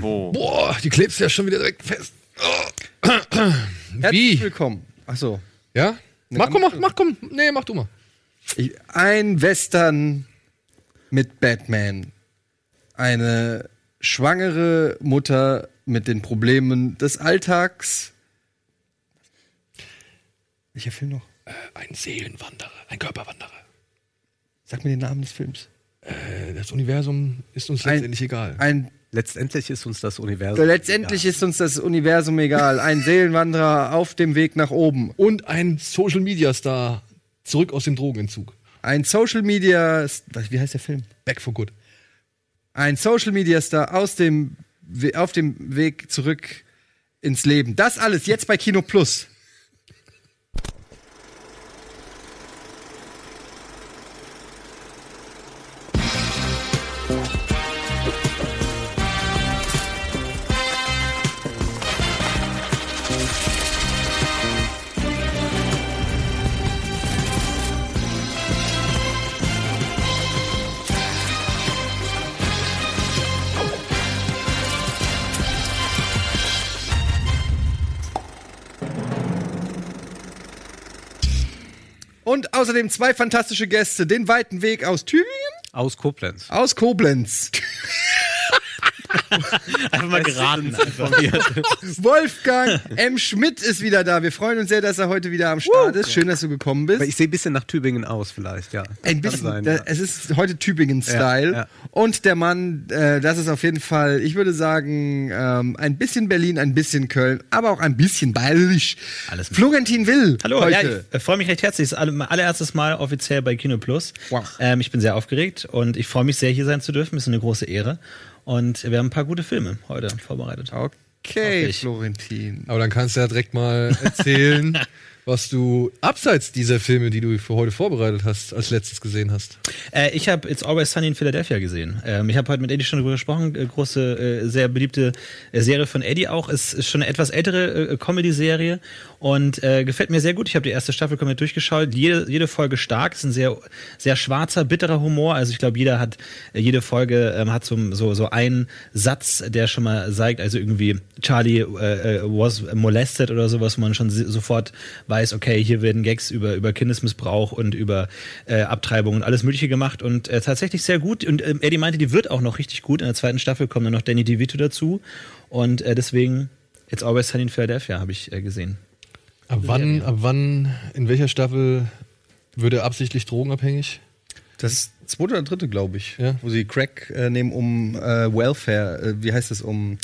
Wo? Boah, die klebst ja schon wieder direkt fest. Herzlich Wie? willkommen. Achso. Ja? Mach, komm, mach, mach, komm. Nee, mach du mal. Ich- Ein Western mit Batman. Eine schwangere Mutter mit den Problemen des Alltags. Welcher Film noch? Ein Seelenwanderer, ein Körperwanderer. Sag mir den Namen des Films. Äh, Das Universum ist uns Ein- letztendlich egal. Ein Letztendlich ist uns das Universum. Letztendlich ist uns das Universum egal. Ein Seelenwanderer auf dem Weg nach oben. Und ein Social Media Star zurück aus dem Drogenentzug. Ein Social Media. Wie heißt der Film? Back for good. Ein Social Media Star aus dem, auf dem Weg zurück ins Leben. Das alles jetzt bei Kino Plus. Und außerdem zwei fantastische Gäste. Den weiten Weg aus Tübingen, Aus Koblenz. aus Koblenz. Einfach mal geraten. Einfach. Wolfgang M. Schmidt ist wieder da. Wir freuen uns sehr, dass er heute wieder am Start ist. Schön, dass du gekommen bist. Aber ich sehe ein bisschen nach Tübingen aus, vielleicht, ja. Ein bisschen, sein, da, ja. es ist heute Tübingen-Style. Ja, ja. Und der Mann, äh, das ist auf jeden Fall, ich würde sagen, ähm, ein bisschen Berlin, ein bisschen Köln, aber auch ein bisschen bayerisch. Alles mit. Florentin Will. Hallo, heute. ja, ich äh, freue mich recht herzlich. Das ist alle, mein allererstes Mal offiziell bei Kino Plus. Wow. Ähm, ich bin sehr aufgeregt und ich freue mich sehr, hier sein zu dürfen. Das ist eine große Ehre. Und wir haben ein paar gute Filme heute vorbereitet. Okay. Florentin. Aber dann kannst du ja direkt mal erzählen, was du abseits dieser Filme, die du für heute vorbereitet hast, als letztes gesehen hast. Äh, ich habe It's Always Sunny in Philadelphia gesehen. Ähm, ich habe heute mit Eddie schon darüber gesprochen. Äh, große, äh, sehr beliebte äh, Serie von Eddie auch. Es ist schon eine etwas ältere äh, Comedy-Serie und äh, gefällt mir sehr gut. Ich habe die erste Staffel komplett durchgeschaut. Jede, jede Folge stark. Es ist ein sehr, sehr schwarzer, bitterer Humor. Also ich glaube, jeder hat, äh, jede Folge ähm, hat so, so, so einen Satz, der schon mal zeigt, also irgendwie Charlie äh, äh, was molested oder sowas, wo man schon sofort weiß, okay, hier werden Gags über, über Kindesmissbrauch und über äh, Abtreibung und alles Mögliche gemacht und äh, tatsächlich sehr gut. Und ähm, Eddie meinte, die wird auch noch richtig gut. In der zweiten Staffel kommt dann noch Danny DeVito dazu und äh, deswegen It's Always Sunny in Philadelphia habe ich äh, gesehen. Ab wann, ab wann, in welcher Staffel wird er absichtlich drogenabhängig? Das zweite oder dritte, glaube ich. Ja. Wo sie Crack äh, nehmen, um äh, Welfare, äh, wie heißt das, um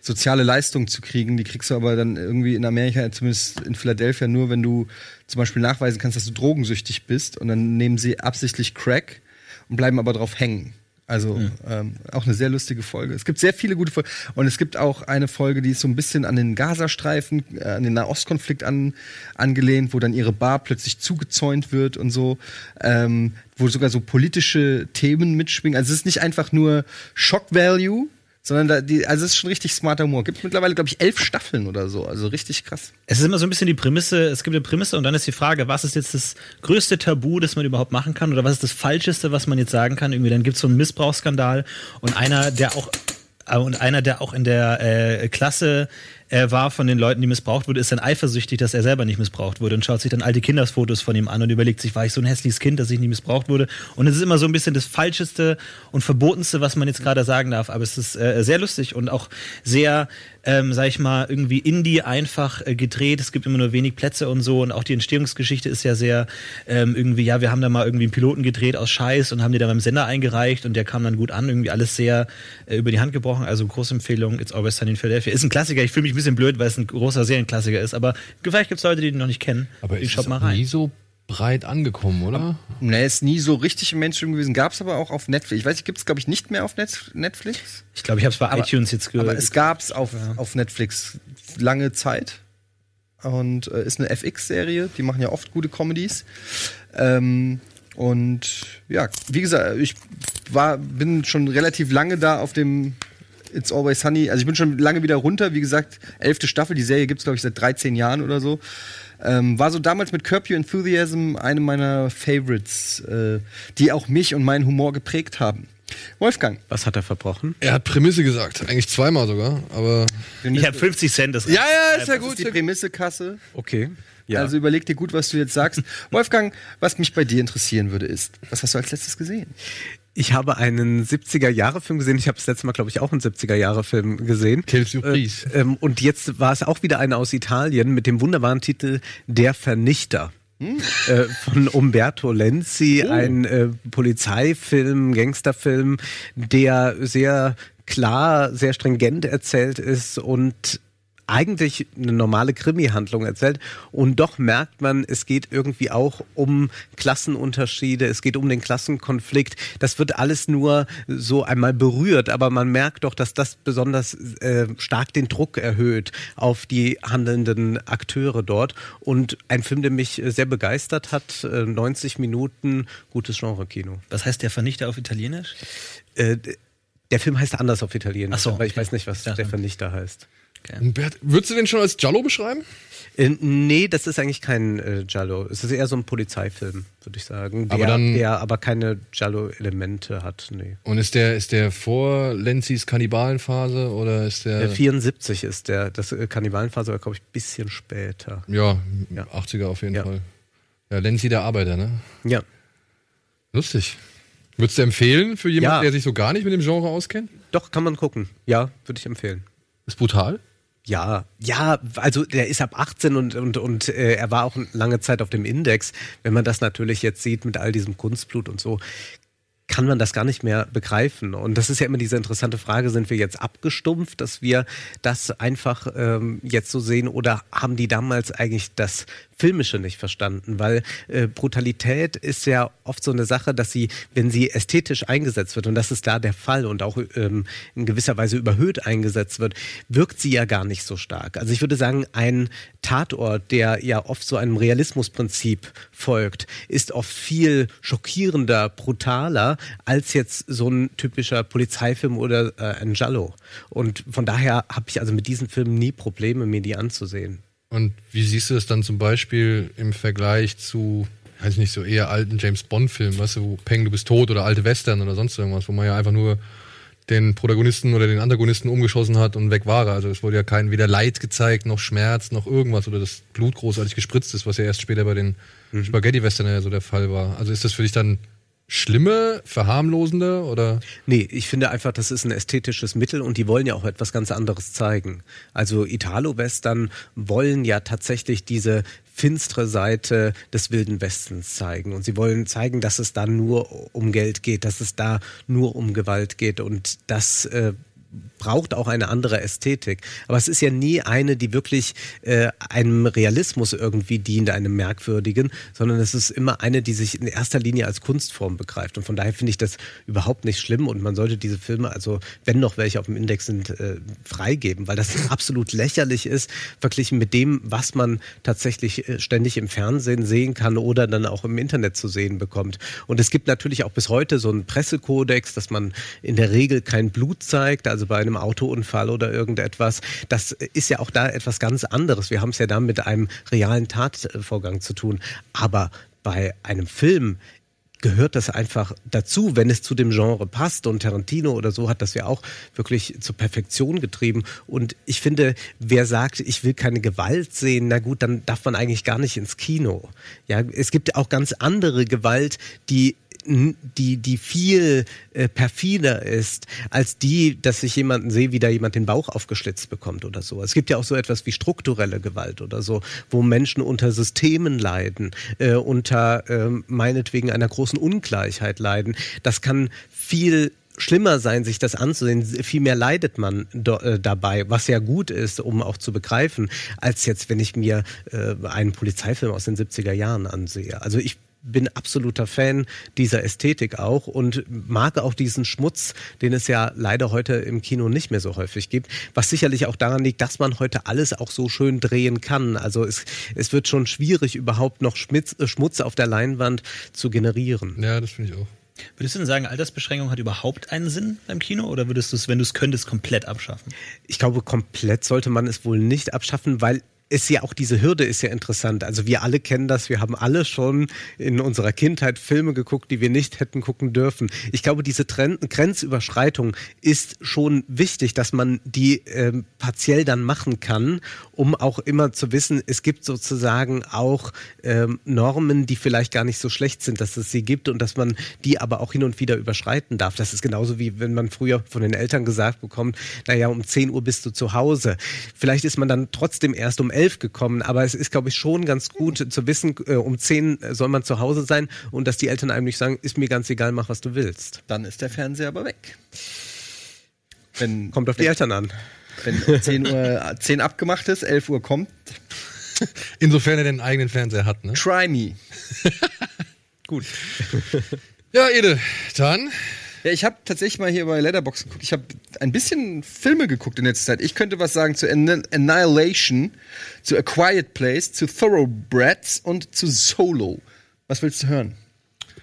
soziale Leistung zu kriegen. Die kriegst du aber dann irgendwie in Amerika, zumindest in Philadelphia, nur wenn du zum Beispiel nachweisen kannst, dass du drogensüchtig bist. Und dann nehmen sie absichtlich Crack und bleiben aber drauf hängen. Also ähm, auch eine sehr lustige Folge. Es gibt sehr viele gute Folgen. Und es gibt auch eine Folge, die ist so ein bisschen an den Gazastreifen, äh, an den Nahostkonflikt an, angelehnt, wo dann ihre Bar plötzlich zugezäunt wird und so. Ähm, wo sogar so politische Themen mitschwingen. Also es ist nicht einfach nur Shock Value, sondern da, die, also es ist schon richtig smarter Humor. Gibt mittlerweile, glaube ich, elf Staffeln oder so. Also richtig krass. Es ist immer so ein bisschen die Prämisse, es gibt eine Prämisse und dann ist die Frage, was ist jetzt das größte Tabu, das man überhaupt machen kann oder was ist das Falscheste, was man jetzt sagen kann? Irgendwie dann gibt es so einen Missbrauchsskandal und einer, der auch äh, und einer, der auch in der äh, Klasse äh, war von den Leuten, die missbraucht wurde, ist dann eifersüchtig, dass er selber nicht missbraucht wurde und schaut sich dann alte Kindersfotos von ihm an und überlegt sich, war ich so ein hässliches Kind, dass ich nicht missbraucht wurde? Und es ist immer so ein bisschen das Falscheste und Verbotenste, was man jetzt gerade sagen darf. Aber es ist äh, sehr lustig und auch sehr, ähm, sag ich mal, irgendwie Indie einfach äh, gedreht. Es gibt immer nur wenig Plätze und so und auch die Entstehungsgeschichte ist ja sehr ähm, irgendwie, ja, wir haben da mal irgendwie einen Piloten gedreht aus Scheiß und haben die dann beim Sender eingereicht und der kam dann gut an, irgendwie alles sehr äh, über die Hand gebrochen. Also große Empfehlung, It's Always Sunny in Philadelphia. Ist ein Klassiker, ich fühle mich ein bisschen blöd, weil es ein großer Serienklassiker ist, aber vielleicht gibt es Leute, die den noch nicht kennen. Aber ich es mal rein. nie so breit angekommen, oder? Ne, ist nie so richtig im Mainstream gewesen. Gab es aber auch auf Netflix. Ich weiß nicht, gibt es, glaube ich, nicht mehr auf Net Netflix. Ich glaube, ich habe es bei Aber- iTunes jetzt gehört. Aber es gab es auf, auf Netflix lange Zeit. Und äh, ist eine FX-Serie. Die machen ja oft gute Comedies. Ähm, und ja, wie gesagt, ich war, bin schon relativ lange da auf dem It's Always Sunny. Also ich bin schon lange wieder runter. Wie gesagt, elfte Staffel. Die Serie gibt's glaube ich, seit 13 Jahren oder so. Ähm, war so damals mit Curb Your Enthusiasm eine meiner Favorites, äh, die auch mich und meinen Humor geprägt haben. Wolfgang. Was hat er verbrochen? Er hat Prämisse gesagt, eigentlich zweimal sogar, aber Ich habe 50 Cent. Das ja, ja, ist ja Das gut. ist die Prämissekasse. Okay. Ja. Also überleg dir gut, was du jetzt sagst. Wolfgang, was mich bei dir interessieren würde, ist, was hast du als letztes gesehen? Ich habe einen 70er-Jahre-Film gesehen. Ich habe das letzte Mal, glaube ich, auch einen 70er-Jahre-Film gesehen. Quelle surprise. Äh, ähm, und jetzt war es auch wieder einer aus Italien mit dem wunderbaren Titel Der Vernichter. Äh, von Umberto Lenzi, ein äh, Polizeifilm, Gangsterfilm, der sehr klar, sehr stringent erzählt ist und eigentlich eine normale Krimi-Handlung erzählt und doch merkt man, es geht irgendwie auch um Klassenunterschiede, es geht um den Klassenkonflikt. Das wird alles nur so einmal berührt, aber man merkt doch, dass das besonders äh, stark den Druck erhöht auf die handelnden Akteure dort. Und ein Film, der mich äh, sehr begeistert hat, äh, 90 Minuten, gutes Genre-Kino. Was heißt der Vernichter auf Italienisch? Äh, der Film heißt anders auf Italienisch, Ach so, aber ich okay. weiß nicht, was der Vernichter heißt. Bert, würdest du den schon als Jallo beschreiben? Äh, nee, das ist eigentlich kein äh, Giallo. Es ist eher so ein Polizeifilm, würde ich sagen. Der Aber dann- der aber keine Giallo-Elemente hat. Nee. Und ist der, ist der vor Lenzis Kannibalenphase oder ist der. Der 74 ist der. Das äh, Kannibalenphase war, glaube ich, ein bisschen später. ja, Ja. 80er auf jeden Ja. Fall. Ja, Lenzi der Arbeiter, ne? Ja. Lustig. Würdest du empfehlen für jemanden, Ja. der sich so gar nicht mit dem Genre auskennt? Doch, kann man gucken. Ja, würde ich empfehlen. Ist brutal. Ja, ja, also der ist ab 18 und, und, und äh, er war auch lange Zeit auf dem Index. Wenn man das natürlich jetzt sieht mit all diesem Kunstblut und so, kann man das gar nicht mehr begreifen. Und das ist ja immer diese interessante Frage, sind wir jetzt abgestumpft, dass wir das einfach ähm, jetzt so sehen oder haben die damals eigentlich das Filmische nicht verstanden? Weil äh, Brutalität ist ja oft so eine Sache, dass sie, wenn sie ästhetisch eingesetzt wird, und das ist da der Fall und auch ähm, in gewisser Weise überhöht eingesetzt wird, wirkt sie ja gar nicht so stark. Also ich würde sagen, ein Tatort, der ja oft so einem Realismusprinzip folgt, ist oft viel schockierender, brutaler als jetzt so ein typischer Polizeifilm oder äh, ein Giallo. Und von daher habe ich also mit diesen Filmen nie Probleme, mir die anzusehen. Und wie siehst du das dann zum Beispiel im Vergleich zu, weiß ich nicht, so eher alten James Bond-Filmen, weißt du, wo Peng, du bist tot oder alte Western oder sonst irgendwas, wo man ja einfach nur den Protagonisten oder den Antagonisten umgeschossen hat und weg war er. Also es wurde ja kein weder Leid gezeigt, noch Schmerz, noch irgendwas oder das Blut großartig gespritzt ist, was ja erst später bei den Spaghetti-Western ja so der Fall war. Also ist das für dich dann schlimme, verharmlosende oder? Nee, ich finde einfach, das ist ein ästhetisches Mittel und die wollen ja auch etwas ganz anderes zeigen. Also Italo-Western wollen ja tatsächlich diese finstere Seite des wilden Westens zeigen. Und sie wollen zeigen, dass es da nur um Geld geht, dass es da nur um Gewalt geht. Und das äh, braucht auch eine andere Ästhetik. Aber es ist ja nie eine, die wirklich äh, einem Realismus irgendwie dient, einem merkwürdigen, sondern es ist immer eine, die sich in erster Linie als Kunstform begreift. Und von daher finde ich das überhaupt nicht schlimm und man sollte diese Filme, also wenn noch welche auf dem Index sind, äh, freigeben, weil das absolut lächerlich ist, verglichen mit dem, was man tatsächlich äh, ständig im Fernsehen sehen kann oder dann auch im Internet zu sehen bekommt. Und es gibt natürlich auch bis heute so einen Pressekodex, dass man in der Regel kein Blut zeigt, also bei einem Autounfall oder irgendetwas. Das ist ja auch da etwas ganz anderes. Wir haben es ja da mit einem realen Tatvorgang zu tun. Aber bei einem Film gehört das einfach dazu, wenn es zu dem Genre passt. Und Tarantino oder so hat das ja auch wirklich zur Perfektion getrieben. Und ich finde, wer sagt, ich will keine Gewalt sehen, na gut, dann darf man eigentlich gar nicht ins Kino. Ja, es gibt auch ganz andere Gewalt, die die, die viel äh, perfider ist, als die, dass ich jemanden sehe, wie da jemand den Bauch aufgeschlitzt bekommt oder so. Es gibt ja auch so etwas wie strukturelle Gewalt oder so, wo Menschen unter Systemen leiden, äh, unter äh, meinetwegen einer großen Ungleichheit leiden. Das kann viel schlimmer sein, sich das anzusehen. Viel mehr leidet man do, äh, dabei, was ja gut ist, um auch zu begreifen, als jetzt, wenn ich mir äh, einen Polizeifilm aus den 70er Jahren ansehe. Also ich bin absoluter Fan dieser Ästhetik auch und mag auch diesen Schmutz, den es ja leider heute im Kino nicht mehr so häufig gibt, was sicherlich auch daran liegt, dass man heute alles auch so schön drehen kann. Also es, es wird schon schwierig, überhaupt noch Schmitz, äh, Schmutz auf der Leinwand zu generieren. Ja, das finde ich auch. Würdest du denn sagen, Altersbeschränkung hat überhaupt einen Sinn beim Kino oder würdest du es, wenn du es könntest, komplett abschaffen? Ich glaube, komplett sollte man es wohl nicht abschaffen, weil ist ja auch diese Hürde ist ja interessant. Also wir alle kennen das, wir haben alle schon in unserer Kindheit Filme geguckt, die wir nicht hätten gucken dürfen. Ich glaube, diese Trend Grenzüberschreitung ist schon wichtig, dass man die ähm, partiell dann machen kann, um auch immer zu wissen, es gibt sozusagen auch ähm, Normen, die vielleicht gar nicht so schlecht sind, dass es sie gibt und dass man die aber auch hin und wieder überschreiten darf. Das ist genauso wie wenn man früher von den Eltern gesagt bekommt, naja, um 10 Uhr bist du zu Hause. Vielleicht ist man dann trotzdem erst um elf gekommen, aber es ist, glaube ich, schon ganz gut zu wissen, äh, um zehn soll man zu Hause sein und dass die Eltern einem nicht sagen, ist mir ganz egal, mach was du willst. Dann ist der Fernseher aber weg. Wenn, Kommt auf die wenn, Eltern an. Wenn um 10 Uhr 10 abgemacht ist, 11 Uhr kommt, Insofern er den eigenen Fernseher hat, ne? try me. Gut. Ja, Ede, dann. Ja, ich habe tatsächlich mal hier bei Letterbox geguckt. Ich habe ein bisschen Filme geguckt in letzter Zeit. Ich könnte was sagen zu Anni- Annihilation, zu A Quiet Place, zu Thoroughbreds und zu Solo. Was willst du hören?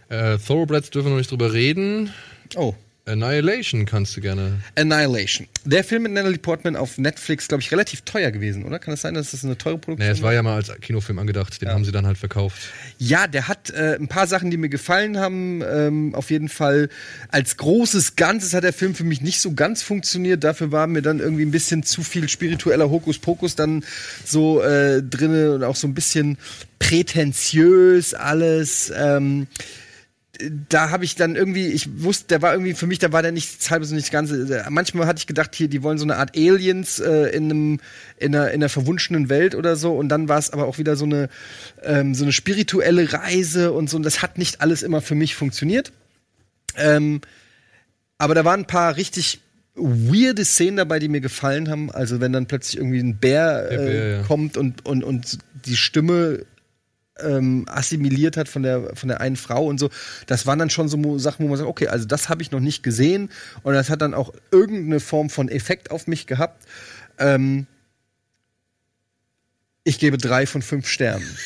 Äh, Thoroughbreds dürfen wir noch nicht drüber reden. Oh, Annihilation kannst du gerne. Annihilation. Der Film mit Natalie Portman auf Netflix, glaube ich, relativ teuer gewesen, oder? Kann es sein, dass das eine teure Produktion Naja, es war ja mal als Kinofilm angedacht, den haben sie dann halt verkauft. Ja, der hat äh, ein paar Sachen, die mir gefallen haben. Ähm, auf jeden Fall als großes Ganzes hat der Film für mich nicht so ganz funktioniert. Dafür war mir dann irgendwie ein bisschen zu viel spiritueller Hokuspokus dann so äh, drinne und auch so ein bisschen prätentiös alles. Ähm, da habe ich dann irgendwie, ich wusste, der war irgendwie für mich, da war der nicht halb so nicht das Ganze. Manchmal hatte ich gedacht, hier, die wollen so eine Art Aliens äh, in einem in einer, in einer verwunschenen Welt oder so. Und dann war es aber auch wieder so eine ähm, so eine spirituelle Reise und so. Und das hat nicht alles immer für mich funktioniert. Ähm, aber da waren ein paar richtig weirde Szenen dabei, die mir gefallen haben. Also wenn dann plötzlich irgendwie ein Bär, äh, Bär, ja. kommt und, und, und die Stimme ähm, assimiliert hat von der, von der einen Frau und so. Das waren dann schon so Sachen, wo man sagt, okay, also das habe ich noch nicht gesehen und das hat dann auch irgendeine Form von Effekt auf mich gehabt. Ähm, ich gebe drei von fünf Sternen.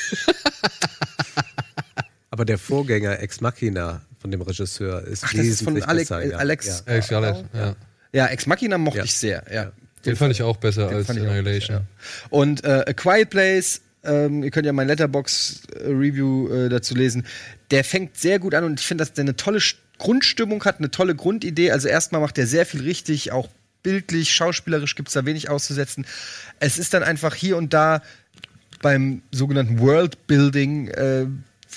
Aber der Vorgänger Ex Machina von dem Regisseur ist Ach, das ist von Alex, besser, ja. Alex. Ja. Alex Garland, ja. Ja, Ex Machina mochte Ja. ich sehr, ja. Den fand ich auch besser Den als Annihilation. Und äh, A Quiet Place, ähm, ihr könnt ja mein Letterbox-Review äh, dazu lesen, der fängt sehr gut an und ich finde, dass der eine tolle St- Grundstimmung hat, eine tolle Grundidee. Also erstmal macht er sehr viel richtig, auch bildlich, schauspielerisch gibt es da wenig auszusetzen. Es ist dann einfach hier und da beim sogenannten Worldbuilding äh,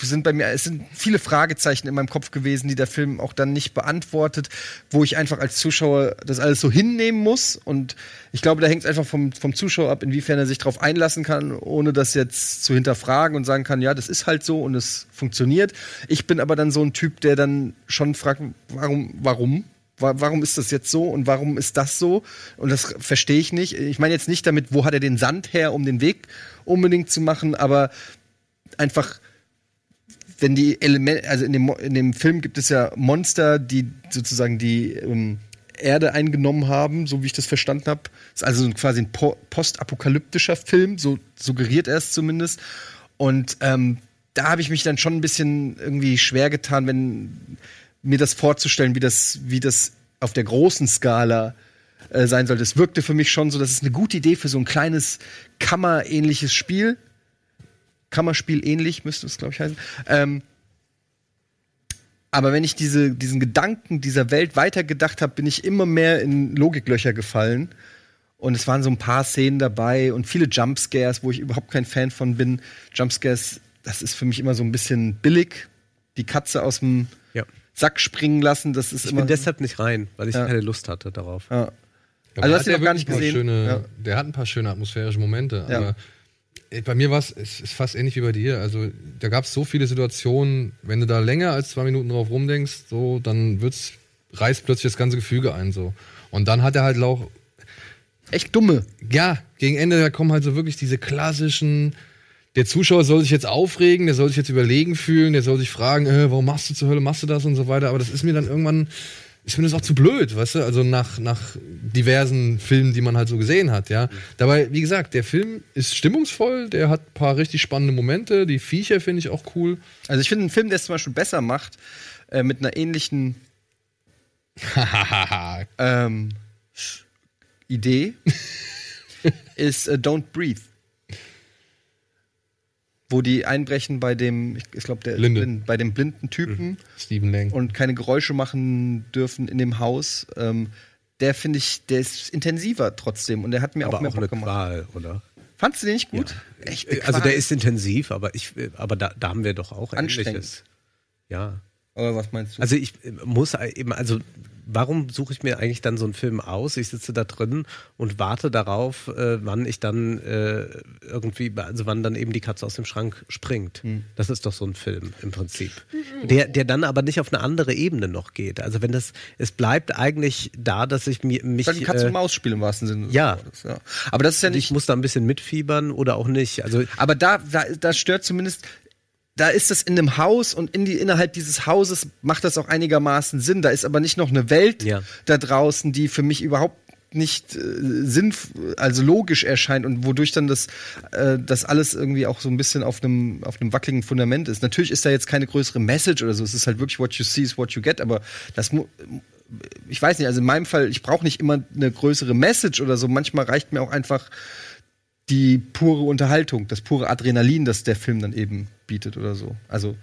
sind bei mir, es sind viele Fragezeichen in meinem Kopf gewesen, die der Film auch dann nicht beantwortet, wo ich einfach als Zuschauer das alles so hinnehmen muss. Und ich glaube, da hängt es einfach vom, vom Zuschauer ab, inwiefern er sich darauf einlassen kann, ohne das jetzt zu hinterfragen und sagen kann, ja, das ist halt so und es funktioniert. Ich bin aber dann so ein Typ, der dann schon fragt, warum, warum? Wa- Warum ist das jetzt so und warum ist das so? Und das verstehe ich nicht. Ich meine jetzt nicht damit, wo hat er den Sand her, um den Weg unbedingt zu machen, aber einfach, wenn die Elemente, also in dem, in dem Film gibt es ja Monster, die sozusagen die ähm, Erde eingenommen haben, so wie ich das verstanden habe. Ist also quasi ein po postapokalyptischer Film, so suggeriert er es zumindest. Und ähm, da habe ich mich dann schon ein bisschen irgendwie schwer getan, wenn mir das vorzustellen, wie das, wie das auf der großen Skala äh, sein sollte. Es wirkte für mich schon so, das ist eine gute Idee für so ein kleines Kammer-ähnliches Spiel. Kammerspiel ähnlich müsste es, glaube ich, heißen. Ähm, aber wenn ich diese, diesen Gedanken dieser Welt weitergedacht habe, bin ich immer mehr in Logiklöcher gefallen. Und es waren so ein paar Szenen dabei und viele Jumpscares, wo ich überhaupt kein Fan von bin. Jumpscares, das ist für mich immer so ein bisschen billig. Die Katze aus dem Ja. Sack springen lassen, das ist Ich immer. bin deshalb nicht rein, weil ich Ja. keine Lust hatte darauf. ja. Aber Also, der hast du hat noch gar nicht wirklich ein paar gesehen? Schöne, Ja. Der hat ein paar schöne atmosphärische Momente. Aber bei mir war es es ist fast ähnlich wie bei dir. Also da gab es so viele Situationen, wenn du da länger als zwei Minuten drauf rumdenkst, so, dann wird's, reißt plötzlich das ganze Gefüge ein. so. Und dann hat er halt auch, Echt dumme. ja, gegen Ende da kommen halt so wirklich diese klassischen. Der Zuschauer soll sich jetzt aufregen, der soll sich jetzt überlegen fühlen, der soll sich fragen, äh, warum machst du zur Hölle, machst du das und so weiter. Aber das ist mir dann irgendwann, ist mir das auch zu blöd, weißt du? Also nach, nach diversen Filmen, die man halt so gesehen hat, ja. Dabei, wie gesagt, der Film ist stimmungsvoll, der hat ein paar richtig spannende Momente, die Viecher finde ich auch cool. Also ich finde einen Film, der es zum Beispiel besser macht, äh, mit einer ähnlichen ähm, Idee, ist äh, Don't Breathe. Wo die einbrechen bei dem, ich, ich glaube, der Blinde. blind- bei dem blinden Typen Lang. und keine Geräusche machen dürfen in dem Haus. Ähm, der finde ich, der ist intensiver trotzdem und der hat mir Aber auch mehr auch eine Bock gemacht. Qual, oder? Fandst du den nicht gut? Echt? eine Also der ist intensiv, aber ich, aber da, da haben wir doch auch Anstrengend. Ähnliches. Ja. Oder was meinst du? Also ich äh, muss eben, also warum suche ich mir eigentlich dann so einen Film aus? Ich sitze da drin und warte darauf, äh, wann ich dann äh, irgendwie, also wann dann eben die Katze aus dem Schrank springt. Hm. Das ist doch so ein Film im Prinzip. Der, der dann aber nicht auf eine andere Ebene noch geht. Also wenn das, es bleibt eigentlich da, dass ich mir mich. Ein Katz- äh, und Maus-Spiel im wahrsten Sinne. ja. Wortes, ja. Aber das ist ja ich nicht. muss da ein bisschen mitfiebern oder auch nicht. Also Aber da, da, da stört zumindest. Da ist das in einem Haus und in die, innerhalb dieses Hauses macht das auch einigermaßen Sinn. Da ist aber nicht noch eine Welt Ja. da draußen, die für mich überhaupt nicht äh, sinn, also logisch erscheint und wodurch dann das, äh, das alles irgendwie auch so ein bisschen auf einem auf einem wackeligen Fundament ist. Natürlich ist da jetzt keine größere Message oder so. Es ist halt wirklich what you see is what you get. Aber das mu ich weiß nicht. Also in meinem Fall, ich brauche nicht immer eine größere Message oder so. Manchmal reicht mir auch einfach die pure Unterhaltung, das pure Adrenalin, das der Film dann eben bietet oder so. Also,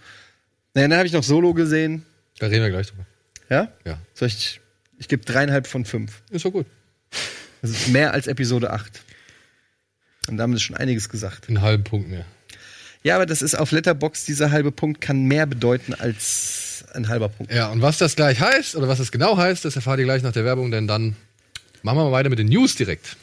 naja, dann habe ich noch Solo gesehen. Da reden wir gleich drüber. Ja? Ja. Soll ich, ich gebe dreieinhalb von fünf. Ist doch gut. Das ist mehr als Episode 8. Und damit ist schon einiges gesagt. Einen halben Punkt mehr. Ja, aber das ist auf Letterbox, dieser halbe Punkt kann mehr bedeuten als ein halber Punkt. Ja, und was das gleich heißt, oder was das genau heißt, das erfahrt ihr gleich nach der Werbung, denn dann machen wir mal weiter mit den News direkt.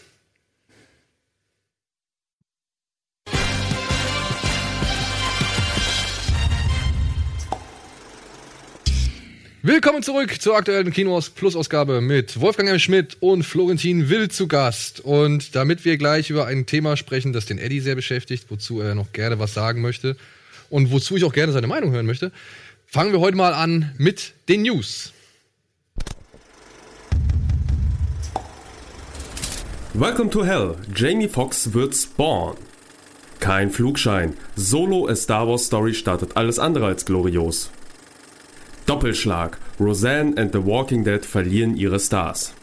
Willkommen zurück zur aktuellen Kinos Plus Ausgabe mit Wolfgang M. Schmidt und Florentin Will zu Gast. Und damit wir gleich über ein Thema sprechen, das den Eddie sehr beschäftigt, wozu er noch gerne was sagen möchte und wozu ich auch gerne seine Meinung hören möchte, fangen wir heute mal an mit den News. Welcome to Hell. Jamie Foxx wird Spawn. Kein Flugschein. Solo A Star Wars Story startet alles andere als glorios. Doppelschlag. Roseanne and The Walking Dead verlieren ihre Stars.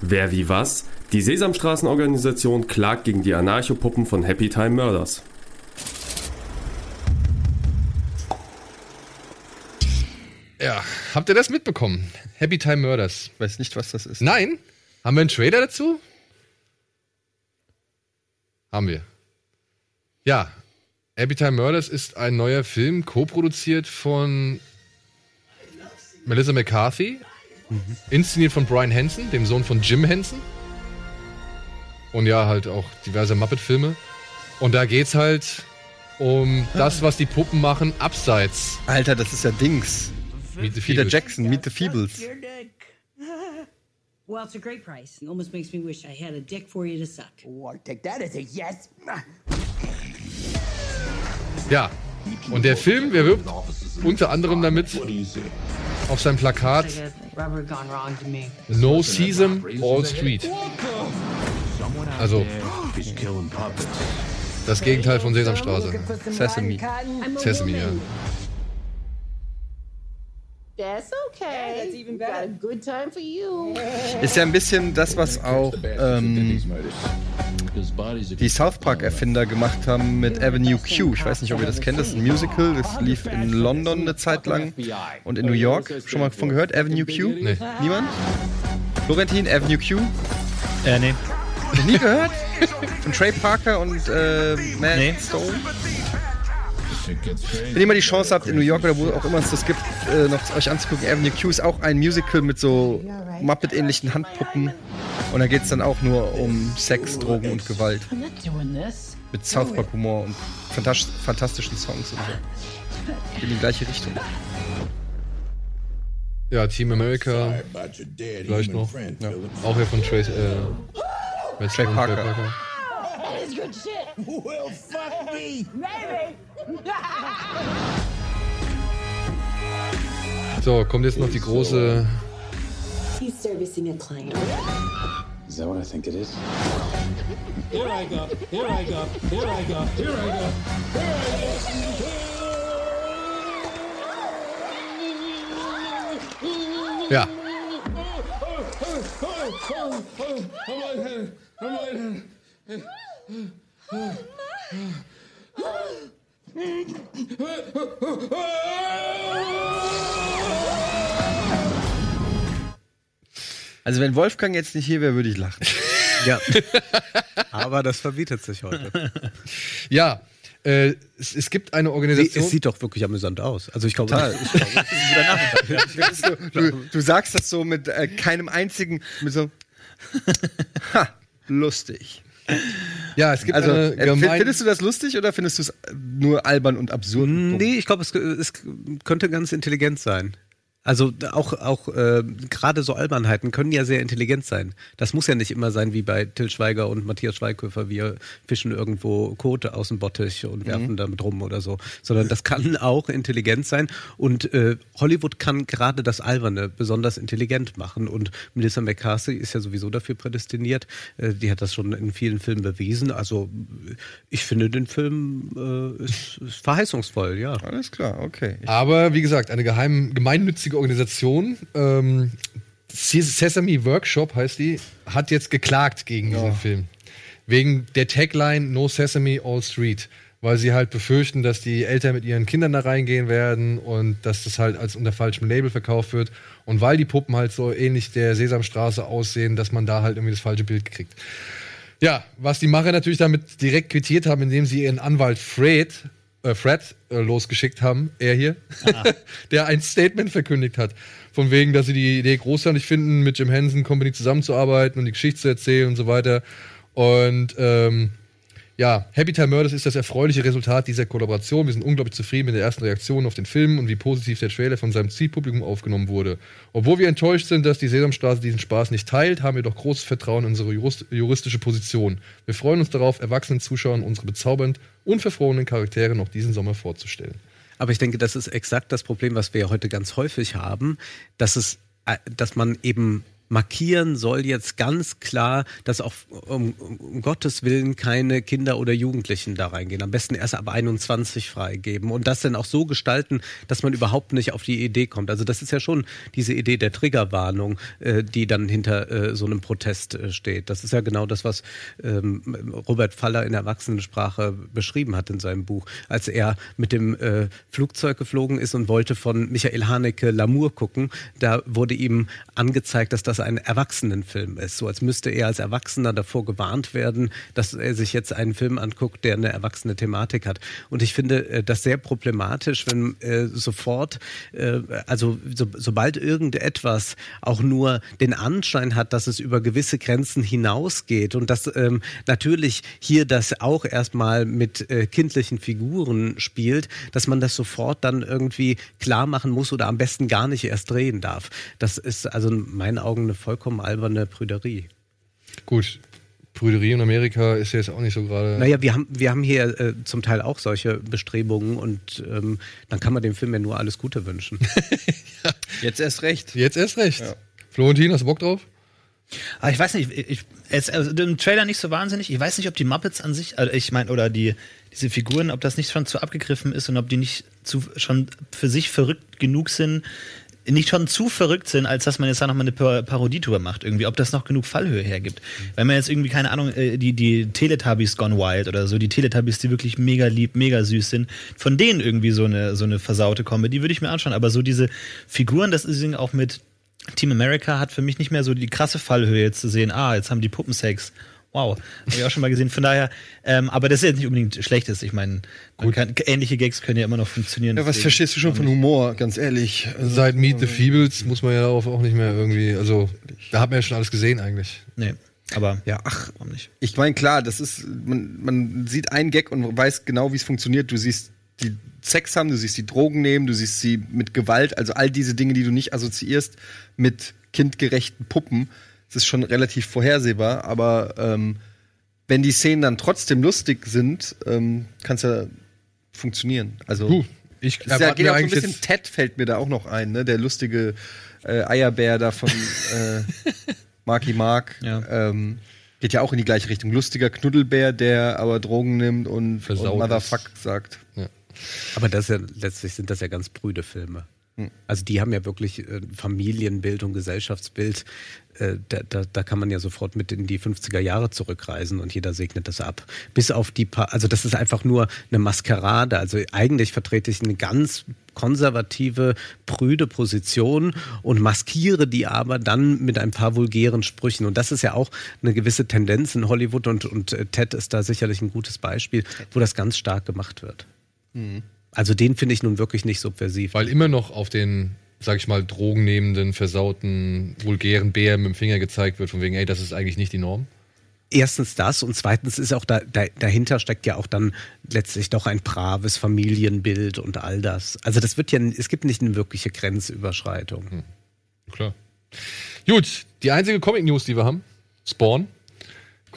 Wer wie was? Die Sesamstraßenorganisation klagt gegen die Anarchopuppen von Happy Time Murders. Ja, habt ihr das mitbekommen? Happy Time Murders. Weiß nicht, was das ist. Nein? Haben wir einen Trailer dazu? Haben wir. Ja. Happy Time Murders ist ein neuer Film, co-produziert von Melissa McCarthy, inszeniert von Brian Henson, dem Sohn von Jim Henson. Und ja, halt auch diverse Muppet-Filme. Und da geht's halt um das, was die Puppen machen, abseits. Alter, das ist ja Dings. Meet the Peter Feebles. Jackson, Meet the Feebles. Well, it's a great price. It almost makes me wish I had a dick for you to suck. Oh, I take that as a yes. Ja. Und der Film, wirbt unter anderem damit auf seinem Plakat. No Sesam, All Street. Also das Gegenteil von Sesamstraße. Sesame. Sesame, ja. That's okay. That's even better. Got a good time for you. Ist ja ein bisschen das, was auch ähm, die South Park-Erfinder gemacht haben mit Avenue Q. Ich weiß nicht, ob ihr das kennt. Das ist ein Musical. Das lief in London eine Zeit lang und in New York. Schon mal von gehört? Avenue Q? Nee. Niemand? Florentin, Avenue Q? Äh, nee. Nie gehört? Von Trey Parker und äh, Matt Nee. Stone? Wenn ihr mal die Chance habt, in New York oder wo auch immer es das gibt, äh, noch euch anzugucken, Avenue Q ist auch ein Musical mit so Muppet-ähnlichen Handpuppen. Und da geht es dann auch nur um Sex, Drogen und Gewalt. Mit South Park-Humor und fantas fantastischen Songs und so. In die gleiche Richtung. Ja, Team America, vielleicht noch. Ja. Auch hier von Trace, äh, Trey Stone, Parker. That is good shit. Well, fuck me. Maybe. So, kommt jetzt noch die große. He's servicing a client. Is that what I think it is? Ja. Also wenn Wolfgang jetzt nicht hier wäre, würde ich lachen. Ja. Aber das verbietet sich heute. Ja, äh, es, es gibt eine Organisation. es sieht doch wirklich amüsant aus. Also ich glaube, Total. ich glaube ist guter Nachmittag. du, du, du sagst das so mit äh, keinem einzigen, mit so, ha, lustig. Ja, es gibt Also eine äh, gemein- findest du das lustig oder findest du es nur albern und absurd? Nee, ich glaube, es, es könnte ganz intelligent sein. Also auch, auch äh, gerade so Albernheiten können ja sehr intelligent sein. Das muss ja nicht immer sein wie bei Till Schweiger und Matthias Schweighöfer. Wir fischen irgendwo Kote aus dem Bottich und werfen damit rum oder so. Sondern das kann auch intelligent sein. Und äh, Hollywood kann gerade das Alberne besonders intelligent machen. Und Melissa McCarthy ist ja sowieso dafür prädestiniert. Äh, die hat das schon in vielen Filmen bewiesen. Also ich finde den Film äh, ist, ist verheißungsvoll, ja. Alles klar, okay. Aber wie gesagt, eine geheim, gemeinnützige Organisation, ähm, Sesame Workshop heißt die, hat jetzt geklagt gegen diesen Film. Wegen der Tagline No Sesame All Street. Weil sie halt befürchten, dass die Eltern mit ihren Kindern da reingehen werden und dass das halt als unter falschem Label verkauft wird. Und weil die Puppen halt so ähnlich der Sesamstraße aussehen, dass man da halt irgendwie das falsche Bild kriegt. Ja, was die Macher natürlich damit direkt quittiert haben, indem sie ihren Anwalt Fred, äh, Fred äh, losgeschickt haben, er hier, der ein Statement verkündigt hat. Von wegen, dass sie die Idee großartig finden, mit Jim Henson Company zusammenzuarbeiten und die Geschichte zu erzählen und so weiter. Und ähm, ja, Happy Time Murders ist das erfreuliche Resultat dieser Kollaboration. Wir sind unglaublich zufrieden mit der ersten Reaktion auf den Film und wie positiv der Trailer von seinem Zielpublikum aufgenommen wurde. Obwohl wir enttäuscht sind, dass die Sesamstraße diesen Spaß nicht teilt, haben wir doch großes Vertrauen in unsere jurist juristische Position. Wir freuen uns darauf, erwachsenen Zuschauern unsere bezaubernd unverfrorenen Charaktere noch diesen Sommer vorzustellen. Aber ich denke, das ist exakt das Problem, was wir heute ganz häufig haben, dass es, äh, dass man eben markieren soll jetzt ganz klar, dass auch um, um Gottes Willen keine Kinder oder Jugendlichen da reingehen. Am besten erst ab 21 freigeben und das dann auch so gestalten, dass man überhaupt nicht auf die Idee kommt. Also das ist ja schon diese Idee der Triggerwarnung, äh, die dann hinter äh, so einem Protest äh, steht. Das ist ja genau das, was ähm, Robert Faller in Erwachsenensprache beschrieben hat in seinem Buch, als er mit dem äh, Flugzeug geflogen ist und wollte von Michael Haneke L'amour gucken. Da wurde ihm angezeigt, dass das ein Erwachsenenfilm ist. So als müsste er als Erwachsener davor gewarnt werden, dass er sich jetzt einen Film anguckt, der eine erwachsene Thematik hat. Und ich finde äh, das sehr problematisch, wenn äh, sofort, äh, also so, sobald irgendetwas auch nur den Anschein hat, dass es über gewisse Grenzen hinausgeht und dass ähm, natürlich hier das auch erstmal mit kindlichen Figuren spielt, dass man das sofort dann irgendwie klar machen muss oder am besten gar nicht erst drehen darf. Das ist also in meinen Augen eine vollkommen alberne Prüderie. Gut, Brüderie in Amerika ist ja jetzt auch nicht so gerade. Naja, wir haben, wir haben hier äh, zum Teil auch solche Bestrebungen und ähm, dann kann man dem Film ja nur alles Gute wünschen. Jetzt erst recht. Jetzt erst recht. Florentin, hast du Bock drauf? Aber ich weiß nicht, ich, ich, also im Trailer nicht so wahnsinnig. Ich weiß nicht, ob die Muppets an sich, also ich meine, oder die, diese Figuren, ob das nicht schon zu abgegriffen ist und ob die nicht zu, schon für sich verrückt genug sind, nicht schon zu verrückt sind, als dass man jetzt da nochmal eine Par Parodie drüber macht, irgendwie, ob das noch genug Fallhöhe hergibt. Wenn man jetzt irgendwie, keine Ahnung, äh, die, die Teletubbies Gone Wild oder so, die Teletubbies, die wirklich mega lieb, mega süß sind, von denen irgendwie so eine, so eine versaute Comedy, würde ich mir anschauen. Aber so diese Figuren, das ist auch mit Team America hat für mich nicht mehr so die krasse Fallhöhe jetzt zu sehen, ah, jetzt haben die Puppen Sex. Wow, habe ich auch schon mal gesehen. Von daher, ähm, aber das ist jetzt nicht unbedingt schlechtes. Ich meine, kann- ähnliche Gags können ja immer noch funktionieren. Ja, was verstehst du schon von Humor, ganz ehrlich? Also, Seit Meet the Feebles muss man ja darauf auch nicht mehr irgendwie, also da hat man ja schon alles gesehen eigentlich. Nee, aber ja, ach, warum nicht? ich meine, klar, das ist, man, man sieht einen Gag und weiß genau, wie es funktioniert. Du siehst die Sex haben, du siehst die Drogen nehmen, du siehst sie mit Gewalt, also all diese Dinge, die du nicht assoziierst mit kindgerechten Puppen. Das ist schon relativ vorhersehbar, aber ähm, wenn die Szenen dann trotzdem lustig sind, ähm, kann es ja funktionieren. Also Du, ich es ja, geht ja auch so ein bisschen Ted fällt mir da auch noch ein, ne? Der lustige äh, Eierbär da von äh, Marky Mark. Ja. Ähm, geht ja auch in die gleiche Richtung. Lustiger Knuddelbär, der aber Drogen nimmt und, und. Motherfuck sagt. Aber das ist ja, letztlich sind das ja ganz brüde Filme. Also die haben ja wirklich äh, Familienbild und Gesellschaftsbild. Äh, da, da, da kann man ja sofort mit in die 50er Jahre zurückreisen und jeder segnet das ab. Bis auf die paar, also das ist einfach nur eine Maskerade. Also eigentlich vertrete ich eine ganz konservative, prüde Position und maskiere die aber dann mit ein paar vulgären Sprüchen. Und das ist ja auch eine gewisse Tendenz in Hollywood und, und äh, Ted ist da sicherlich ein gutes Beispiel, wo das ganz stark gemacht wird. Also den finde ich nun wirklich nicht subversiv. Weil immer noch auf den, sag ich mal, drogennehmenden, versauten, vulgären Bär mit dem Finger gezeigt wird, von wegen, ey, das ist eigentlich nicht die Norm. Erstens das und zweitens ist auch da, da, dahinter steckt ja auch dann letztlich doch ein braves Familienbild und all das. Also das wird ja, es gibt nicht eine wirkliche Grenzüberschreitung. Klar. Gut, die einzige Comic-News, die wir haben, Spawn,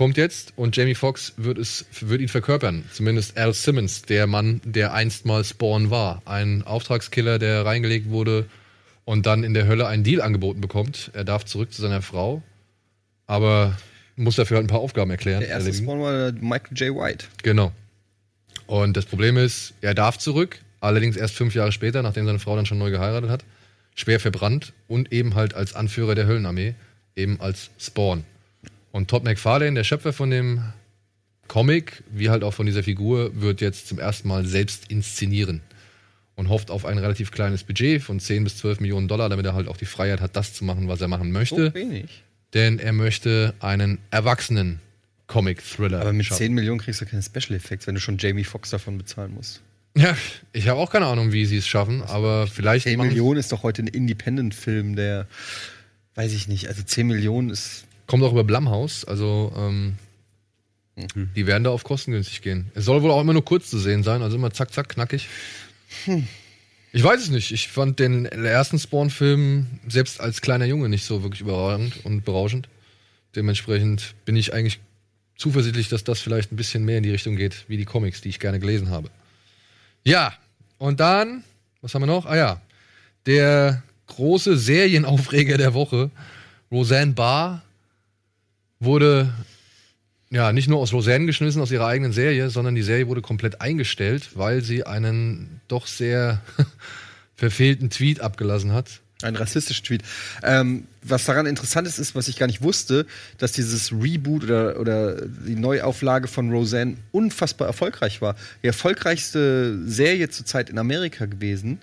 kommt jetzt und Jamie Foxx wird, es, wird ihn verkörpern. Zumindest Al Simmons, der Mann, der einst mal Spawn war. Ein Auftragskiller, der reingelegt wurde und dann in der Hölle einen Deal angeboten bekommt. Er darf zurück zu seiner Frau, aber muss dafür halt ein paar Aufgaben erklären. Der erste erledigen. Spawn war Michael J. White. Genau. Und das Problem ist, er darf zurück, allerdings erst fünf Jahre später, nachdem seine Frau dann schon neu geheiratet hat, schwer verbrannt und eben halt als Anführer der Höllenarmee, eben als Spawn. Und Todd McFarlane, der Schöpfer von dem Comic, wie halt auch von dieser Figur, wird jetzt zum ersten Mal selbst inszenieren und hofft auf ein relativ kleines Budget von 10 bis 12 Millionen Dollar, damit er halt auch die Freiheit hat, das zu machen, was er machen möchte. So wenig. Denn er möchte einen erwachsenen Comic-Thriller Aber mit schaffen. 10 Millionen kriegst du keine Special Effects, wenn du schon Jamie Foxx davon bezahlen musst. Ja, ich habe auch keine Ahnung, wie sie es schaffen, aber vielleicht 10 machen- Millionen ist doch heute ein Independent-Film, der, weiß ich nicht, also 10 Millionen ist, kommt auch über Blumhouse, also ähm, Mhm. die werden da auf kostengünstig gehen. Es soll wohl auch immer nur kurz zu sehen sein, also immer zack, zack, knackig. Hm. Ich weiß es nicht. Ich fand den ersten Spawn-Film selbst als kleiner Junge nicht so wirklich überragend und berauschend. Dementsprechend bin ich eigentlich zuversichtlich, dass das vielleicht ein bisschen mehr in die Richtung geht, wie die Comics, die ich gerne gelesen habe. Ja, und dann, was haben wir noch? Ah ja, der große Serienaufreger der Woche, Roseanne Barr, wurde ja nicht nur aus Roseanne geschmissen, aus ihrer eigenen Serie, sondern die Serie wurde komplett eingestellt, weil sie einen doch sehr verfehlten Tweet abgelassen hat. Ein rassistischer Tweet. Ähm, was daran interessant ist, ist, was ich gar nicht wusste, dass dieses Reboot oder, oder die Neuauflage von Roseanne unfassbar erfolgreich war. Die erfolgreichste Serie zurzeit in Amerika gewesen.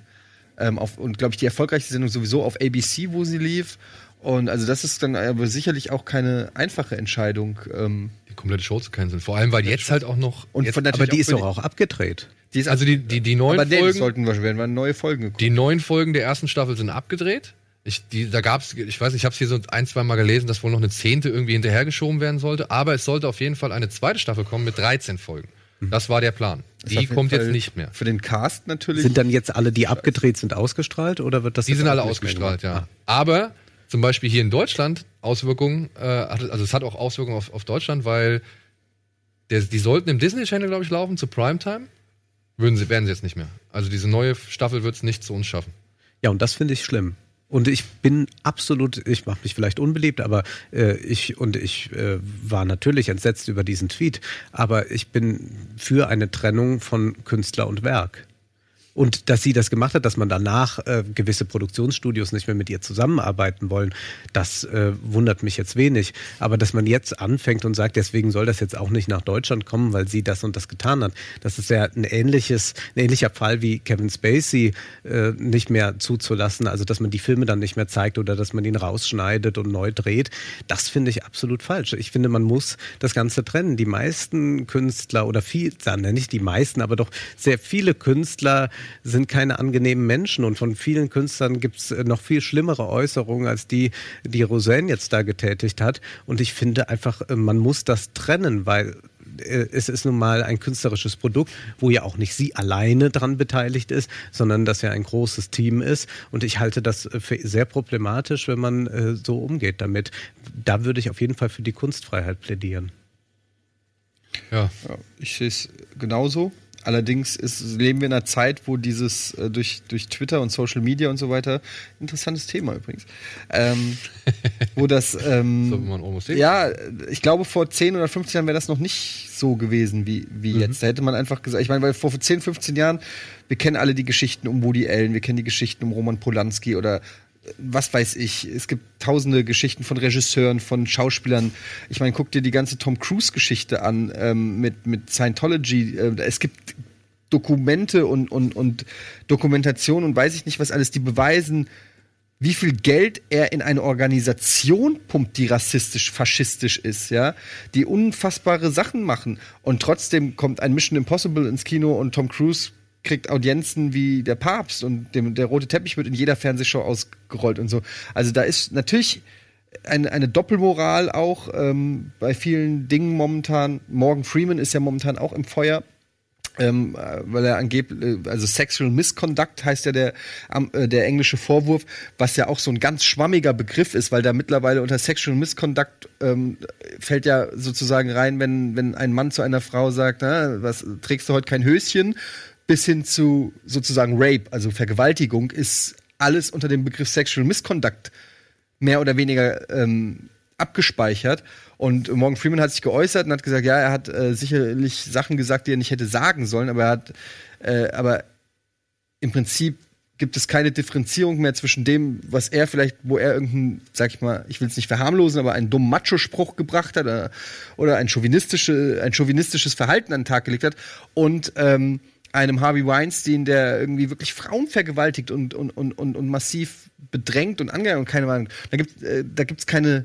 Ähm, auf, und glaube ich, die erfolgreichste Sendung sowieso auf ABC, wo sie lief. Und also das ist dann aber sicherlich auch keine einfache Entscheidung. Ähm, Die komplette Show zu canceln. Vor allem, weil jetzt halt auch noch. und jetzt, von Aber die ist doch auch abgedreht. Die ist also die, die, die neuen aber Folgen. sollten wir, werden wir neue Folgen geguckt. Die neuen Folgen der ersten Staffel sind abgedreht. Ich, die, da gab's, ich weiß nicht, ich habe es hier so ein, zwei Mal gelesen, dass wohl noch eine zehnte irgendwie hinterhergeschoben werden sollte. Aber es sollte auf jeden Fall eine zweite Staffel kommen mit 13 Folgen. Das war der Plan. Die kommt jetzt nicht mehr. Für den Cast natürlich. Sind dann jetzt alle, die abgedreht sind, ausgestrahlt oder wird das Die sind alle ausgestrahlt, ja. Aber zum Beispiel hier in Deutschland Auswirkungen, äh, also es hat auch Auswirkungen auf, auf Deutschland, weil der, die sollten im Disney Channel, glaube ich, laufen zu Primetime. Würden sie, werden sie jetzt nicht mehr. Also diese neue Staffel wird es nicht zu uns schaffen. Ja, und das finde ich schlimm. Und ich bin absolut, ich mache mich vielleicht unbeliebt, aber äh, ich und ich äh, war natürlich entsetzt über diesen Tweet, aber ich bin für eine Trennung von Künstler und Werk. Und dass sie das gemacht hat, dass man danach äh, gewisse Produktionsstudios nicht mehr mit ihr zusammenarbeiten wollen, das äh, wundert mich jetzt wenig. Aber dass man jetzt anfängt und sagt, deswegen soll das jetzt auch nicht nach Deutschland kommen, weil sie das und das getan hat, das ist ja ein ähnliches, ein ähnlicher Fall wie Kevin Spacey äh, nicht mehr zuzulassen, also dass man die Filme dann nicht mehr zeigt oder dass man ihn rausschneidet und neu dreht. Das finde ich absolut falsch. Ich finde, man muss das Ganze trennen. Die meisten Künstler oder viel, wir nicht die meisten, aber doch sehr viele Künstler sind keine angenehmen Menschen und von vielen Künstlern gibt es noch viel schlimmere Äußerungen als die, die Roseanne jetzt da getätigt hat. Und ich finde einfach, äh, man muss das trennen, weil äh, es ist nun mal ein künstlerisches Produkt, wo ja auch nicht sie alleine dran beteiligt ist, sondern dass ja ein großes Team ist. Und ich halte das äh, für sehr problematisch, wenn man äh, so umgeht damit. Da würde ich auf jeden Fall für die Kunstfreiheit plädieren. Ja. Ja, ich sehe es genauso. Allerdings ist, leben wir in einer Zeit, wo dieses äh, durch, durch Twitter und Social Media und so weiter, interessantes Thema übrigens, ähm, wo das, ähm, So, ja, ich glaube, vor 10 oder 15 Jahren wäre das noch nicht so gewesen wie, wie jetzt. Da hätte man einfach gesagt, ich meine, weil vor 10, 15 Jahren, wir kennen alle die Geschichten um Woody Allen, wir kennen die Geschichten um Roman Polanski oder was weiß ich. Es gibt tausende Geschichten von Regisseuren, von Schauspielern. Ich meine, guck dir die ganze Tom Cruise-Geschichte an ähm, mit, mit Scientology. Äh, es gibt Dokumente und, und, und Dokumentation und weiß ich nicht was alles, die beweisen, wie viel Geld er in eine Organisation pumpt, die rassistisch, faschistisch ist, ja, die unfassbare Sachen machen. Und trotzdem kommt ein Mission Impossible ins Kino und Tom Cruise kriegt Audienzen wie der Papst und dem, der rote Teppich wird in jeder Fernsehshow ausgerollt und so. Also da ist natürlich eine, eine Doppelmoral auch ähm, bei vielen Dingen momentan. Morgan Freeman ist ja momentan auch im Feuer ähm, äh, weil er angeblich, äh, also Sexual Misconduct heißt ja der, äh, der englische Vorwurf, was ja auch so ein ganz schwammiger Begriff ist, weil da mittlerweile unter Sexual Misconduct ähm, fällt ja sozusagen rein, wenn, wenn ein Mann zu einer Frau sagt, na, was trägst du heute kein Höschen, bis hin zu sozusagen Rape, also Vergewaltigung, ist alles unter dem Begriff Sexual Misconduct mehr oder weniger ähm, abgespeichert. Und Morgan Freeman hat sich geäußert und hat gesagt, ja, er hat äh, sicherlich Sachen gesagt, die er nicht hätte sagen sollen, aber er hat, äh, aber im Prinzip gibt es keine Differenzierung mehr zwischen dem, was er vielleicht, wo er irgendeinen, sag ich mal, ich will es nicht verharmlosen, aber einen dummen Macho-Spruch gebracht hat oder, oder ein, chauvinistische, ein chauvinistisches Verhalten an den Tag gelegt hat und ähm, einem Harvey Weinstein, der irgendwie wirklich Frauen vergewaltigt und, und, und, und, massiv bedrängt und angegangen und keine Ahnung. Da gibt äh, da gibt's keine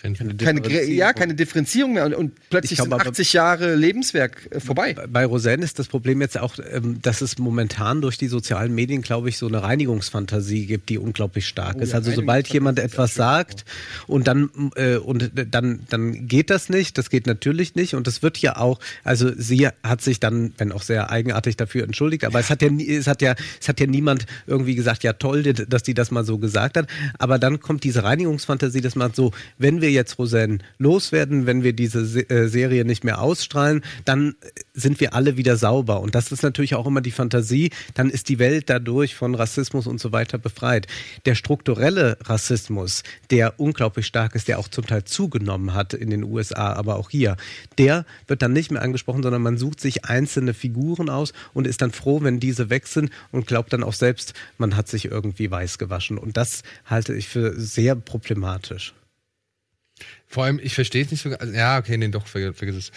Keine, Gre- ja, keine Differenzierung mehr. Und, und plötzlich Ich glaub, sind aber- 80 Jahre Lebenswerk äh, vorbei. Bei Roseanne ist das Problem jetzt auch, ähm, dass es momentan durch die sozialen Medien, glaube ich, so eine Reinigungsfantasie gibt, die unglaublich stark ist. ja, Also sobald jemand etwas sagt und dann äh, und dann dann geht das nicht, das geht natürlich nicht. Und es wird ja auch, also sie hat sich dann, wenn auch sehr eigenartig dafür entschuldigt, aber es hat ja es hat ja es hat ja niemand irgendwie gesagt, ja toll, dass die das mal so gesagt hat, aber dann kommt diese Reinigungsfantasie, dass man so, wenn wir jetzt Roseanne loswerden, wenn wir diese Se äh, Serie nicht mehr ausstrahlen, dann sind wir alle wieder sauber. Und das ist natürlich auch immer die Fantasie, dann ist die Welt dadurch von Rassismus und so weiter befreit. Der strukturelle Rassismus, der unglaublich stark ist, der auch zum Teil zugenommen hat in den USA, aber auch hier, der wird dann nicht mehr angesprochen, sondern man sucht sich einzelne Figuren aus und ist dann froh, wenn diese weg sind und glaubt dann auch selbst, man hat sich irgendwie weiß gewaschen. Und das halte ich für sehr problematisch. Vor allem, ich verstehe es nicht so. Also, ja, okay, nee, doch, vergiss, vergiss es.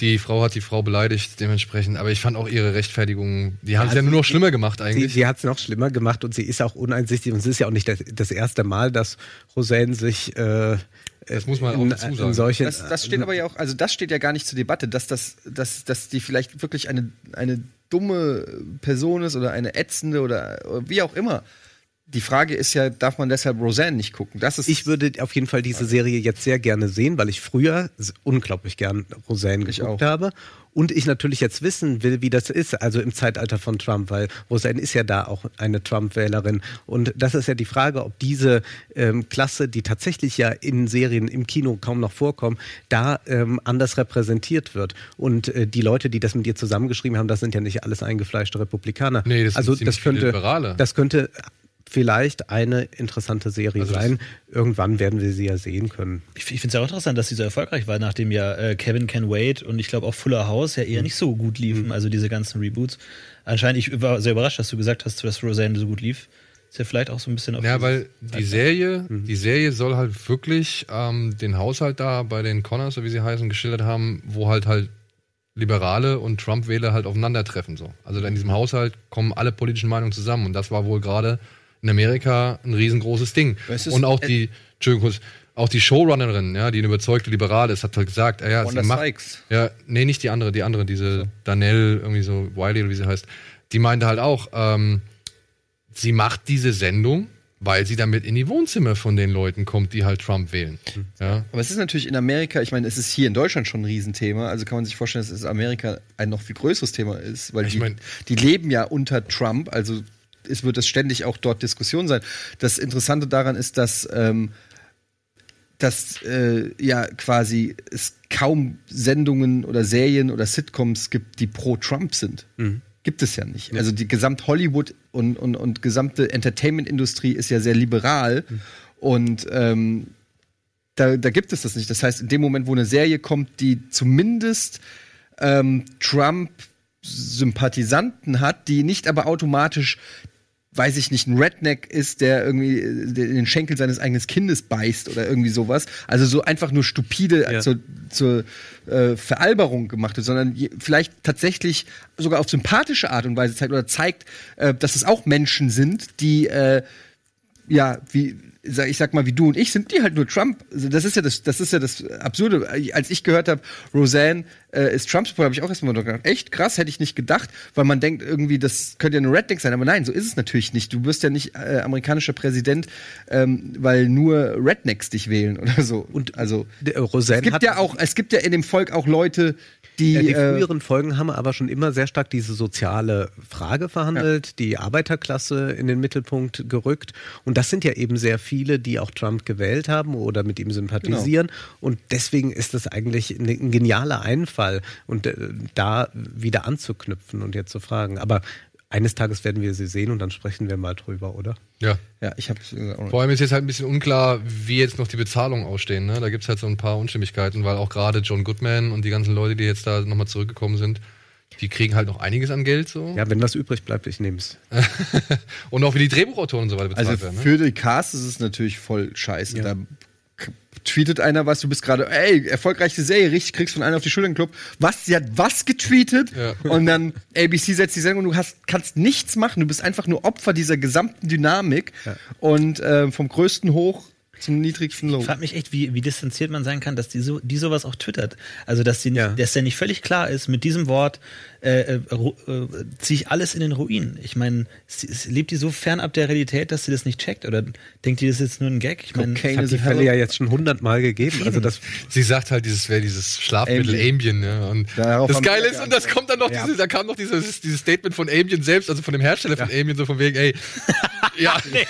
Die Frau hat die Frau beleidigt, dementsprechend. Aber ich fand auch ihre Rechtfertigung, die haben es ja sie- nur noch schlimmer gemacht Sie, eigentlich. sie hat es noch schlimmer gemacht und sie ist auch uneinsichtig und es ist ja auch nicht das, das erste Mal, dass Roseanne sich äh, Das muss man auch in, dazu sagen. solche Das, das steht aber ja auch, also das steht ja gar nicht zur Debatte, dass das, dass, dass die vielleicht wirklich eine, eine dumme Person ist oder eine ätzende oder wie auch immer. Die Frage ist ja, darf man deshalb Roseanne nicht gucken? Das ist Ich würde auf jeden Fall diese Serie jetzt sehr gerne sehen, weil ich früher unglaublich gern Roseanne Ich geguckt auch. habe. Und ich natürlich jetzt wissen will, wie das ist, also im Zeitalter von Trump, weil Roseanne ist ja da auch eine Trump-Wählerin. Und das ist ja die Frage, ob diese ähm, Klasse, die tatsächlich ja in Serien im Kino kaum noch vorkommt, da ähm, anders repräsentiert wird. Und äh, die Leute, die das mit ihr zusammengeschrieben haben, das sind ja nicht alles eingefleischte Republikaner. Nee, das sind also das könnte, viele Liberale. das könnte vielleicht eine interessante Serie Also sein. Irgendwann werden wir sie ja sehen können. Ich, ich finde es ja auch interessant, dass sie so erfolgreich war, nachdem ja äh, Kevin Can Wait und ich glaube auch Fuller House ja eher nicht so gut liefen, also diese ganzen Reboots. Anscheinend, ich war sehr überrascht, dass du gesagt hast, dass Roseanne so gut lief. Ist ja vielleicht auch so ein bisschen auf Ja, weil die Serie, die Serie soll halt wirklich ähm, den Haushalt da bei den Connors, so wie sie heißen, geschildert haben, wo halt halt Liberale und Trump-Wähler halt aufeinandertreffen. So. Also in diesem Haushalt kommen alle politischen Meinungen zusammen und das war wohl gerade in Amerika ein riesengroßes Ding. Ist- Und auch die, Entschuldigung, auch die Showrunnerin, ja, die eine überzeugte Liberale ist, hat halt gesagt, ja, Wanda sie macht, Sykes. ja, nee, nicht die andere, die andere, diese Danelle, irgendwie so Wiley oder wie sie heißt, die meinte halt auch, ähm, sie macht diese Sendung, weil sie damit in die Wohnzimmer von den Leuten kommt, die halt Trump wählen. Ja. Aber es ist natürlich in Amerika, ich meine, es ist hier in Deutschland schon ein Riesenthema, also kann man sich vorstellen, dass es in Amerika ein noch viel größeres Thema ist, weil Ich die, mein- die leben ja unter Trump, also es wird es ständig auch dort Diskussion sein. Das Interessante daran ist, dass ähm, dass äh, ja quasi es kaum Sendungen oder Serien oder Sitcoms gibt, die pro Trump sind. Gibt es ja nicht. Also die gesamt Hollywood und, und, und gesamte Entertainment-Industrie ist ja sehr liberal und ähm, da, da gibt es das nicht. Das heißt, in dem Moment, wo eine Serie kommt, die zumindest ähm, Trump-Sympathisanten hat, die nicht aber automatisch, weiß ich nicht, ein Redneck ist, der irgendwie äh, in den Schenkel seines eigenen Kindes beißt oder irgendwie sowas. Also so einfach nur stupide Ja. zur, zur äh, Veralberung gemacht wird, sondern je, vielleicht tatsächlich sogar auf sympathische Art und Weise zeigt oder zeigt, äh, dass es auch Menschen sind, die äh, ja, wie ich sag mal, wie du und ich sind die halt nur Trump. Also das ist ja das, das ist ja das Absurde. Als ich gehört habe, Roseanne äh, ist Trump Supporter, habe ich auch erstmal gedacht, echt krass, hätte ich nicht gedacht, weil man denkt irgendwie, das könnte ja nur Redneck sein, aber nein, so ist es natürlich nicht. Du wirst ja nicht äh, amerikanischer Präsident, ähm, weil nur Rednecks dich wählen oder so. Und also Der, äh, Roseanne es gibt hat ja auch, es gibt ja in dem Volk auch Leute, die, Ja, die äh, früheren Folgen haben aber schon immer sehr stark diese soziale Frage verhandelt, die Arbeiterklasse in den Mittelpunkt gerückt. Und das sind ja eben sehr viele, die auch Trump gewählt haben oder mit ihm sympathisieren. Genau. Und deswegen ist das eigentlich ein, ein genialer Einfall, und äh, da wieder anzuknüpfen und jetzt zu fragen. Aber eines Tages werden wir sie sehen und dann sprechen wir mal drüber, oder? Ja. ja, ich habe Vor allem ist jetzt halt ein bisschen unklar, wie jetzt noch die Bezahlungen ausstehen. Ne? Da gibt es halt so ein paar Unstimmigkeiten, weil auch gerade John Goodman und die ganzen Leute, die jetzt da nochmal zurückgekommen sind, die kriegen halt noch einiges an Geld so. Ja, wenn was übrig bleibt, ich nehme es. Und auch wie die Drehbuchautoren und so weiter bezahlt Also werden. Ne? für die Cast ist es natürlich voll scheiße. Da k- tweetet einer was, du bist gerade, ey, erfolgreiche Serie, richtig, kriegst von einer auf die Schulter geklopft. Was? Sie hat was getweetet? Ja. Und dann ABC setzt die Sendung und du hast, kannst nichts machen. Du bist einfach nur Opfer dieser gesamten Dynamik und äh, vom größten Hoch zum niedrigsten Low. Ich frage mich echt, wie, wie distanziert man sein kann, dass die, so, die sowas auch twittert. Also, dass, die, Ja. dass der nicht völlig klar ist, mit diesem Wort äh, äh, äh, ziehe ich alles in den Ruin. Ich meine, lebt die so fernab der Realität, dass sie das nicht checkt? Oder denkt die, das ist jetzt nur ein Gag? Ich meine, Cocaine Ich habe is die Fälle ja jetzt schon hundertmal gegeben. Also das Sie sagt halt, dieses wäre dieses Schlafmittel Ambien. ja. Und Darauf das Geile ist, und das kommt dann noch, diese, da kam noch dieses, dieses Statement von Ambien selbst, also von dem Hersteller von Ambien, so von wegen, ey, ja, nee,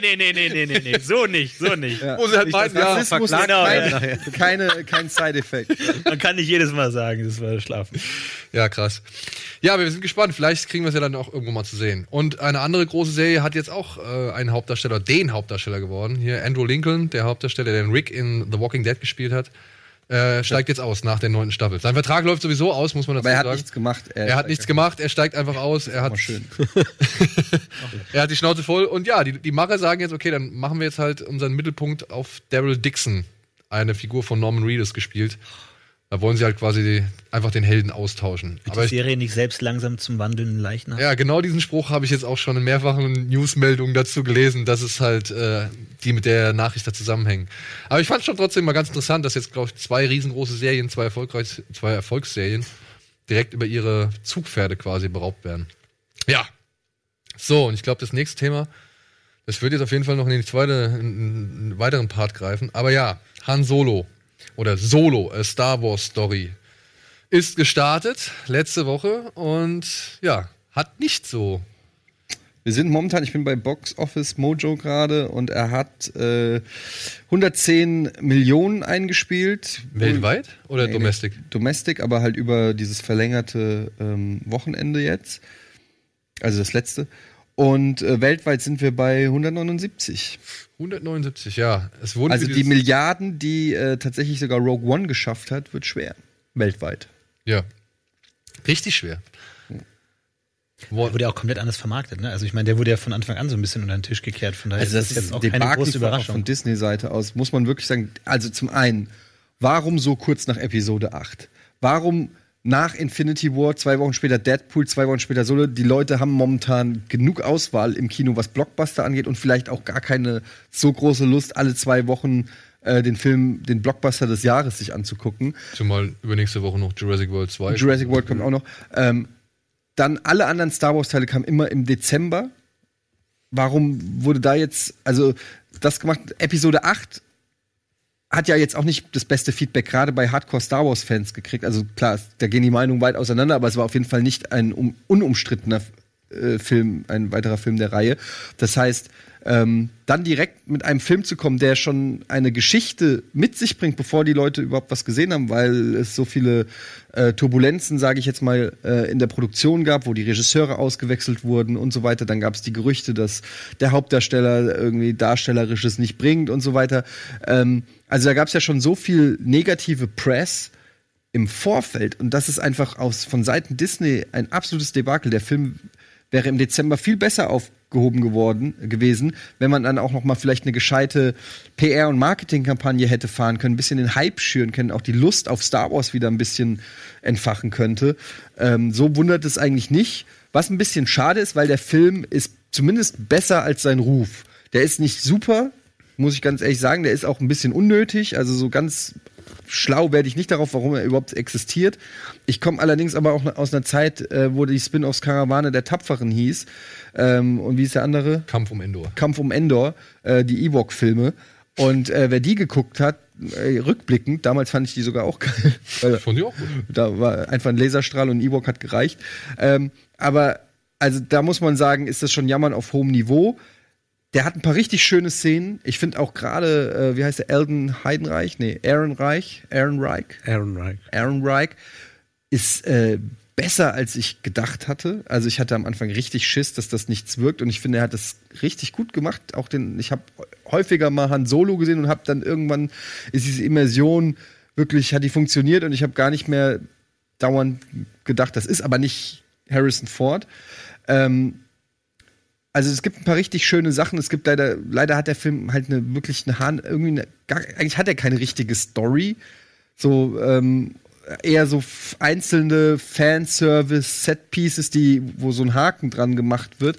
nee, nee, nee, nee, nee, nee, so nicht, so nicht. wo sie halt meinten, ja, Rassismus ist Genau, kein, ja. keine, kein Side-Effekt. Man kann nicht jedes Mal sagen, das war Schlafen. Ja, krass. Ja, wir sind gespannt. Vielleicht kriegen wir es ja dann auch irgendwo mal zu sehen. Und eine andere große Serie hat jetzt auch äh, einen Hauptdarsteller, den Hauptdarsteller geworden. Hier Andrew Lincoln, der Hauptdarsteller, der den Rick in The Walking Dead gespielt hat, äh, steigt jetzt aus nach der neunten Staffel. Sein Vertrag läuft sowieso aus, muss man dazu Aber er hat sagen. nichts gemacht. er hat nichts gemacht, er steigt einfach aus, er hat, schön. er hat die Schnauze voll. Und ja, die, die Macher sagen jetzt, okay, dann machen wir jetzt halt unseren Mittelpunkt auf Daryl Dixon, eine Figur von Norman Reedus gespielt. Da wollen sie halt quasi die, einfach den Helden austauschen. Wird Aber die ich, Serie nicht selbst langsam zum wandelnden Leichnam? ja, genau diesen Spruch habe ich jetzt auch schon in mehrfachen Newsmeldungen dazu gelesen, dass es halt äh, die mit der Nachricht da zusammenhängen. Aber ich fand es schon trotzdem mal ganz interessant, dass jetzt, glaube ich, zwei riesengroße Serien, zwei, erfolgreich, zwei Erfolgsserien direkt über ihre Zugpferde quasi beraubt werden. Ja. So, und ich glaube, das nächste Thema, das wird jetzt auf jeden Fall noch in die zweite, in, in einen weiteren Part greifen. Aber ja, Han Solo oder Solo, a Star Wars Story, ist gestartet letzte Woche und ja, hat nicht so. Wir sind momentan, ich bin bei Box Office Mojo gerade und er hat äh, 110 Millionen eingespielt. Weltweit oder Nee, Domestic? Domestic, aber halt über dieses verlängerte ähm, Wochenende jetzt. Also das letzte. Und äh, weltweit sind wir bei 179. 179, ja. Es wurden Also die Milliarden, die äh, tatsächlich sogar Rogue One geschafft hat, wird schwer. Weltweit. Ja. Richtig schwer. Wo- Der wurde ja auch komplett anders vermarktet, ne? Also ich meine, der wurde ja von Anfang an so ein bisschen unter den Tisch gekehrt, von daher Also das ist jetzt auch ein keine große Überraschung. von Disney-Seite aus, muss man wirklich sagen. Also zum einen, warum so kurz nach Episode 8? Warum nach Infinity War, zwei Wochen später Deadpool, zwei Wochen später Solo? Die Leute haben momentan genug Auswahl im Kino, was Blockbuster angeht und vielleicht auch gar keine so große Lust, alle zwei Wochen äh, den Film, den Blockbuster des Jahres sich anzugucken. Zumal übernächste Woche noch Jurassic World 2. Jurassic World kommt auch noch. Ähm, dann alle anderen Star Wars Teile kamen immer im Dezember. Warum wurde da jetzt, also das gemacht? Episode 8 hat ja jetzt auch nicht das beste Feedback gerade bei Hardcore Star Wars Fans gekriegt. Also klar, da gehen die Meinungen weit auseinander, aber es war auf jeden Fall nicht ein um, unumstrittener äh, Film, ein weiterer Film der Reihe. Das heißt, Ähm, dann direkt mit einem Film zu kommen, der schon eine Geschichte mit sich bringt, bevor die Leute überhaupt was gesehen haben, weil es so viele äh, Turbulenzen, sage ich jetzt mal, äh, in der Produktion gab, wo die Regisseure ausgewechselt wurden und so weiter. Dann gab es die Gerüchte, dass der Hauptdarsteller irgendwie Darstellerisches nicht bringt und so weiter. Ähm, also da gab es ja schon so viel negative Press im Vorfeld und das ist einfach aus von Seiten Disney ein absolutes Debakel. Der Film wäre im Dezember viel besser aufgehoben geworden gewesen, wenn man dann auch noch mal vielleicht eine gescheite PR und Marketingkampagne hätte fahren können, ein bisschen den Hype schüren können, auch die Lust auf Star Wars wieder ein bisschen entfachen könnte. Ähm, so wundert es eigentlich nicht. Was ein bisschen schade ist, weil der Film ist zumindest besser als sein Ruf. Der ist nicht super, muss ich ganz ehrlich sagen. Der ist auch ein bisschen unnötig. Also so ganz schlau werde ich nicht darauf, warum er überhaupt existiert. Ich komme allerdings aber auch aus einer Zeit, äh, wo die Spin-offs Karawane der Tapferen hieß. Ähm, und wie ist der andere? Kampf um Endor. Kampf um Endor, äh, die Ewok-Filme. Und äh, wer die geguckt hat, äh, rückblickend, damals fand ich die sogar auch geil. Weil Fand ich auch gut. da war einfach ein Laserstrahl und ein Ewok hat gereicht. Ähm, aber also da muss man sagen, ist das schon Jammern auf hohem Niveau. Der hat ein paar richtig schöne Szenen. Ich finde auch gerade, äh, wie heißt der, Elden Heidenreich? Nee, Aaron Reich. Aaron Reich. Aaron Reich. Aaron Reich ist äh, besser, als ich gedacht hatte. Also ich hatte am Anfang richtig Schiss, dass das nichts wirkt und ich finde, er hat das richtig gut gemacht. Auch den, ich habe häufiger mal Han Solo gesehen und habe dann irgendwann ist diese Immersion wirklich hat die funktioniert und ich habe gar nicht mehr dauernd gedacht, das ist aber nicht Harrison Ford. Ähm, also es gibt ein paar richtig schöne Sachen. Es gibt leider, leider hat der Film halt eine wirklich eine Hahn, irgendwie eine, gar, eigentlich hat er keine richtige Story. So ähm, eher so einzelne Fanservice-Set-Pieces, die, wo so ein Haken dran gemacht wird,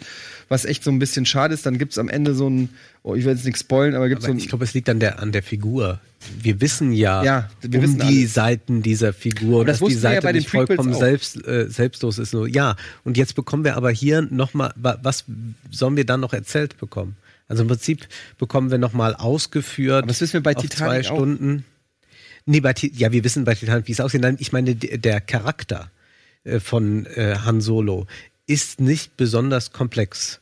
was echt so ein bisschen schade ist. Dann gibt's am Ende so ein, oh, ich will jetzt nichts spoilen, aber gibt's Aber so ein, ich glaube, es liegt an der, an der Figur. Wir wissen ja, Ja, wir um wissen die alles. Seiten dieser Figur, Aber das dass die wir ja Seite bei den nicht Prequels vollkommen auch. selbst, äh, selbstlos ist. Ja, und jetzt bekommen wir aber hier nochmal, was sollen wir dann noch erzählt bekommen? Also im Prinzip bekommen wir nochmal ausgeführt. Aber das wissen wir bei Titanic zwei auch. Nee, bei, ja, wir wissen bei Titanic, wie es aussieht. Nein, ich meine, der Charakter äh, von äh, Han Solo ist nicht besonders komplex.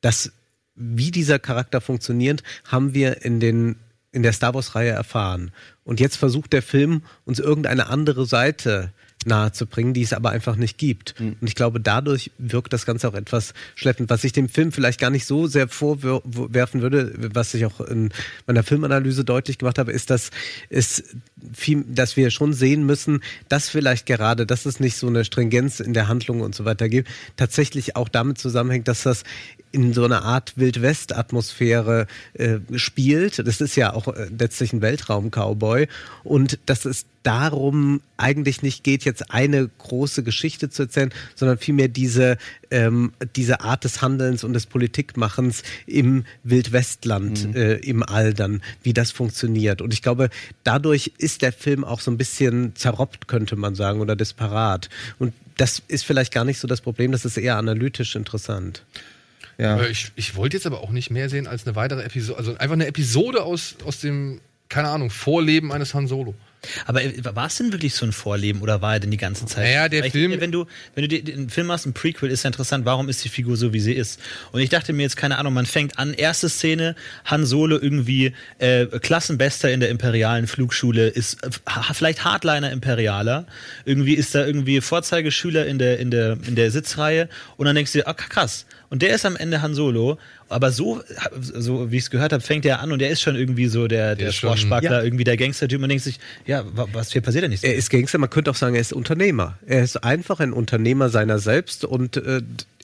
Das, wie dieser Charakter funktioniert, haben wir in den in der Star Wars Reihe erfahren. Und jetzt versucht der Film uns irgendeine andere Seite nahezubringen, die es aber einfach nicht gibt. Und ich glaube, dadurch wirkt das Ganze auch etwas schleppend. Was ich dem Film vielleicht gar nicht so sehr vorwerfen würde, was ich auch in meiner Filmanalyse deutlich gemacht habe, ist, dass es viel, dass wir schon sehen müssen, dass vielleicht gerade, dass es nicht so eine Stringenz in der Handlung und so weiter gibt, tatsächlich auch damit zusammenhängt, dass das in so einer Art Wild-West-Atmosphäre äh, spielt. Das ist ja auch äh, letztlich ein Weltraum-Cowboy. Und dass es darum eigentlich nicht geht, jetzt eine große Geschichte zu erzählen, sondern vielmehr diese, ähm, diese Art des Handelns und des Politikmachens im Wildwestland, äh, im All dann, wie das funktioniert. Und ich glaube, dadurch ist der Film auch so ein bisschen zerroppt, könnte man sagen, oder disparat. Und das ist vielleicht gar nicht so das Problem, das ist eher analytisch interessant. Ja. Äh, Ich, ich wollte jetzt aber auch nicht mehr sehen als eine weitere Episode, also einfach eine Episode aus, aus dem, keine Ahnung, Vorleben eines Han Solo. Aber äh, war es denn wirklich so ein Vorleben oder war er denn die ganze Zeit? Naja, der ich Film- wenn du, wenn du den Film machst, ein Prequel, ist ja interessant, warum ist die Figur so, wie sie ist? Und ich dachte mir jetzt, keine Ahnung, man fängt an, erste Szene, Han Solo irgendwie äh, Klassenbester in der imperialen Flugschule, ist äh, vielleicht Hardliner Imperialer, irgendwie ist da irgendwie Vorzeigeschüler in der, in der, in der Sitzreihe und dann denkst du dir, ah, krass. Und der ist am Ende Han Solo, aber so, so wie ich es gehört habe, fängt er an und der ist schon irgendwie so der, der schon- Swashbuckler, Ja. irgendwie der Gangster-Typ. Man denkt sich, ja, wa- was hier passiert denn nicht? so? Er ist Gangster, man könnte auch sagen, er ist Unternehmer. Er ist einfach ein Unternehmer seiner selbst und äh,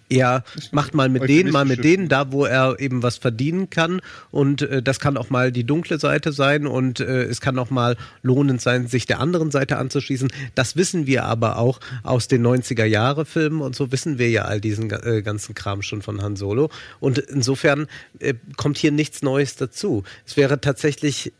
er macht mal mit denen, mal mit denen, da wo er eben was verdienen kann. Und äh, das kann auch mal die dunkle Seite sein und äh, es kann auch mal lohnend sein, sich der anderen Seite anzuschließen. Das wissen wir aber auch aus den 90er-Jahre-Filmen und so wissen wir ja all diesen äh, ganzen Kram schon von Han Solo. Und insofern äh, kommt hier nichts Neues dazu. Es wäre tatsächlich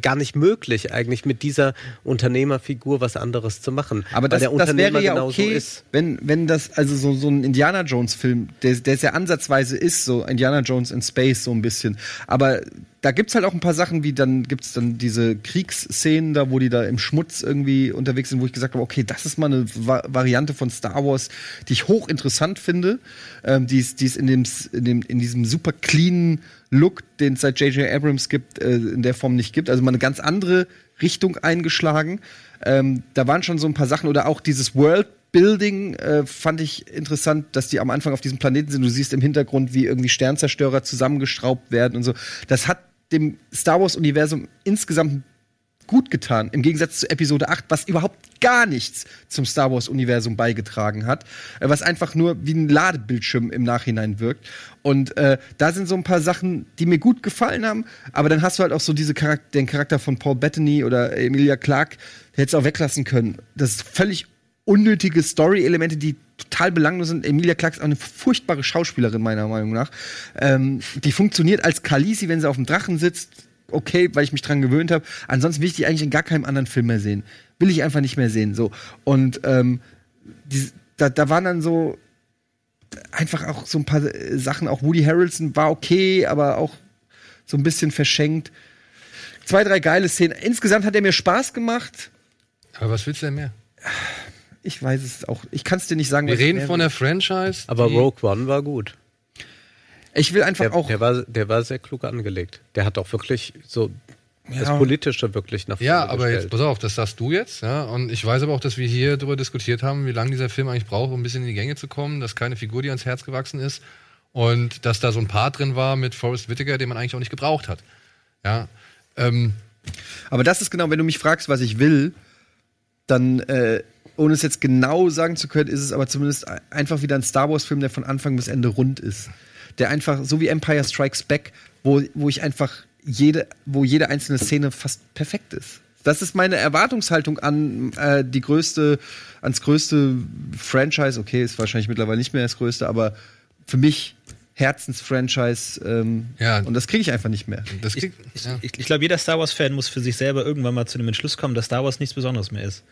gar nicht möglich, eigentlich mit dieser Unternehmerfigur was anderes zu machen. Aber das, der das Unternehmer wäre ja genauso okay, ist. wenn, wenn das, also so, so ein Indiana Jones-Film, der, der ja ansatzweise ist, so Indiana Jones in Space, so ein bisschen. Aber da gibt's halt auch ein paar Sachen, wie dann gibt's dann diese Kriegsszenen da, wo die da im Schmutz irgendwie unterwegs sind, wo ich gesagt habe, okay, das ist mal eine Va Variante von Star Wars, die ich hochinteressant finde, ähm, die ist in, in, in diesem super cleanen Look, den es seit J.J. Abrams gibt, äh, in der Form nicht gibt. Also mal eine ganz andere Richtung eingeschlagen. Ähm, da waren schon so ein paar Sachen oder auch dieses Worldbuilding äh, fand ich interessant, dass die am Anfang auf diesem Planeten sind. Du siehst im Hintergrund, wie irgendwie Sternzerstörer zusammengeschraubt werden und so. Das hat dem Star Wars-Universum insgesamt gut getan, im Gegensatz zu Episode 8, was überhaupt gar nichts zum Star Wars-Universum beigetragen hat, äh, was einfach nur wie ein Ladebildschirm im Nachhinein wirkt. Und äh, da sind so ein paar Sachen, die mir gut gefallen haben, aber dann hast du halt auch so diese Charakter, den Charakter von Paul Bettany oder Emilia Clarke, hättest auch weglassen können. Das ist völlig unnötige Story-Elemente, die total belanglos sind. Emilia Clarke ist auch eine furchtbare Schauspielerin, meiner Meinung nach. Ähm, die funktioniert als Khaleesi, wenn sie auf dem Drachen sitzt, okay, weil ich mich dran gewöhnt habe. Ansonsten will ich die eigentlich in gar keinem anderen Film mehr sehen. Will ich einfach nicht mehr sehen. So. Und ähm, die, da, da waren dann so einfach auch so ein paar äh, Sachen. Auch Woody Harrelson war okay, aber auch so ein bisschen verschenkt. Zwei, drei geile Szenen. Insgesamt hat er mir Spaß gemacht. Aber was willst du denn mehr? Ich weiß es auch. Ich kann es dir nicht sagen. Wir reden von der Franchise. Aber Rogue One war gut. Ich will einfach Der, auch. der, war, der war sehr klug angelegt. Der hat auch wirklich so das Ja. Politische wirklich nach vorne Ja, aber jetzt, gestellt. pass auf, das sagst du jetzt, ja. Und ich weiß aber auch, dass wir hier darüber diskutiert haben, wie lange dieser Film eigentlich braucht, um ein bisschen in die Gänge zu kommen, dass keine Figur, die ans Herz gewachsen ist. Und dass da so ein Part drin war mit Forrest Whitaker, den man eigentlich auch nicht gebraucht hat. Ja. Ähm, Aber das ist genau, wenn du mich fragst, was ich will, dann, äh, ohne es jetzt genau sagen zu können, ist es aber zumindest ein- einfach wieder ein Star Wars-Film, der von Anfang bis Ende rund ist. Der einfach, so wie Empire Strikes Back, wo, wo ich einfach jede, wo jede einzelne Szene fast perfekt ist. Das ist meine Erwartungshaltung an äh, die größte, ans größte Franchise. Okay, ist wahrscheinlich mittlerweile nicht mehr das größte, aber für mich Herzensfranchise. Ähm, Ja. Und das kriege ich einfach nicht mehr. das kriegt, Ich, ja. ich, ich glaube, jeder Star Wars-Fan muss für sich selber irgendwann mal zu dem Entschluss kommen, dass Star Wars nichts Besonderes mehr ist.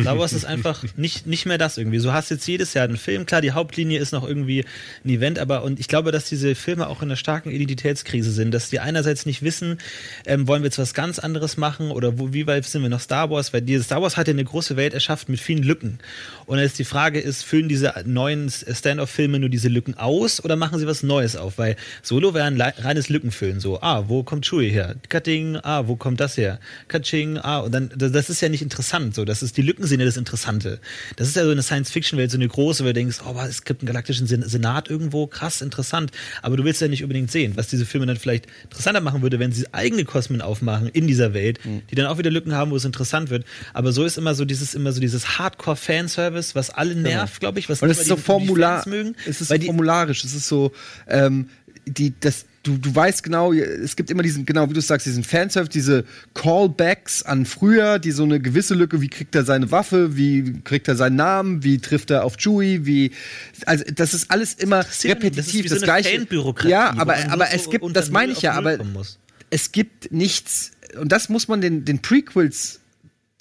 Star Wars ist einfach nicht, nicht mehr das irgendwie. Du hast jetzt jedes Jahr einen Film, klar, die Hauptlinie ist noch irgendwie ein Event, aber und ich glaube, dass diese Filme auch in einer starken Identitätskrise sind, dass die einerseits nicht wissen, ähm, wollen wir jetzt was ganz anderes machen oder wo, wie weit sind wir noch Star Wars, weil dieses Star Wars hat ja eine große Welt erschaffen mit vielen Lücken. Und jetzt die Frage ist, füllen diese neuen Stand-off-Filme nur diese Lücken aus oder machen sie was Neues auf? Weil Solo wäre ein reines Lückenfüllen. So, ah, wo kommt Chewie her? Cutting, ah, wo kommt das her? Catching, ah, und dann, das ist ja nicht interessant. So, das ist die Lücken sind ja das Interessante. Das ist ja so eine Science-Fiction-Welt, so eine große, wo du denkst, oh, aber es gibt einen galaktischen Sen- Senat irgendwo, krass, interessant. Aber du willst ja nicht unbedingt sehen, was diese Filme dann vielleicht interessanter machen würde, wenn sie eigene Kosmen aufmachen in dieser Welt, die dann auch wieder Lücken haben, wo es interessant wird. Aber so ist immer so dieses, immer so dieses Hardcore-Fanservice, was alle nervt, glaube ich, was Und es ist so formular, es ist so formularisch, es ist so, ähm, die, das, du, du weißt genau, es gibt immer diesen, genau wie du sagst, diesen Fanservice, diese Callbacks an früher, die so eine gewisse Lücke, wie kriegt er seine Waffe, wie kriegt er seinen Namen, wie trifft er auf Chewie, wie, also das ist alles immer. Das ist repetitiv, das, so eine gleiche. Ja, aber, aber es gibt, das meine ich ja, aber es gibt nichts, und das muss man den, den Prequels,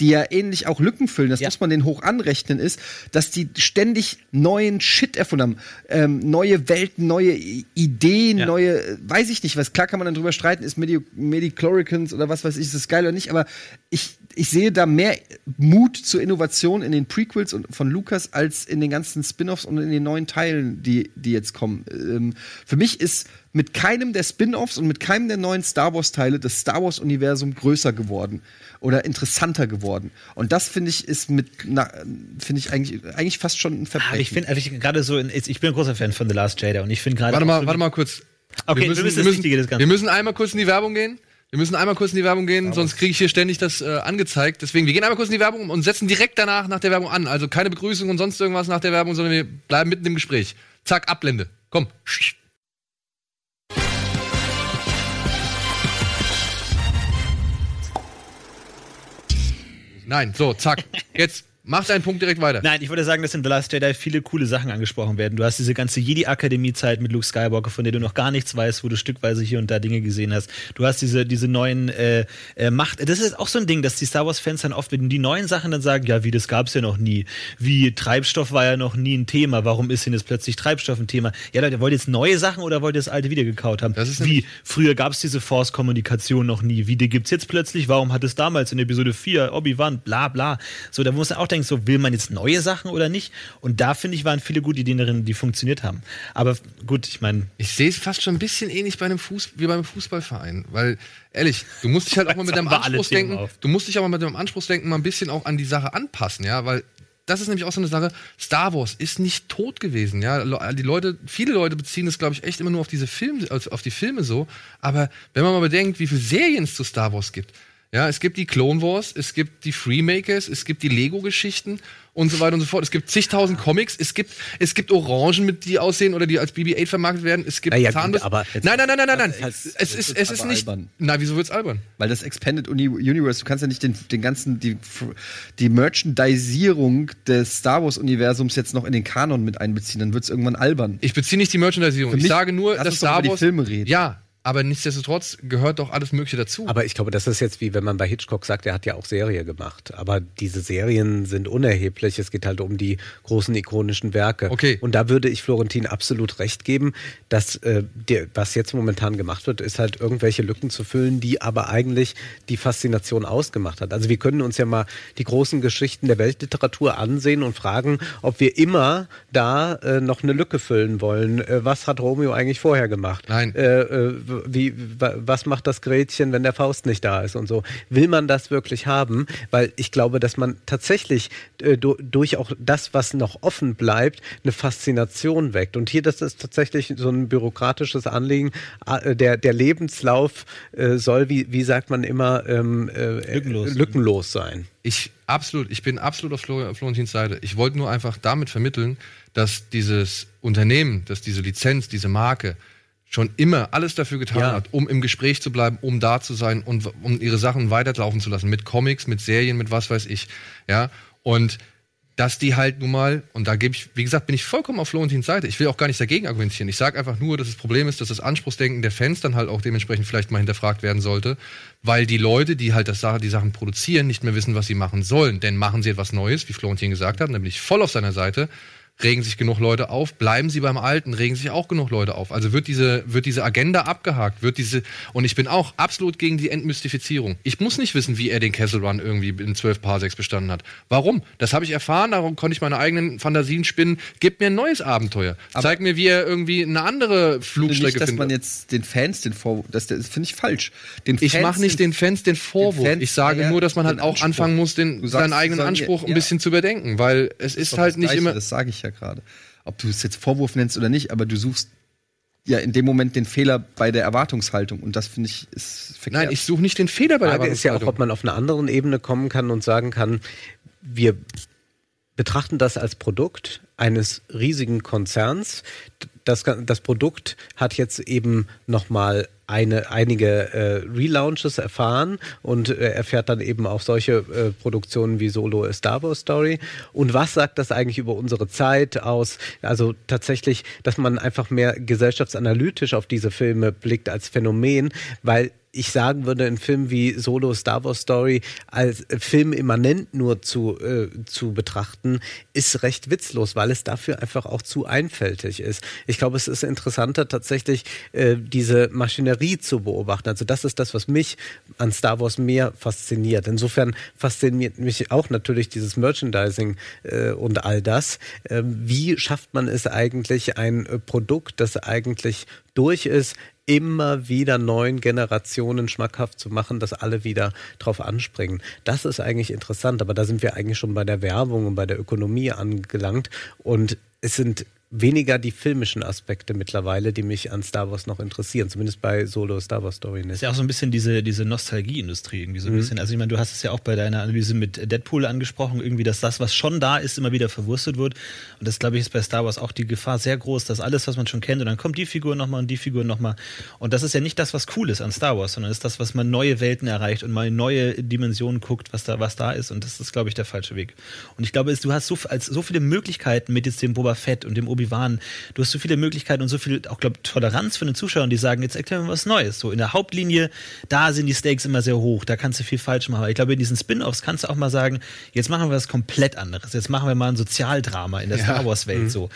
die ja ähnlich auch Lücken füllen, das Ja. muss man den hoch anrechnen, ist, dass die ständig neuen Shit erfunden haben. Ähm, neue Welten, neue Ideen, Ja. neue, weiß ich nicht was. Klar kann man dann drüber streiten, ist Medi Medichloricans oder was weiß ich, ist das geil oder nicht, aber ich, ich sehe da mehr Mut zur Innovation in den Prequels und von Lucas als in den ganzen Spin-offs und in den neuen Teilen, die, die jetzt kommen. Ähm, für mich ist mit keinem der Spin-offs und mit keinem der neuen Star Wars-Teile das Star Wars-Universum größer geworden oder interessanter geworden. Und das finde ich ist mit, na, finde ich eigentlich, eigentlich fast schon ein Verbrechen. Aber ich finde, ich gerade so, in, ich bin ein großer Fan von The Last Jedi und ich finde gerade. Warte mal, so warte mal kurz. Okay, wir müssen das Wichtige des Ganzen. wir müssen einmal kurz in die Werbung gehen. Wir müssen einmal kurz in die Werbung gehen, sonst kriege ich hier ständig das äh, angezeigt. Deswegen, wir gehen einmal kurz in die Werbung und setzen direkt danach nach der Werbung an. Also keine Begrüßung und sonst irgendwas nach der Werbung, sondern wir bleiben mitten im Gespräch. Zack, Ablende. Komm. Nein, so, zack. Jetzt Mach deinen Punkt direkt weiter. Nein, ich würde sagen, dass in The Last Jedi viele coole Sachen angesprochen werden. Du hast diese ganze Jedi-Akademie-Zeit mit Luke Skywalker, von der du noch gar nichts weißt, wo du stückweise hier und da Dinge gesehen hast. Du hast diese, diese neuen äh, äh, Macht. Das ist auch so ein Ding, dass die Star Wars-Fans dann oft, wenn die neuen Sachen dann sagen, ja, wie, das gab's ja noch nie. Wie, Treibstoff war ja noch nie ein Thema. Warum ist denn jetzt plötzlich Treibstoff ein Thema? Ja, Leute, wollt ihr jetzt neue Sachen oder wollt ihr das alte wieder gekaut haben? Das ist wie, früher gab's diese Force-Kommunikation noch nie. Wie, die gibt's jetzt plötzlich? Warum hat es damals in Episode 4 Obi-Wan, bla, bla. So, da muss man auch denken, so, will man jetzt neue Sachen oder nicht? Und da, finde ich, waren viele gute Ideen darin, die funktioniert haben. Aber gut, ich meine, Ich sehe es fast schon ein bisschen ähnlich bei einem Fuß wie beim Fußballverein, weil ehrlich, du musst dich halt auch mal mit deinem Anspruchsdenken, du musst dich aber mit deinem Anspruchsdenken mal ein bisschen auch an die Sache anpassen, ja, weil das ist nämlich auch so eine Sache. Star Wars ist nicht tot gewesen, ja. Die Leute, viele Leute beziehen das, glaube ich, echt immer nur auf diese Filme, also auf die Filme so. Aber wenn man mal bedenkt, wie viele Serien es zu Star Wars gibt, ja, es gibt die Clone Wars, es gibt die Freemakers, es gibt die Lego-Geschichten und so weiter und so fort. Es gibt zigtausend Comics, es gibt, es gibt Orangen, mit die aussehen oder die als BB-8 vermarktet werden. Es gibt Naja, gut, Zahnbürsten. aber nein, nein, nein, nein, nein, nein. Das ist- Es ist, es ist nicht. albern. Na, wieso wird's albern? Weil das Expanded Uni Universe, du kannst ja nicht den, den ganzen, die, die Merchandisierung des Star Wars-Universums jetzt noch in den Kanon mit einbeziehen, dann wird es irgendwann albern. Ich beziehe nicht die Merchandisierung. Ich sage nur, dass Star über die Wars. Filme reden. Ja, aber nichtsdestotrotz gehört doch alles Mögliche dazu. Aber ich glaube, das ist jetzt wie wenn man bei Hitchcock sagt, er hat ja auch Serie gemacht. Aber diese Serien sind unerheblich. Es geht halt um die großen ikonischen Werke. Okay. Und da würde ich Florentin absolut recht geben, dass äh, der, was jetzt momentan gemacht wird, ist halt irgendwelche Lücken zu füllen, die aber eigentlich die Faszination ausgemacht hat. Also wir können uns ja mal die großen Geschichten der Weltliteratur ansehen und fragen, ob wir immer da äh, noch eine Lücke füllen wollen. Äh, was hat Romeo eigentlich vorher gemacht? Nein. Wie, wa- was macht das Gretchen, wenn der Faust nicht da ist und so. Will man das wirklich haben? Weil ich glaube, dass man tatsächlich äh, du, durch auch das, was noch offen bleibt, eine Faszination weckt. Und hier, das ist tatsächlich so ein bürokratisches Anliegen. Äh, Der, der Lebenslauf äh, soll, wie, wie sagt man immer, ähm, äh, Lückenlos. lückenlos sein. Ich absolut, ich bin absolut auf Flor Florentins Seite. Ich wollte nur einfach damit vermitteln, dass dieses Unternehmen, dass diese Lizenz, diese Marke schon immer alles dafür getan Ja. hat, um im Gespräch zu bleiben, um da zu sein und um ihre Sachen weiterlaufen zu lassen. Mit Comics, mit Serien, mit was weiß ich. Ja. Und dass die halt nun mal, und da gebe ich, wie gesagt, bin ich vollkommen auf Florentins Seite. Ich will auch gar nicht dagegen argumentieren. Ich sage einfach nur, dass das Problem ist, dass das Anspruchsdenken der Fans dann halt auch dementsprechend vielleicht mal hinterfragt werden sollte, weil die Leute, die halt das, Sache- die Sachen produzieren, nicht mehr wissen, was sie machen sollen. Denn machen sie etwas Neues, wie Florentin gesagt hat, nämlich voll auf seiner Seite, regen sich genug Leute auf, bleiben sie beim Alten, regen sich auch genug Leute auf. Also wird diese, wird diese Agenda abgehakt, wird diese, und ich bin auch absolut gegen die Entmystifizierung. Ich muss nicht wissen, wie er den Kessel Run irgendwie in 12 Parsecs bestanden hat. Warum? Das habe ich erfahren, darum konnte ich meine eigenen Fantasien spinnen. Gib mir ein neues Abenteuer. Zeig mir, wie er irgendwie eine andere Flugstrecke nicht, dass man findet. jetzt den Fans den Vorwurf, das, das finde ich falsch. Den Ich mache nicht den Fans den Vorwurf. Fans ich sage nur, dass man halt den auch Anspruch. anfangen muss, den, sagst, seinen eigenen Anspruch ein ja. bisschen zu überdenken, weil es ist doch halt nicht immer. Das sage ich ja gerade. Ob du es jetzt Vorwurf nennst oder nicht, aber du suchst ja in dem Moment den Fehler bei der Erwartungshaltung und das finde ich ist verkehrt. Nein, ich suche nicht den Fehler bei der Frage ist ja auch, Erwartungshaltung. ob man auf einer anderen Ebene kommen kann und sagen kann, wir betrachten das als Produkt eines riesigen Konzerns. Das, das Produkt hat jetzt eben nochmal eine, einige äh, Relaunches erfahren und äh, erfährt dann eben auch solche äh, Produktionen wie Solo A Star Wars Story. Und was sagt das eigentlich über unsere Zeit aus? Also tatsächlich, dass man einfach mehr gesellschaftsanalytisch auf diese Filme blickt als Phänomen, weil ich sagen würde, ein Film wie Solo Star Wars Story als Film immanent nur zu, äh, zu betrachten, ist recht witzlos, weil es dafür einfach auch zu einfältig ist. Ich glaube, es ist interessanter, tatsächlich äh, diese Maschinerie zu beobachten. Also das ist das, was mich an Star Wars mehr fasziniert. Insofern fasziniert mich auch natürlich dieses Merchandising äh, und all das. Ähm, wie schafft man es eigentlich, ein Produkt, das eigentlich durch ist, immer wieder neuen Generationen schmackhaft zu machen, dass alle wieder drauf anspringen. Das ist eigentlich interessant, aber da sind wir eigentlich schon bei der Werbung und bei der Ökonomie angelangt und es sind weniger die filmischen Aspekte mittlerweile, die mich an Star Wars noch interessieren, zumindest bei Solo Star Wars Story Das nicht. ist ja auch so ein bisschen diese, diese Nostalgieindustrie irgendwie so ein bisschen. Also ich meine, du hast es ja auch bei deiner Analyse mit Deadpool angesprochen, irgendwie, dass das, was schon da ist, immer wieder verwurstet wird. Und das, glaube ich, ist bei Star Wars auch die Gefahr sehr groß, dass alles, was man schon kennt, und dann kommt die Figur nochmal und die Figur nochmal. Und das ist ja nicht das, was cool ist an Star Wars, sondern ist das, was man neue Welten erreicht und mal neue Dimensionen guckt, was da, was da ist. Und das ist, glaube ich, der falsche Weg. Und ich glaube, du hast so, als, so viele Möglichkeiten mit jetzt dem Boba Fett und dem Obi-Wan. Du hast so viele Möglichkeiten und so viel, auch, glaube Toleranz für den Zuschauer, die sagen, jetzt erklären wir was Neues. So in der Hauptlinie, da sind die Stakes immer sehr hoch, da kannst du viel falsch machen. Aber ich glaube, in diesen Spin-Offs kannst du auch mal sagen, jetzt machen wir was komplett anderes. Jetzt machen wir mal ein Sozialdrama in der Star Wars-Welt. So.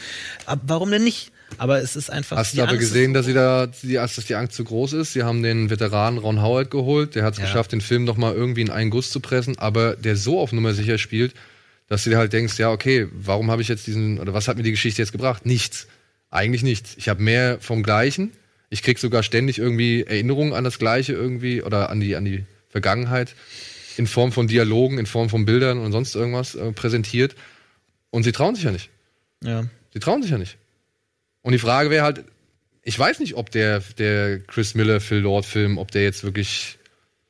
Aber warum denn nicht? Aber es ist einfach. Hast du aber Angst gesehen, so dass sie da, die, dass die Angst zu groß ist? Sie haben den Veteranen Ron Howard geholt. Der hat es Ja. geschafft, den Film noch mal irgendwie in einen Guss zu pressen, aber der so auf Nummer sicher spielt, dass du dir halt denkst, ja, okay, warum habe ich jetzt diesen, oder was hat mir die Geschichte jetzt gebracht? Nichts. Eigentlich nichts. Ich habe mehr vom Gleichen. Ich krieg sogar ständig irgendwie Erinnerungen an das Gleiche irgendwie oder an die, an die Vergangenheit in Form von Dialogen, in Form von Bildern und sonst irgendwas äh, präsentiert. Und sie trauen sich ja nicht. Ja. Sie trauen sich ja nicht. Und die Frage wäre halt, ich weiß nicht, ob der, der Chris Miller Phil Lord Film, ob der jetzt wirklich,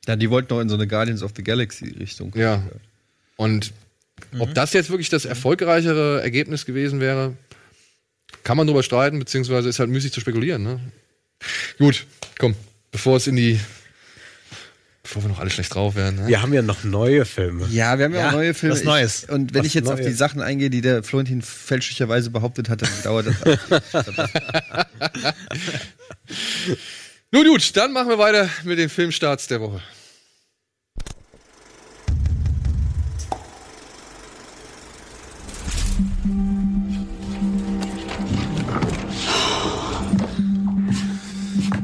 Ja, die wollten noch in so eine Guardians of the Galaxy Richtung. ja. Und ob das jetzt wirklich das erfolgreichere Ergebnis gewesen wäre, kann man drüber streiten, beziehungsweise ist halt müßig zu spekulieren. Ne? Gut, komm, bevor es in die, bevor wir noch alle schlecht drauf werden. Ne? Wir haben ja noch neue Filme. Ja, wir haben ja, Ja, auch neue Filme. was Neues. Ich, und wenn Was ich jetzt auf die Neues. Sachen eingehe, die der Florentin fälschlicherweise behauptet hat, dann dauert das. Nun gut, dann machen wir weiter mit den Filmstarts der Woche.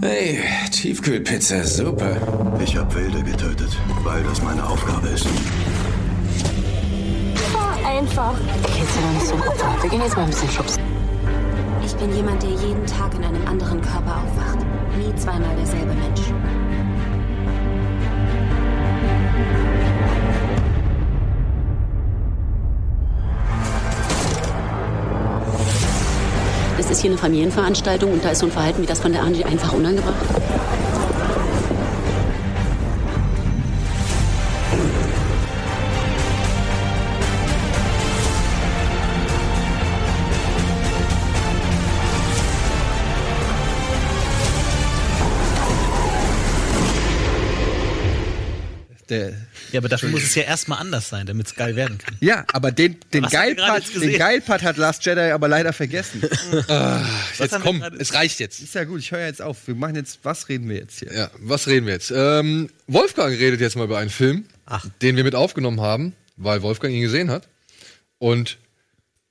Hey, Tiefkühlpizza, super. Ich habe Wilde getötet, weil das meine Aufgabe ist. Einfach. Jetzt aber nicht so ein Opfer. Wir gehen jetzt mal ein bisschen schubsen. Ich bin jemand, der jeden Tag in einem anderen Körper aufwacht. Nie zweimal derselbe Mensch. Das ist hier eine Familienveranstaltung und da ist so ein Verhalten wie das von der Angie einfach unangebracht. Der, Ja, aber dafür muss es ja erstmal anders sein, damit es geil werden kann. ja, aber den, den Geilpart, jetzt den Geilpart hat Last Jedi aber leider vergessen. Jetzt haben wir komm, es reicht jetzt. ist ja gut, ich höre jetzt auf. Wir machen jetzt, was reden wir jetzt hier? Ja, was reden wir jetzt? Ähm, Wolfgang redet jetzt mal über einen Film, den wir mit aufgenommen haben, weil Wolfgang ihn gesehen hat und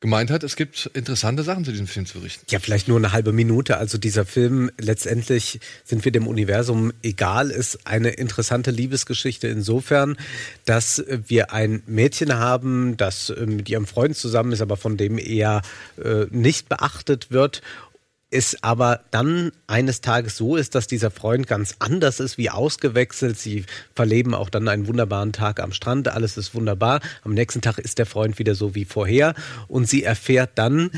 gemeint hat, es gibt interessante Sachen zu diesem Film zu berichten. Ja, vielleicht nur eine halbe Minute. Also dieser Film, letztendlich sind wir dem Universum egal, ist eine interessante Liebesgeschichte insofern, dass wir ein Mädchen haben, das äh, mit ihrem Freund zusammen ist, aber von dem eher äh, nicht beachtet wird. Es aber dann eines Tages so ist, dass dieser Freund ganz anders ist, wie ausgewechselt. Sie verleben auch dann einen wunderbaren Tag am Strand. Alles ist wunderbar. Am nächsten Tag ist der Freund wieder so wie vorher. Und sie erfährt dann,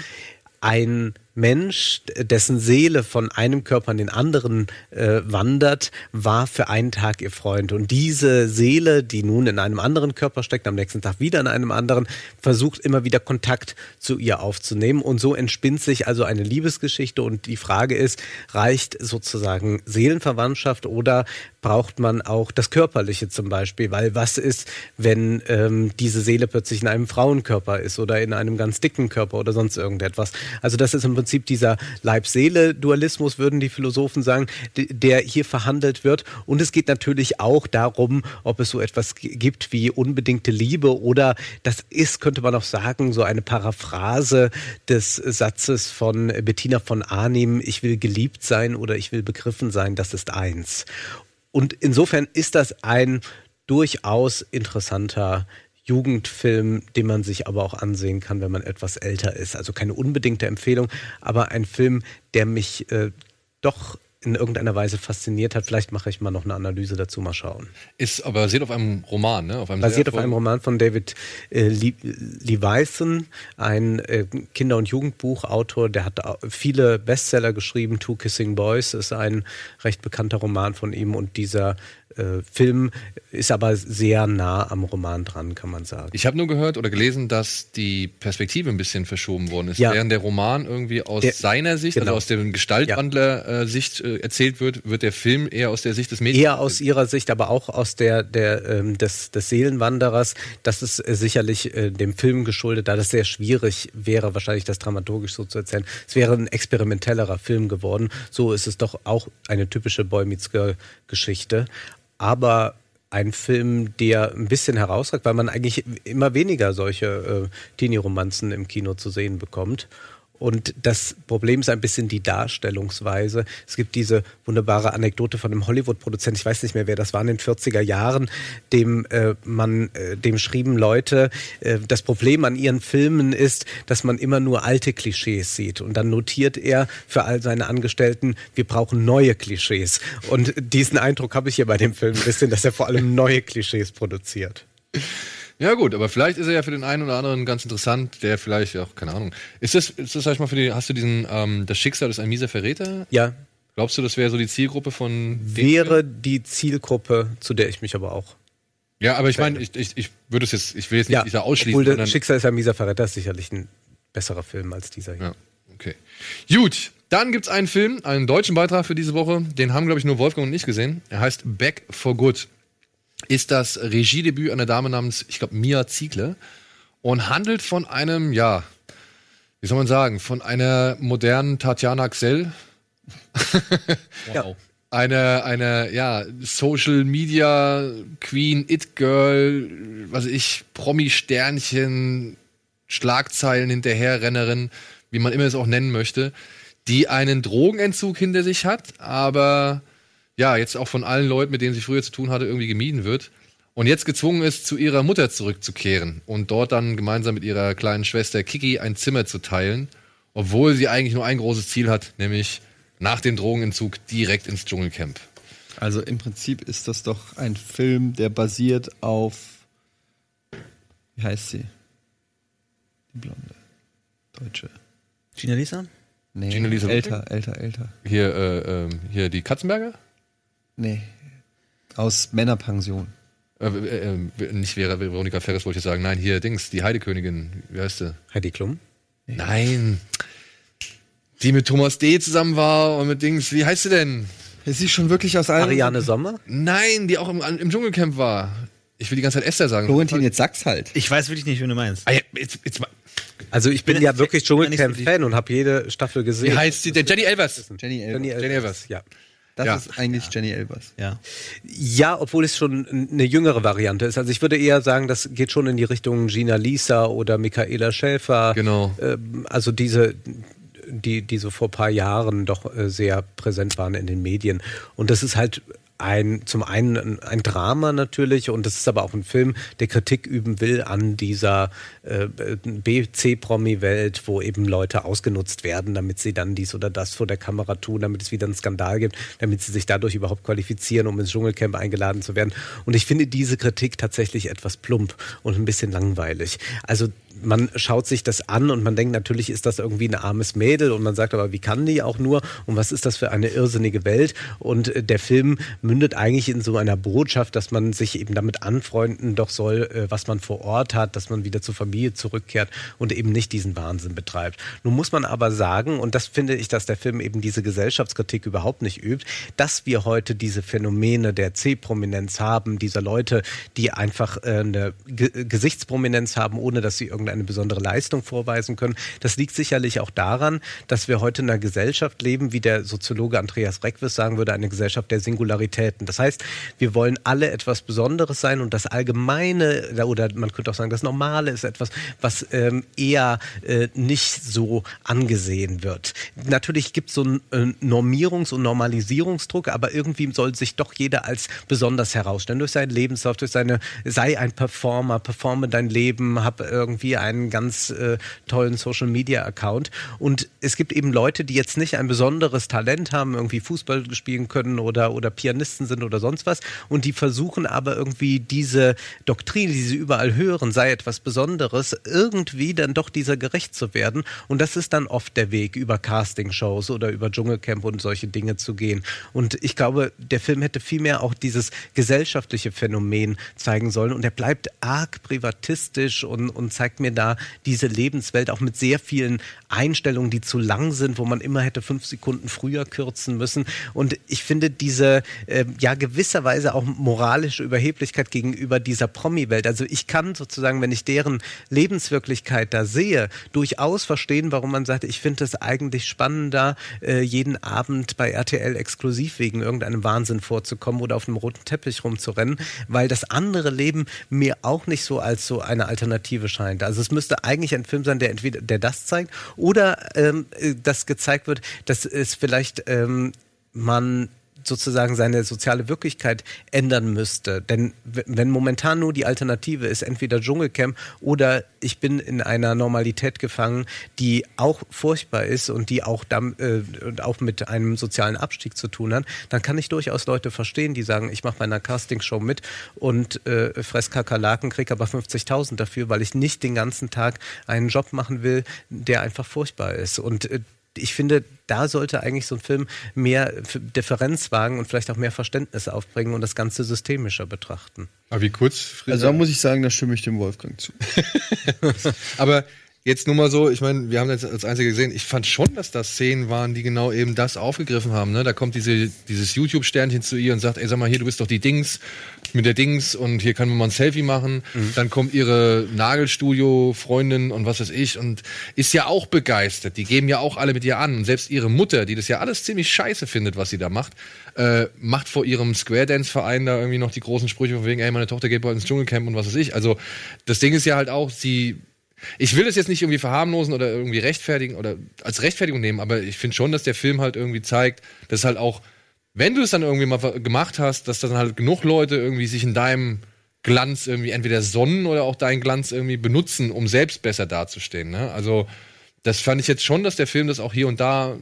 ein Mensch, dessen Seele von einem Körper in den anderen äh, wandert, war für einen Tag ihr Freund. Und diese Seele, die nun in einem anderen Körper steckt, am nächsten Tag wieder in einem anderen, versucht immer wieder Kontakt zu ihr aufzunehmen. Und so entspinnt sich also eine Liebesgeschichte. Und die Frage ist, reicht sozusagen Seelenverwandtschaft oder braucht man auch das Körperliche zum Beispiel? Weil was ist, wenn ähm, diese Seele plötzlich in einem Frauenkörper ist oder in einem ganz dicken Körper oder sonst irgendetwas? Also das ist im Prinzip dieser Leib-Seele-Dualismus, würden die Philosophen sagen, der hier verhandelt wird. Und es geht natürlich auch darum, ob es so etwas gibt wie unbedingte Liebe oder das ist, könnte man auch sagen, so eine Paraphrase des Satzes von Bettina von Arnim, ich will geliebt sein oder ich will begriffen sein, das ist eins. Und insofern ist das ein durchaus interessanter Jugendfilm, den man sich aber auch ansehen kann, wenn man etwas älter ist. Also keine unbedingte Empfehlung, aber ein Film, der mich äh, doch in irgendeiner Weise fasziniert hat. Vielleicht mache ich mal noch eine Analyse dazu, mal schauen. Ist aber basiert auf einem Roman, ne? Auf einem Basiert auf einem Roman von David äh, Le Leviathan, ein äh, Kinder- und Jugendbuchautor, der hat viele Bestseller geschrieben. Two Kissing Boys ist ein recht bekannter Roman von ihm und dieser äh, Film ist aber sehr nah am Roman dran, kann man sagen. Ich habe nur gehört oder gelesen, dass die Perspektive ein bisschen verschoben worden ist. Ja. Während der Roman irgendwie aus Der- seiner Sicht, genau. also aus dem Gestaltwandler-Sicht äh, erzählt wird, wird der Film eher aus der Sicht des Mädchens. Eher aus ihrer Sicht, aber auch aus der, der ähm, des, des Seelenwanderers. Das ist äh, sicherlich äh, dem Film geschuldet, da das sehr schwierig wäre, wahrscheinlich das dramaturgisch so zu erzählen. Es wäre ein experimentellerer Film geworden. So ist es doch auch eine typische Boy Meets Girl Geschichte. Aber ein Film, der ein bisschen herausragt, weil man eigentlich immer weniger solche äh, Teenie-Romanzen im Kino zu sehen bekommt. Und das Problem ist ein bisschen die Darstellungsweise. Es gibt diese wunderbare Anekdote von einem Hollywood-Produzent, ich weiß nicht mehr, wer das war, in den 40er Jahren, dem äh, man, äh, dem schrieben Leute, äh, das Problem an ihren Filmen ist, dass man immer nur alte Klischees sieht. Und dann notiert er für all seine Angestellten, wir brauchen neue Klischees. Und diesen Eindruck habe ich hier bei dem Film ein bisschen, dass er vor allem neue Klischees produziert. Ja gut, aber vielleicht ist er ja für den einen oder anderen ganz interessant, der vielleicht, ja, keine Ahnung. Ist das, ist das sag ich mal, für die, hast du diesen, ähm, das Schicksal ist ein mieser Verräter? Ja, Glaubst du, das wäre so die Zielgruppe von wäre die Zielgruppe, zu der ich mich aber auch Ja, aber ich meine, ich, ich, ich würde es jetzt, ich will jetzt nicht dieser ausschließen, Obwohl, sondern, das Schicksal ist ein mieser Verräter ist sicherlich ein besserer Film als dieser hier. Ja, okay. Gut, dann gibt's einen Film, einen deutschen Beitrag für diese Woche. Den haben, glaube ich, nur Wolfgang und ich gesehen. Er heißt Back for Good. Ist das Regiedebüt einer Dame namens, ich glaube, Mia Ziegler. Und handelt von einem, ja, wie soll man sagen, von einer modernen Tatjana Xell. Ja. Eine, eine, ja, Social Media Queen, It Girl, was ich, Promi-Sternchen, Schlagzeilen hinterherrennerin, wie man immer es auch nennen möchte, die einen Drogenentzug hinter sich hat, aber ja, jetzt auch von allen Leuten, mit denen sie früher zu tun hatte, irgendwie gemieden wird. Und jetzt gezwungen ist, zu ihrer Mutter zurückzukehren und dort dann gemeinsam mit ihrer kleinen Schwester Kiki ein Zimmer zu teilen, obwohl sie eigentlich nur ein großes Ziel hat, nämlich nach dem Drogenentzug direkt ins Dschungelcamp. Also im Prinzip ist das doch ein Film, der basiert auf. Wie heißt sie? Die Blonde. Deutsche. Gina Lisa? Nee, Gina Lisa älter, älter, älter. Hier, äh, ähm, hier die Katzenberger? Nee. Aus Männerpension. Äh, äh, äh, nicht Vera, Veronika Ferres wollte ich sagen. Nein, hier Dings, die Heidekönigin. Wie heißt sie? Heidi Klum? Nein. Die mit Thomas D. zusammen war und mit Dings, wie heißt sie denn? Ist sie schon wirklich aus allen. Ariane Sommer? Nein, die auch im, im Dschungelcamp war. Ich will die ganze Zeit Esther sagen. Florentin, jetzt sag's halt. Ich weiß wirklich nicht, wen du meinst. Ah, ja, jetzt, jetzt mal. Also ich bin bin ja wirklich nicht so Dschungelcamp-Fan und habe jede Staffel gesehen. Wie heißt sie denn? Jenny Elvers. Jenny Elvers. Jenny Jenny Elvers. Ja. Das Ja. ist eigentlich Jenny Elvers. Ja. Ja, obwohl es schon eine jüngere Variante ist. Also ich würde eher sagen, das geht schon in die Richtung Gina Lisa oder Michaela Schäfer. Genau. Ähm, also diese, die, die so vor paar Jahren doch äh, sehr präsent waren in den Medien. Und das ist halt ein, zum einen ein, Drama natürlich und das ist aber auch ein Film, der Kritik üben will an dieser äh, B-C-Promi-Welt, wo eben Leute ausgenutzt werden, damit sie dann dies oder das vor der Kamera tun, damit es wieder einen Skandal gibt, damit sie sich dadurch überhaupt qualifizieren, um ins Dschungelcamp eingeladen zu werden. Und ich finde diese Kritik tatsächlich etwas plump und ein bisschen langweilig. Also man schaut sich das an und man denkt, natürlich ist das irgendwie ein armes Mädel und man sagt aber, wie kann die auch nur und was ist das für eine irrsinnige Welt? Und äh, der Film mündet eigentlich in so einer Botschaft, dass man sich eben damit anfreunden doch soll, äh, was man vor Ort hat, dass man wieder zur Familie zurückkehrt und eben nicht diesen Wahnsinn betreibt. Nun muss man aber sagen, und das finde ich, dass der Film eben diese Gesellschaftskritik überhaupt nicht übt, dass wir heute diese Phänomene der C-Prominenz haben, dieser Leute, die einfach äh, eine Ge Gesichtsprominenz haben, ohne dass sie irgendeine besondere Leistung vorweisen können. Das liegt sicherlich auch daran, dass wir heute in einer Gesellschaft leben, wie der Soziologe Andreas Reckwes sagen würde, eine Gesellschaft der Singularität. Normalitäten. Das heißt, wir wollen alle etwas Besonderes sein und das Allgemeine oder man könnte auch sagen, das Normale ist etwas, was ähm, eher äh, nicht so angesehen wird. Natürlich gibt es so einen äh, Normierungs- und Normalisierungsdruck, aber irgendwie soll sich doch jeder als besonders herausstellen durch seinen Lebenslauf, durch seine sei ein Performer, performe dein Leben, hab irgendwie einen ganz äh, tollen Social Media Account und es gibt eben Leute, die jetzt nicht ein besonderes Talent haben, irgendwie Fußball spielen können oder oder Pianisten sind oder sonst was. Und die versuchen aber irgendwie diese Doktrin, die sie überall hören, sei etwas Besonderes, irgendwie dann doch dieser gerecht zu werden. Und das ist dann oft der Weg über Castingshows oder über Dschungelcamp und solche Dinge zu gehen. Und ich glaube, der Film hätte vielmehr auch dieses gesellschaftliche Phänomen zeigen sollen. Und er bleibt arg privatistisch und, und zeigt mir da diese Lebenswelt auch mit sehr vielen Einstellungen, die zu lang sind, wo man immer hätte fünf Sekunden früher kürzen müssen. Und ich finde diese äh, ja gewisserweise auch moralische Überheblichkeit gegenüber dieser Promi-Welt. Also ich kann sozusagen, wenn ich deren Lebenswirklichkeit da sehe, durchaus verstehen, warum man sagt, ich finde es eigentlich spannender, äh, jeden Abend bei RTL exklusiv wegen irgendeinem Wahnsinn vorzukommen oder auf einem roten Teppich rumzurennen, weil das andere Leben mir auch nicht so als so eine Alternative scheint. Also es müsste eigentlich ein Film sein, der entweder der das zeigt oder ähm, äh, das gezeigt wird, dass es vielleicht ähm, man sozusagen seine soziale Wirklichkeit ändern müsste. Denn wenn momentan nur die Alternative ist, entweder Dschungelcamp oder ich bin in einer Normalität gefangen, die auch furchtbar ist und die auch, äh, auch mit einem sozialen Abstieg zu tun hat, dann kann ich durchaus Leute verstehen, die sagen, ich mache bei einer Castingshow mit und äh, fress Kakerlaken, krieg aber 50.000 dafür, weil ich nicht den ganzen Tag einen Job machen will, der einfach furchtbar ist. Und äh, ich finde, da sollte eigentlich so ein Film mehr Differenz wagen und vielleicht auch mehr Verständnis aufbringen und das Ganze systemischer betrachten. Aber wie kurz? Also da muss ich sagen, da stimme ich dem Wolfgang zu. Aber jetzt nur mal so, ich meine, wir haben jetzt als Einzige gesehen, ich fand schon, dass das Szenen waren, die genau eben das aufgegriffen haben. Ne? Da kommt diese, dieses YouTube-Sternchen zu ihr und sagt, ey, sag mal, hier, du bist doch die Dings mit der Dings und hier kann man mal ein Selfie machen. Mhm. Dann kommt ihre Nagelstudio-Freundin und was weiß ich und ist ja auch begeistert. Die geben ja auch alle mit ihr an. Und selbst ihre Mutter, die das ja alles ziemlich scheiße findet, was sie da macht, äh, macht vor ihrem Square Dance-Verein da irgendwie noch die großen Sprüche von wegen, ey, meine Tochter geht bald ins Dschungelcamp und was weiß ich. Also das Ding ist ja halt auch, sie ich will es jetzt nicht irgendwie verharmlosen oder irgendwie rechtfertigen oder als Rechtfertigung nehmen, aber ich finde schon, dass der Film halt irgendwie zeigt, dass halt auch, wenn du es dann irgendwie mal gemacht hast, dass dann halt genug Leute irgendwie sich in deinem Glanz irgendwie entweder sonnen oder auch deinen Glanz irgendwie benutzen, um selbst besser dazustehen. Ne? Also das fand ich jetzt schon, dass der Film das auch hier und da.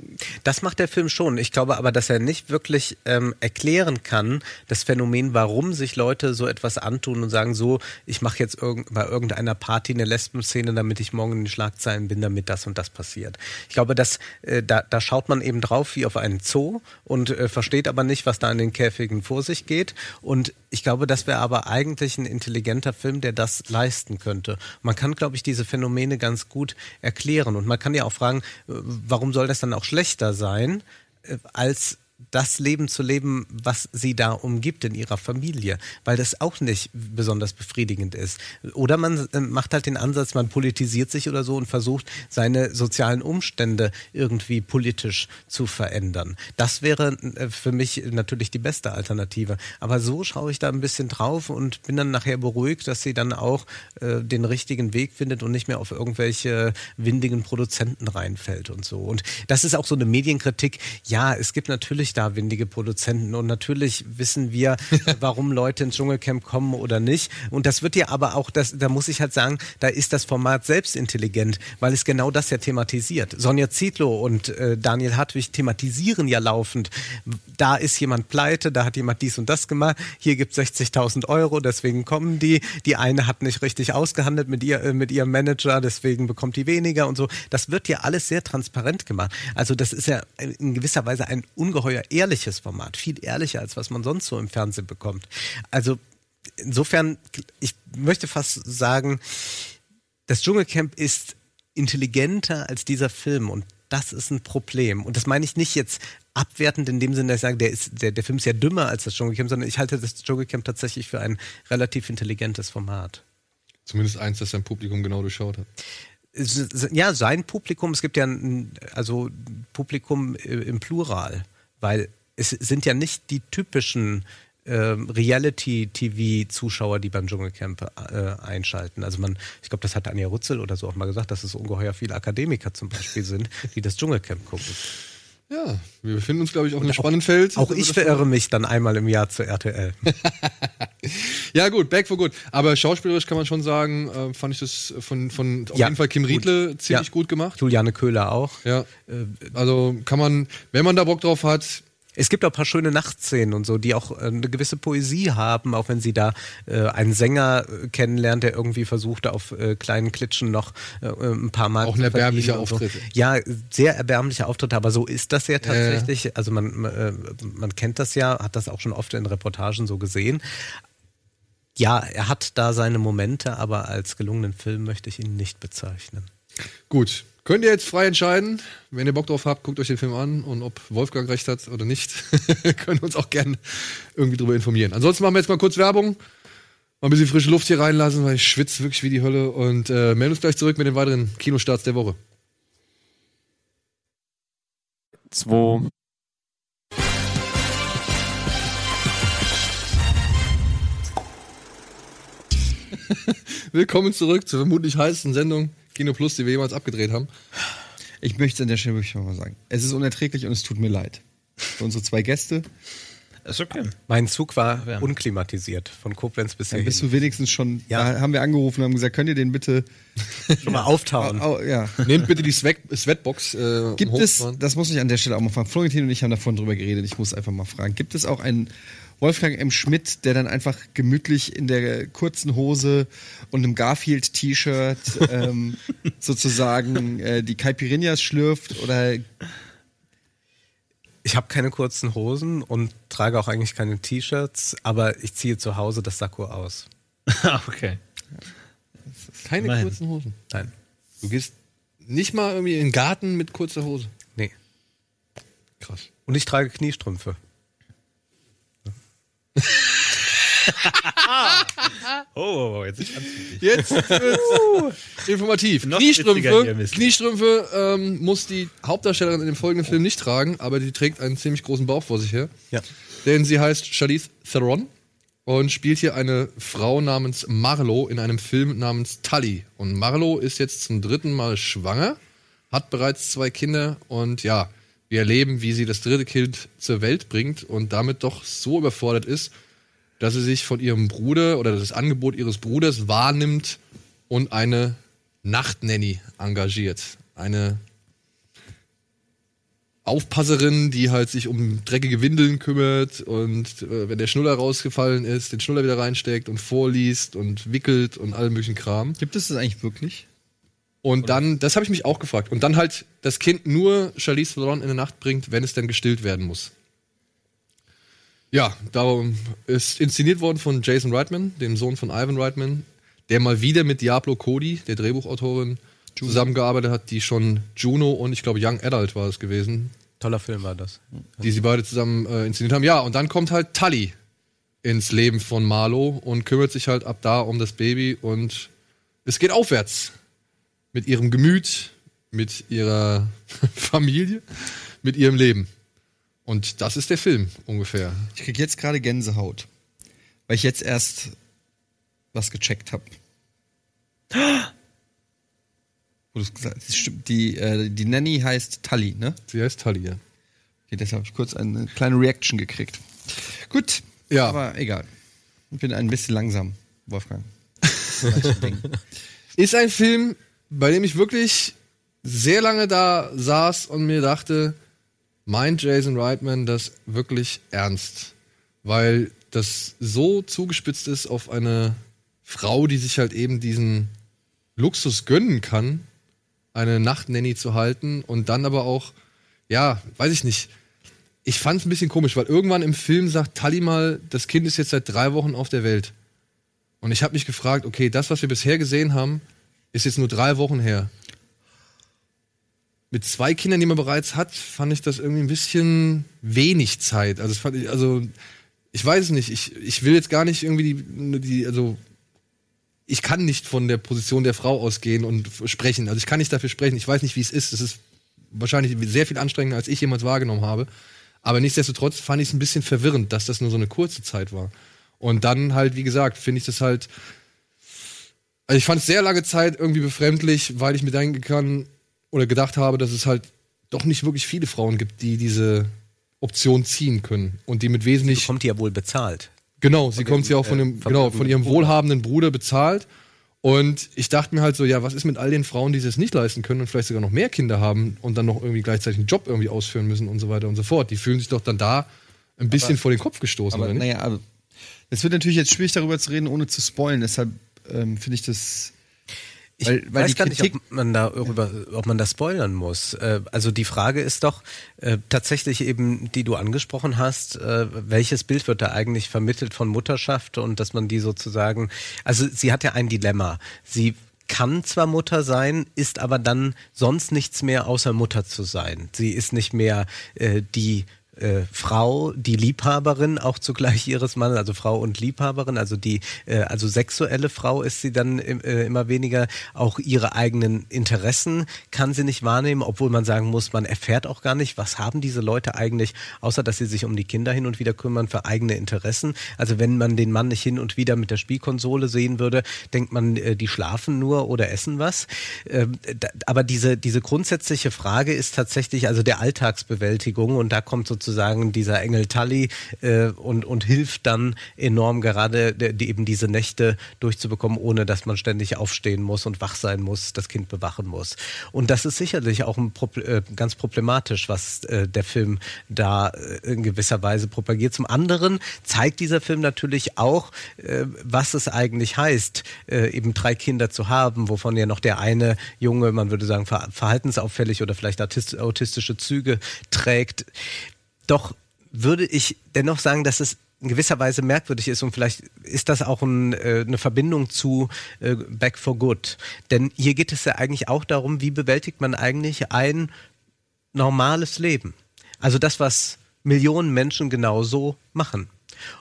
Das macht der Film schon. Ich glaube aber, dass er nicht wirklich ähm, erklären kann, das Phänomen, warum sich Leute so etwas antun und sagen, so, ich mache jetzt irg bei irgendeiner Party eine Lesben-Szene, damit ich morgen in den Schlagzeilen bin, damit das und das passiert. Ich glaube, dass äh, da, da schaut man eben drauf wie auf einen Zoo und äh, versteht aber nicht, was da in den Käfigen vor sich geht. Und ich glaube, das wäre aber eigentlich ein intelligenter Film, der das leisten könnte. Man kann, glaube ich, diese Phänomene ganz gut erklären. Und man kann ja auch fragen, äh, warum soll das dann auch schlechter sein, äh, als das Leben zu leben, was sie da umgibt in ihrer Familie, weil das auch nicht besonders befriedigend ist. Oder man äh, macht halt den Ansatz, man politisiert sich oder so und versucht, seine sozialen Umstände irgendwie politisch zu verändern. Das wäre äh, für mich natürlich die beste Alternative. Aber so schaue ich da ein bisschen drauf und bin dann nachher beruhigt, dass sie dann auch äh, den richtigen Weg findet und nicht mehr auf irgendwelche windigen Produzenten reinfällt und so. Und das ist auch so eine Medienkritik. Ja, es gibt natürlich natürlich da windige Produzenten und natürlich wissen wir, warum Leute ins Dschungelcamp kommen oder nicht. Und das wird ja aber auch, das, da muss ich halt sagen, da ist das Format selbst intelligent, weil es genau das ja thematisiert. Sonja Zietlow und äh, Daniel Hartwig thematisieren ja laufend. Da ist jemand pleite, da hat jemand dies und das gemacht, hier gibt 60.000 Euro, deswegen kommen die. Die eine hat nicht richtig ausgehandelt mit, ihr, äh, mit ihrem Manager, deswegen bekommt die weniger und so. Das wird ja alles sehr transparent gemacht. Also das ist ja in gewisser Weise ein ungeheuer ehrliches Format, viel ehrlicher, als was man sonst so im Fernsehen bekommt. Also insofern, ich möchte fast sagen, das Dschungelcamp ist intelligenter als dieser Film und das ist ein Problem. Und das meine ich nicht jetzt abwertend in dem Sinne, dass ich sage, der, ist, der, der Film ist ja dümmer als das Dschungelcamp, sondern ich halte das Dschungelcamp tatsächlich für ein relativ intelligentes Format. Zumindest eins, das sein Publikum genau durchschaut hat ja, sein Publikum, es gibt ja ein also Publikum im Plural weil es sind ja nicht die typischen ähm, Reality-TV-Zuschauer, die beim Dschungelcamp äh, einschalten. Also man, ich glaube, das hat Anja Rützel oder so auch mal gesagt, dass es ungeheuer viele Akademiker zum Beispiel sind, die das Dschungelcamp gucken. Ja, wir befinden uns, glaube ich, auf einem spannenden Feld. Auch ich verirre mich dann einmal im Jahr zu RTL. Ja, gut, Back for Good. Aber schauspielerisch kann man schon sagen, äh, fand ich das von, von auf Ja, jeden Fall Kim gut. Riedle ziemlich Ja. gut gemacht. Juliane Köhler auch. Ja. Also kann man, wenn man da Bock drauf hat, Es gibt auch ein paar schöne Nachtszenen und so, die auch äh, eine gewisse Poesie haben, auch wenn sie da äh, einen Sänger äh, kennenlernt, der irgendwie versucht, auf äh, kleinen Klitschen noch äh, ein paar Mal Auch ein erbärmlicher Auftritt. So. Ja, sehr erbärmliche Auftritte, aber so ist das ja tatsächlich. Also man, äh, man kennt das ja, hat das auch schon oft in Reportagen so gesehen. Ja, er hat da seine Momente, aber als gelungenen Film möchte ich ihn nicht bezeichnen. gut. Könnt ihr jetzt frei entscheiden. Wenn ihr Bock drauf habt, guckt euch den Film an und ob Wolfgang recht hat oder nicht, könnt ihr uns auch gerne irgendwie drüber informieren. Ansonsten machen wir jetzt mal kurz Werbung. Mal ein bisschen frische Luft hier reinlassen, weil ich schwitze wirklich wie die Hölle und äh, melden uns gleich zurück mit den weiteren Kinostarts der Woche. Zwei. Willkommen zurück zur vermutlich heißesten Sendung Kino Plus, die wir jemals abgedreht haben. Ich möchte an der Stelle wirklich mal sagen, es ist unerträglich und es tut mir leid. Für unsere zwei Gäste, Ist okay. Mein Zug war unklimatisiert, von Koblenz bis dann hierhin. bist du wenigstens schon, Ja. da haben wir angerufen und haben gesagt, könnt ihr den bitte, schon mal auftauen. au, ja. Nehmt bitte die Sweat Sweatbox. Äh, Gibt es, das muss ich an der Stelle auch mal fragen, Florentin und ich haben davon drüber geredet, ich muss einfach mal fragen, gibt es auch einen Wolfgang M. Schmidt, der dann einfach gemütlich in der kurzen Hose und einem Garfield-T-Shirt ähm, sozusagen äh, die Caipirinhas schlürft oder Ich habe keine kurzen Hosen und trage auch eigentlich keine T-Shirts, aber ich ziehe zu Hause das Sakko aus. Ah, okay. Keine Immerhin. kurzen Hosen. Nein. Du gehst nicht mal irgendwie in den Garten mit kurzer Hose. Nee. Krass. Und ich trage Kniestrümpfe. Oh, jetzt ist. Jetzt wird's informativ. Noch Kniestrümpfe. Kniestrümpfe ähm, muss die Hauptdarstellerin in dem folgenden Film nicht tragen, aber die trägt einen ziemlich großen Bauch vor sich her. Ja. Denn sie heißt Charlize Theron und spielt hier eine Frau namens Marlo in einem Film namens Tully. Und Marlo ist jetzt zum dritten Mal schwanger, hat bereits zwei Kinder und ja, wir erleben, wie sie das dritte Kind zur Welt bringt und damit doch so überfordert ist, dass sie sich von ihrem Bruder oder das Angebot ihres Bruders wahrnimmt und eine Nachtnanny engagiert. Eine Aufpasserin, die halt sich um dreckige Windeln kümmert und äh, wenn der Schnuller rausgefallen ist, den Schnuller wieder reinsteckt und vorliest und wickelt und all möglichen Kram. gibt es das eigentlich wirklich? Und dann, das habe ich mich auch gefragt. Und dann halt das Kind nur Charlize Theron in der Nacht bringt, wenn es dann gestillt werden muss. Ja, darum ist inszeniert worden von Jason Reitman, dem Sohn von Ivan Reitman, der mal wieder mit Diablo Cody, der Drehbuchautorin, zusammengearbeitet hat, die schon Juno und ich glaube Young Adult war es gewesen, Toller Film war das. die sie beide zusammen äh, inszeniert haben. Ja, und dann kommt halt Tully ins Leben von Marlo und kümmert sich halt ab da um das Baby und es geht aufwärts mit ihrem Gemüt, mit ihrer Familie, mit ihrem Leben. Und das ist der Film ungefähr. Ich krieg jetzt gerade Gänsehaut, weil ich jetzt erst was gecheckt habe. Wo gesagt hast. Die, äh, die Nanny heißt Tully, ne? Sie heißt Tully, ja. Okay, deshalb habe ich kurz eine kleine Reaction gekriegt. Gut, Ja. aber egal. Ich bin ein bisschen langsam, Wolfgang. Ist ein Film, bei dem ich wirklich sehr lange da saß und mir dachte, meint Jason Reitman das wirklich ernst? Weil das so zugespitzt ist auf eine Frau, die sich halt eben diesen Luxus gönnen kann, eine Nachtnanny zu halten und dann aber auch, ja, weiß ich nicht. Ich fand es ein bisschen komisch, weil irgendwann im Film sagt Tully mal, das Kind ist jetzt seit drei Wochen auf der Welt. Und ich habe mich gefragt, okay, das, was wir bisher gesehen haben, ist jetzt nur drei Wochen her. Mit zwei Kindern, die man bereits hat, fand ich das irgendwie ein bisschen wenig Zeit. Also, fand ich, also ich weiß nicht. Ich, ich will jetzt gar nicht irgendwie die, die, also ich kann nicht von der Position der Frau ausgehen und sprechen. Also ich kann nicht dafür sprechen. Ich weiß nicht, wie es ist. Es ist wahrscheinlich sehr viel anstrengender, als ich jemals wahrgenommen habe. Aber nichtsdestotrotz fand ich es ein bisschen verwirrend, dass das nur so eine kurze Zeit war. Und dann halt, wie gesagt, finde ich das halt. Also ich fand es sehr lange Zeit irgendwie befremdlich, weil ich mir denken kann oder gedacht habe, dass es halt doch nicht wirklich viele Frauen gibt, die diese Option ziehen können und die mit wesentlich. Sie bekommt die ja wohl bezahlt. Genau, sie kommt ja auch von äh, dem, von genau, von ihrem wohlhabenden Bruder bezahlt. Und ich dachte mir halt so, ja, was ist mit all den Frauen, die sich das nicht leisten können und vielleicht sogar noch mehr Kinder haben und dann noch irgendwie gleichzeitig einen Job irgendwie ausführen müssen und so weiter und so fort. Die fühlen sich doch dann da ein bisschen Aber- vor den Kopf gestoßen, Aber oder nicht? naja, also, es wird natürlich jetzt schwierig darüber zu reden, ohne zu spoilen. Deshalb ähm, finde ich das. Ich weil, weil weiß die gar nicht, Kritik, ob man darüber, ob man das spoilern muss. Äh, also die Frage ist doch äh, tatsächlich eben, die du angesprochen hast, äh, welches Bild wird da eigentlich vermittelt von Mutterschaft und dass man die sozusagen, also sie hat ja ein Dilemma. Sie kann zwar Mutter sein, ist aber dann sonst nichts mehr außer Mutter zu sein. Sie ist nicht mehr äh, die äh, Frau, die Liebhaberin auch zugleich ihres Mannes, also Frau und Liebhaberin, also die, äh, also sexuelle Frau ist sie dann äh, immer weniger. Auch ihre eigenen Interessen kann sie nicht wahrnehmen, obwohl man sagen muss, man erfährt auch gar nicht, was haben diese Leute eigentlich, außer dass sie sich um die Kinder hin und wieder kümmern für eigene Interessen. Also wenn man den Mann nicht hin und wieder mit der Spielkonsole sehen würde, denkt man, äh, die schlafen nur oder essen was. Ähm, Aber diese, diese grundsätzliche Frage ist tatsächlich also der Alltagsbewältigung und da kommt sozusagen dieser Engel Tully äh, und, und hilft dann enorm gerade die, eben diese Nächte durchzubekommen, ohne dass man ständig aufstehen muss und wach sein muss, das Kind bewachen muss. Und das ist sicherlich auch ein Proble äh, ganz problematisch, was äh, der Film da äh, in gewisser Weise propagiert. Zum anderen zeigt dieser Film natürlich auch, äh, was es eigentlich heißt, äh, eben drei Kinder zu haben, wovon ja noch der eine Junge, man würde sagen, ver verhaltensauffällig oder vielleicht autist autistische Züge trägt. Doch würde ich dennoch sagen, dass es in gewisser Weise merkwürdig ist und vielleicht ist das auch ein, äh, eine Verbindung zu äh, Back for Good. Denn hier geht es ja eigentlich auch darum, wie bewältigt man eigentlich ein normales Leben. Also das, was Millionen Menschen genauso machen.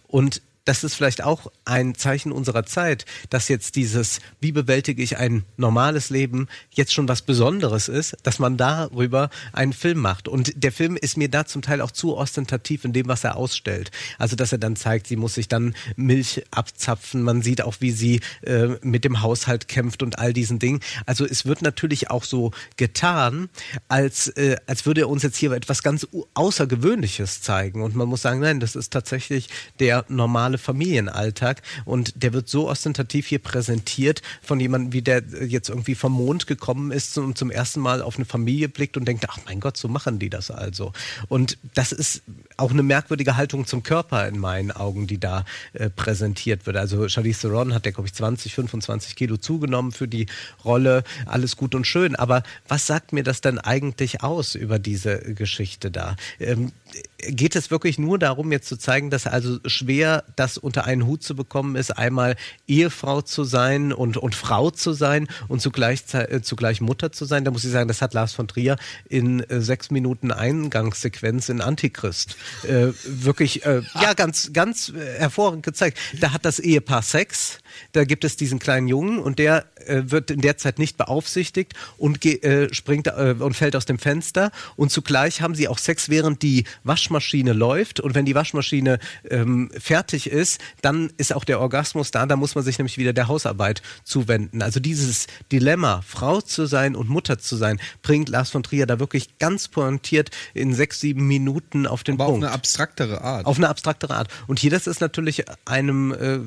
Und das ist vielleicht auch ein Zeichen unserer Zeit, dass jetzt dieses, wie bewältige ich ein normales Leben, jetzt schon was Besonderes ist, dass man darüber einen Film macht. Und der Film ist mir da zum Teil auch zu ostentativ in dem, was er ausstellt. Also, dass er dann zeigt, sie muss sich dann Milch abzapfen. Man sieht auch, wie sie äh, mit dem Haushalt kämpft und all diesen Dingen. Also, es wird natürlich auch so getan, als, äh, als würde er uns jetzt hier etwas ganz Außergewöhnliches zeigen. Und man muss sagen, nein, das ist tatsächlich der normale Familienalltag. Und der wird so ostentativ hier präsentiert von jemandem, wie der jetzt irgendwie vom Mond gekommen ist und zum ersten Mal auf eine Familie blickt und denkt, ach mein Gott, so machen die das also. Und das ist auch eine merkwürdige Haltung zum Körper in meinen Augen, die da äh, präsentiert wird. Also Charlize Theron hat ja, glaube ich, 20, 25 Kilo zugenommen für die Rolle. Alles gut und schön. Aber was sagt mir das denn eigentlich aus über diese Geschichte da? Ähm, geht es wirklich nur darum, jetzt zu zeigen, dass also schwer das unter einen Hut zu bekommen ist, einmal Ehefrau zu sein und, und Frau zu sein und zugleich, äh, zugleich Mutter zu sein? Da muss ich sagen, das hat Lars von Trier in äh, sechs Minuten Eingangssequenz in Antichrist äh, wirklich, äh, ja, ganz, ganz äh, hervorragend gezeigt. Da hat das Ehepaar Sex, da gibt es diesen kleinen Jungen und der äh, wird in der Zeit nicht beaufsichtigt und äh, springt äh, und fällt aus dem Fenster und zugleich haben sie auch Sex, während die Waschmaschine läuft und wenn die Waschmaschine ähm, fertig ist, dann ist auch der Orgasmus da, da muss man sich nämlich wieder der Hausarbeit zuwenden. Also dieses Dilemma, Frau zu sein und Mutter zu sein, bringt Lars von Trier da wirklich ganz pointiert in sechs, sieben Minuten auf den aber auf Punkt. eine abstraktere Art. Auf eine abstraktere Art. Und hier, das ist natürlich einem, äh,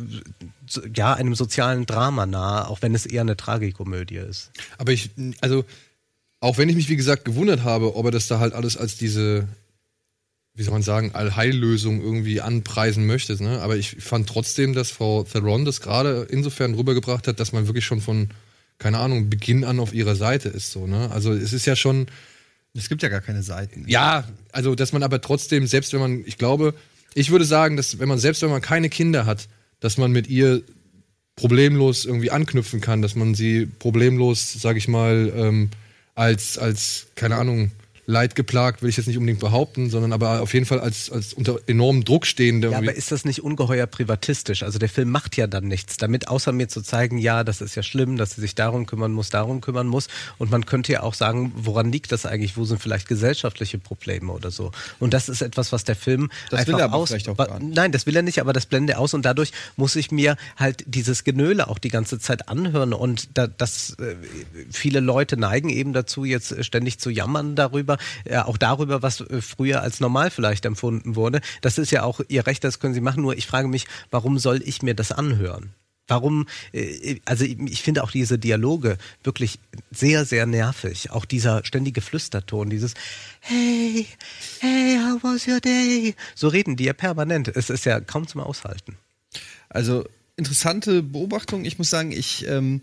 ja, einem sozialen Drama nahe, auch wenn es eher eine Tragikomödie ist. Aber ich, also, auch wenn ich mich, wie gesagt, gewundert habe, ob er das da halt alles als diese, wie soll man sagen, Allheillösung irgendwie anpreisen möchte, ne? Aber ich fand trotzdem, dass Frau Theron das gerade insofern rübergebracht hat, dass man wirklich schon von, keine Ahnung, Beginn an auf ihrer Seite ist, so, ne? Also, es ist ja schon, es gibt ja gar keine Seiten. ja, also dass man aber trotzdem, selbst wenn man, ich glaube, ich würde sagen, dass wenn man, selbst wenn man keine Kinder hat, dass man mit ihr problemlos irgendwie anknüpfen kann, dass man sie problemlos, sag ich mal, ähm, als, als, keine Ahnung, leidgeplagt, will ich jetzt nicht unbedingt behaupten, sondern aber auf jeden Fall als, als unter enormem Druck stehende. Ja, aber ist das nicht ungeheuer privatistisch? Also der Film macht ja dann nichts damit, außer mir zu zeigen, ja, das ist ja schlimm, dass sie sich darum kümmern muss, darum kümmern muss. Und man könnte ja auch sagen, woran liegt das eigentlich? Wo sind vielleicht gesellschaftliche Probleme oder so? Und das ist etwas, was der Film Das einfach will er aber aus. vielleicht auch gar nicht. Nein, das will er nicht, aber das blende er aus und dadurch muss ich mir halt dieses Genöle auch die ganze Zeit anhören und da, das äh, viele Leute neigen eben dazu, jetzt ständig zu jammern darüber, äh, auch darüber, was äh, früher als normal vielleicht empfunden wurde. Das ist ja auch ihr Recht, das können sie machen. Nur ich frage mich, warum soll ich mir das anhören? Warum, äh, also ich ich finde auch diese Dialoge wirklich sehr, sehr nervig. Auch dieser ständige Flüsterton, dieses Hey, hey, how was your day? So reden die ja permanent. Es ist ja kaum zum Aushalten. Also interessante Beobachtung. Ich muss sagen, ich ähm,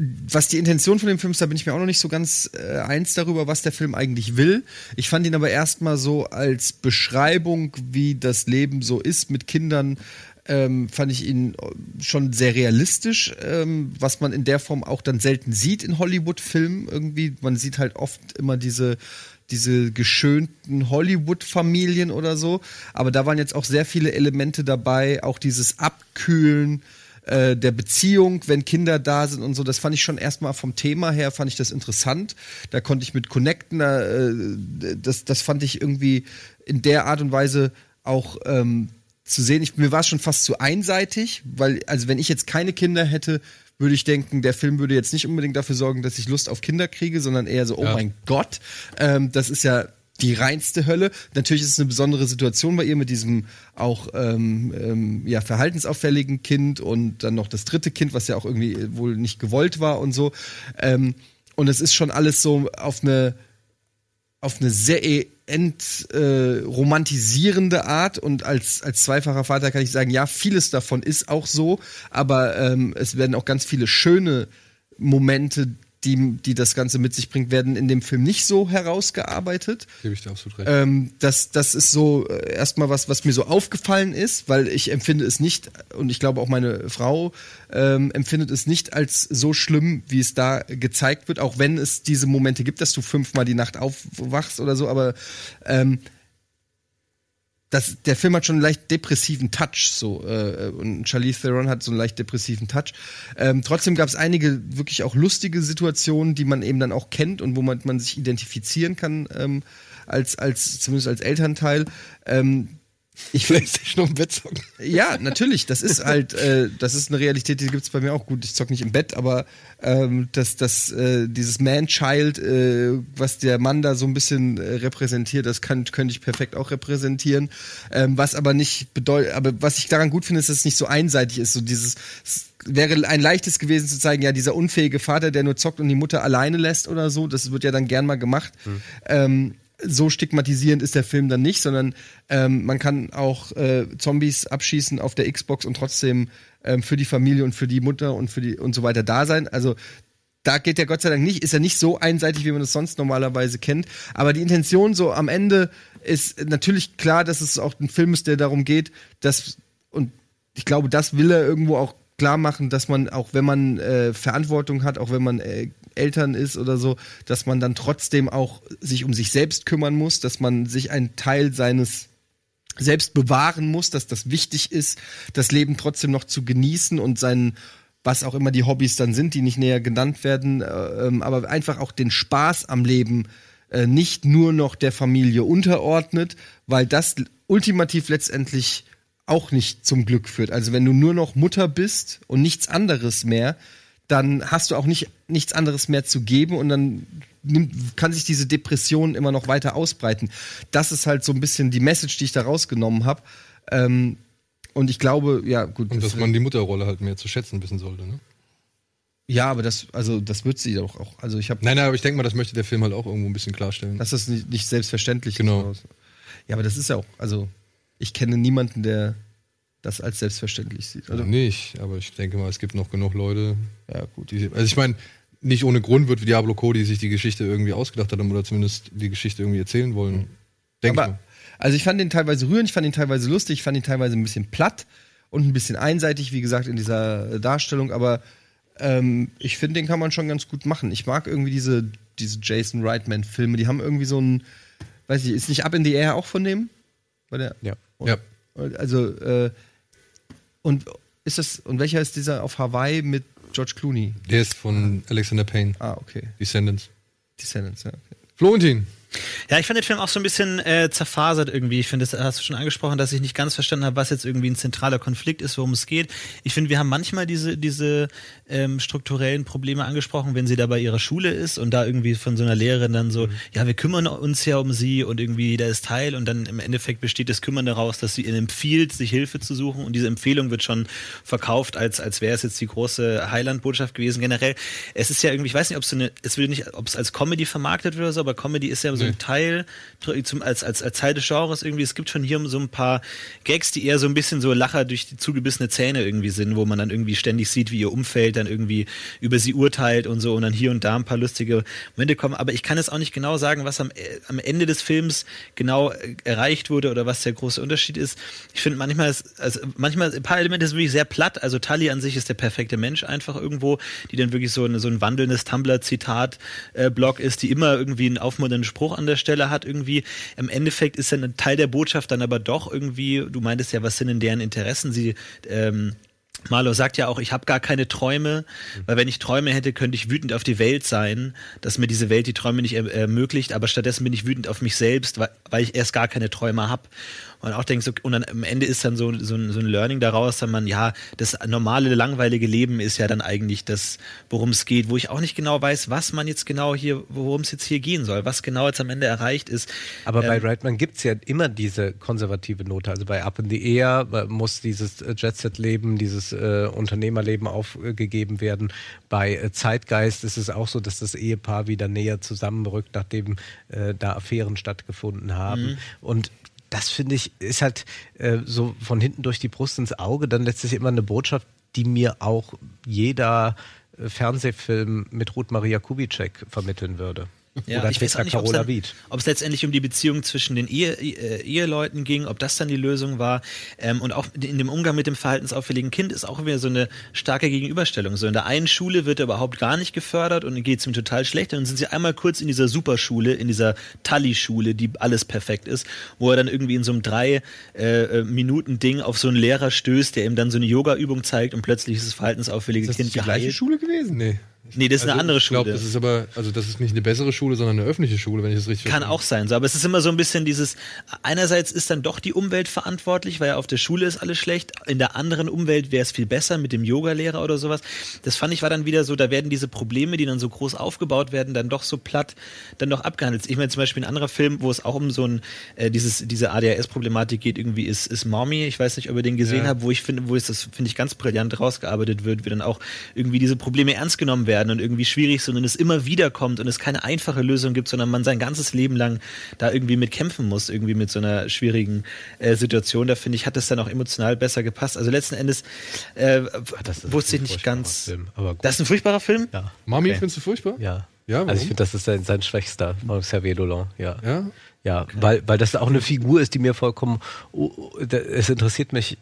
was die Intention von dem Film ist, da bin ich mir auch noch nicht so ganz äh, eins darüber, was der Film eigentlich will. Ich fand ihn aber erstmal so als Beschreibung, wie das Leben so ist mit Kindern, ähm, fand ich ihn schon sehr realistisch, ähm, was man in der Form auch dann selten sieht in Hollywood-Filmen irgendwie. Man sieht halt oft immer diese diese geschönten Hollywood-Familien oder so. Aber da waren jetzt auch sehr viele Elemente dabei, auch dieses Abkühlen äh, der Beziehung, wenn Kinder da sind und so. Das fand ich schon erstmal vom Thema her, fand ich das interessant. Da konnte ich mit connecten. Da, äh, das, das fand ich irgendwie in der Art und Weise auch ähm, zu sehen. Ich, mir war es schon fast zu einseitig, weil, also wenn ich jetzt keine Kinder hätte, würde ich denken, der Film würde jetzt nicht unbedingt dafür sorgen, dass ich Lust auf Kinder kriege, sondern eher so, oh Ja. mein Gott, ähm, das ist ja die reinste Hölle. Natürlich ist es eine besondere Situation bei ihr mit diesem auch ähm, ähm, ja, verhaltensauffälligen Kind und dann noch das dritte Kind, was ja auch irgendwie wohl nicht gewollt war und so. Ähm, und es ist schon alles so auf eine auf eine sehr ent, äh, Art und als, als zweifacher Vater kann ich sagen, ja, vieles davon ist auch so, aber ähm, es werden auch ganz viele schöne Momente, die, die das Ganze mit sich bringt, werden in dem Film nicht so herausgearbeitet. Gebe ich dir absolut recht. Ähm, das, das ist so äh, erstmal was, was mir so aufgefallen ist, weil ich empfinde es nicht, und ich glaube auch meine Frau ähm, empfindet es nicht als so schlimm, wie es da gezeigt wird, auch wenn es diese Momente gibt, dass du fünfmal die Nacht aufwachst oder so, aber ähm, das, der Film hat schon einen leicht depressiven Touch, so äh, und Charlize Theron hat so einen leicht depressiven Touch. Ähm, trotzdem gab es einige wirklich auch lustige Situationen, die man eben dann auch kennt und wo man, man sich identifizieren kann ähm, als als zumindest als Elternteil. Ähm, ich PlayStation im Bett zocken. ja, natürlich. Das ist halt, äh, das ist eine Realität, die gibt's bei mir auch. Gut, ich zock nicht im Bett, aber ähm, das, das, äh, dieses Man-Child, äh, was der Mann da so ein bisschen äh, repräsentiert, das kann, könnte ich perfekt auch repräsentieren. Ähm, was aber nicht bedeutet, aber was ich daran gut finde, ist, dass es nicht so einseitig ist. So dieses es wäre ein leichtes gewesen zu zeigen, ja, dieser unfähige Vater, der nur zockt und die Mutter alleine lässt oder so, das wird ja dann gern mal gemacht. Ähm, so stigmatisierend ist der Film dann nicht, sondern ähm, man kann auch äh, Zombies abschießen auf der Xbox und trotzdem ähm, für die Familie und für die Mutter und für die und so weiter da sein. Also da geht der Gott sei Dank nicht, ist er nicht so einseitig, wie man es sonst normalerweise kennt. Aber die Intention so am Ende ist natürlich klar, dass es auch ein Film ist, der darum geht, dass und ich glaube, das will er irgendwo auch klar machen, dass man auch wenn man äh, Verantwortung hat, auch wenn man äh, Eltern ist oder so, dass man dann trotzdem auch sich um sich selbst kümmern muss, dass man sich einen Teil seines selbst bewahren muss, dass das wichtig ist, das Leben trotzdem noch zu genießen und seinen was auch immer die Hobbys dann sind, die nicht näher genannt werden, äh, ähm, aber einfach auch den Spaß am Leben äh, nicht nur noch der Familie unterordnet, weil das ultimativ letztendlich auch nicht zum Glück führt. Also wenn du nur noch Mutter bist und nichts anderes mehr, dann hast du auch nicht nichts anderes mehr zu geben und dann nimmt, kann sich diese Depression immer noch weiter ausbreiten. Das ist halt so ein bisschen die Message, die ich da rausgenommen habe. Ähm, und ich glaube, ja, gut. Und dass man die Mutterrolle halt mehr zu schätzen wissen sollte, ne? ja, aber das, also das wird sie doch auch. Also ich habe, Nein, nein, aber ich denke mal, das möchte der Film halt auch irgendwo ein bisschen klarstellen. dass das nicht, nicht selbstverständlich Genau. ist. Ja, aber das ist ja auch, also ich kenne niemanden, der das als selbstverständlich sieht. Also nicht, aber ich denke mal, es gibt noch genug Leute, ja, gut. die, also ich meine, nicht ohne Grund wird Diablo Cody sich die Geschichte irgendwie ausgedacht haben oder zumindest die Geschichte irgendwie erzählen wollen. Denke ich Aber, mal. also ich fand den teilweise rührend, ich fand ihn teilweise lustig, ich fand ihn teilweise ein bisschen platt und ein bisschen einseitig, wie gesagt, in dieser Darstellung, aber ähm, ich finde, den kann man schon ganz gut machen. Ich mag irgendwie diese, diese Jason Reitman-Filme, die haben irgendwie so ein, weiß ich, ist nicht Up in the Air auch von dem? War der? Ja. Ja. Also, äh, und ist das, und welcher ist dieser auf Hawaii mit George Clooney? Der ist von Alexander Payne, Ah, okay. Descendants. Descendants, ja. Okay. Florentin. Ja, ich fand den Film auch so ein bisschen äh, zerfasert irgendwie. Ich finde, das hast du schon angesprochen, dass ich nicht ganz verstanden habe, was jetzt irgendwie ein zentraler Konflikt ist, worum es geht. Ich finde, wir haben manchmal diese, diese ähm, strukturellen Probleme angesprochen, wenn sie da bei ihrer Schule ist und da irgendwie von so einer Lehrerin dann so, ja, wir kümmern uns ja um sie und irgendwie da ist Teil und dann im Endeffekt besteht das Kümmern daraus, dass sie ihnen empfiehlt, sich Hilfe zu suchen und diese Empfehlung wird schon verkauft, als, als wäre es jetzt die große Heilandbotschaft gewesen. Generell, es ist ja irgendwie, ich weiß nicht, ob es so eine, es will nicht, ob es als Comedy vermarktet wird oder so, aber Comedy ist ja so ein Teil zum, als, als, als Teil des Genres irgendwie. Es gibt schon hier so ein paar Gags, die eher so ein bisschen so Lacher durch die zugebissene Zähne irgendwie sind, wo man dann irgendwie ständig sieht, wie ihr Umfeld dann irgendwie über sie urteilt und so und dann hier und da ein paar lustige Momente kommen. Aber ich kann jetzt auch nicht genau sagen, was am, äh, am Ende des Films genau äh, erreicht wurde oder was der große Unterschied ist. Ich finde manchmal ist, also manchmal ein paar Elemente sind wirklich sehr platt. Also Tully an sich ist der perfekte Mensch einfach irgendwo, die dann wirklich so, eine, so ein wandelndes Tumblr-Zitat-Blog ist, die immer irgendwie einen aufmunternden Spruch an der Stelle hat irgendwie. Im Endeffekt ist dann ein Teil der Botschaft dann aber doch irgendwie, du meintest ja, was sind denn deren Interessen? Sie ähm, Marlo sagt ja auch, ich habe gar keine Träume, weil wenn ich Träume hätte, könnte ich wütend auf die Welt sein, dass mir diese Welt die Träume nicht er ermöglicht, aber stattdessen bin ich wütend auf mich selbst, weil ich erst gar keine Träume habe. Und auch denkst, okay, und dann am Ende ist dann so, so, ein, so ein Learning daraus, dass man, ja, das normale, langweilige Leben ist ja dann eigentlich das, worum es geht, wo ich auch nicht genau weiß, was man jetzt genau hier, worum es jetzt hier gehen soll, was genau jetzt am Ende erreicht ist. Aber bei Ähm, Reitman gibt's ja immer diese konservative Note. Also bei Up in the Air äh, muss dieses äh, Jet-Set-Leben, dieses äh, Unternehmerleben aufgegeben werden. Bei äh, Zeitgeist ist es auch so, dass das Ehepaar wieder näher zusammenrückt, nachdem äh, da Affären stattgefunden haben. Mhm. Und das finde ich, ist halt äh, so von hinten durch die Brust ins Auge dann letztlich immer eine Botschaft, die mir auch jeder äh, Fernsehfilm mit Ruth Maria Kubitschek vermitteln würde. Ja, Oder ich weiß Petra auch nicht, ob es Carola Wied. ob es letztendlich um die Beziehung zwischen den Ehe, äh, Eheleuten ging, ob das dann die Lösung war. Ähm, und auch in dem Umgang mit dem verhaltensauffälligen Kind ist auch wieder so eine starke Gegenüberstellung. So in der einen Schule wird er überhaupt gar nicht gefördert und geht es ihm total schlecht. Und dann sind sie einmal kurz in dieser Superschule, in dieser Tully-Schule, die alles perfekt ist, wo er dann irgendwie in so einem drei äh, äh, Minuten Ding auf so einen Lehrer stößt, der ihm dann so eine Yoga-Übung zeigt und plötzlich ist das verhaltensauffällige Ist das Kind die gleiche geheilt. Schule gewesen? Nee. Nee, das ist eine andere Ich glaube, Schule. das ist aber, also das ist nicht eine bessere Schule, sondern eine öffentliche Schule, wenn ich das richtig Kann auch sein, so, aber es ist immer so ein bisschen dieses, einerseits ist dann doch die Umwelt verantwortlich, weil ja auf der Schule ist alles schlecht, in der anderen Umwelt wäre es viel besser mit dem Yogalehrer oder sowas. Das fand ich war dann wieder so, da werden diese Probleme, die dann so groß aufgebaut werden, dann doch so platt, dann doch abgehandelt. Ich meine zum Beispiel ein anderer Film, wo es auch um so ein, äh, dieses, diese ADHS-Problematik geht, irgendwie ist, ist Mommy, ich weiß nicht, ob ihr den gesehen Ja. habt, wo ich finde, wo es das, finde ich, ganz brillant rausgearbeitet wird, wie dann auch irgendwie diese Probleme ernst genommen werden und irgendwie schwierig sind und es immer wieder kommt und es keine einfache Lösung gibt, sondern man sein ganzes Leben lang da irgendwie mit kämpfen muss, irgendwie mit so einer schwierigen äh, Situation. Da finde ich, hat das dann auch emotional besser gepasst. Also letzten Endes äh, wusste ich nicht ganz. Film. Das ist ein furchtbarer Film? Ja. Mami, Okay. findest du furchtbar? Ja. Ja, warum? Also ich finde, das ist sein, sein schwächster Xavier Dolan, ja. Ja? Ja, weil, weil das auch eine Figur ist, die mir vollkommen, oh, oh, es interessiert mich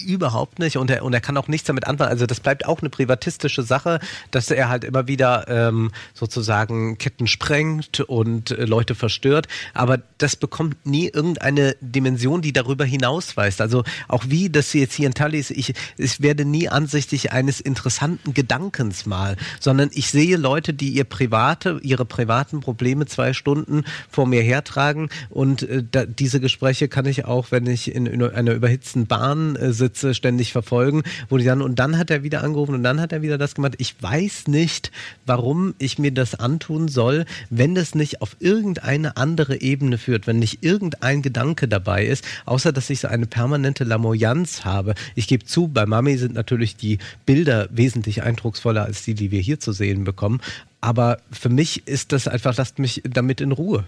überhaupt nicht und er, und er kann auch nichts damit anfangen. Also das bleibt auch eine privatistische Sache, dass er halt immer wieder ähm, sozusagen Ketten sprengt und äh, Leute verstört. Aber das bekommt nie irgendeine Dimension, die darüber hinausweist. Also auch wie das jetzt hier in Tully ist, ich, ich werde nie ansichtig eines interessanten Gedankens mal, sondern ich sehe Leute, die ihr private, ihre privaten Probleme zwei Stunden vor mir hertragen und äh, da, diese Gespräche kann ich auch, wenn ich in, in einer überhitzten Bahn äh, sitze, ständig verfolgen, wo die dann, und dann hat er wieder angerufen und dann hat er wieder das gemacht. Ich weiß nicht, warum ich mir das antun soll, wenn das nicht auf irgendeine andere Ebene führt, wenn nicht irgendein Gedanke dabei ist, außer dass ich so eine permanente Lamoyanz habe. Ich gebe zu, bei Mami sind natürlich die Bilder wesentlich eindrucksvoller als die, die wir hier zu sehen bekommen. Aber für mich ist das einfach, lasst mich damit in Ruhe.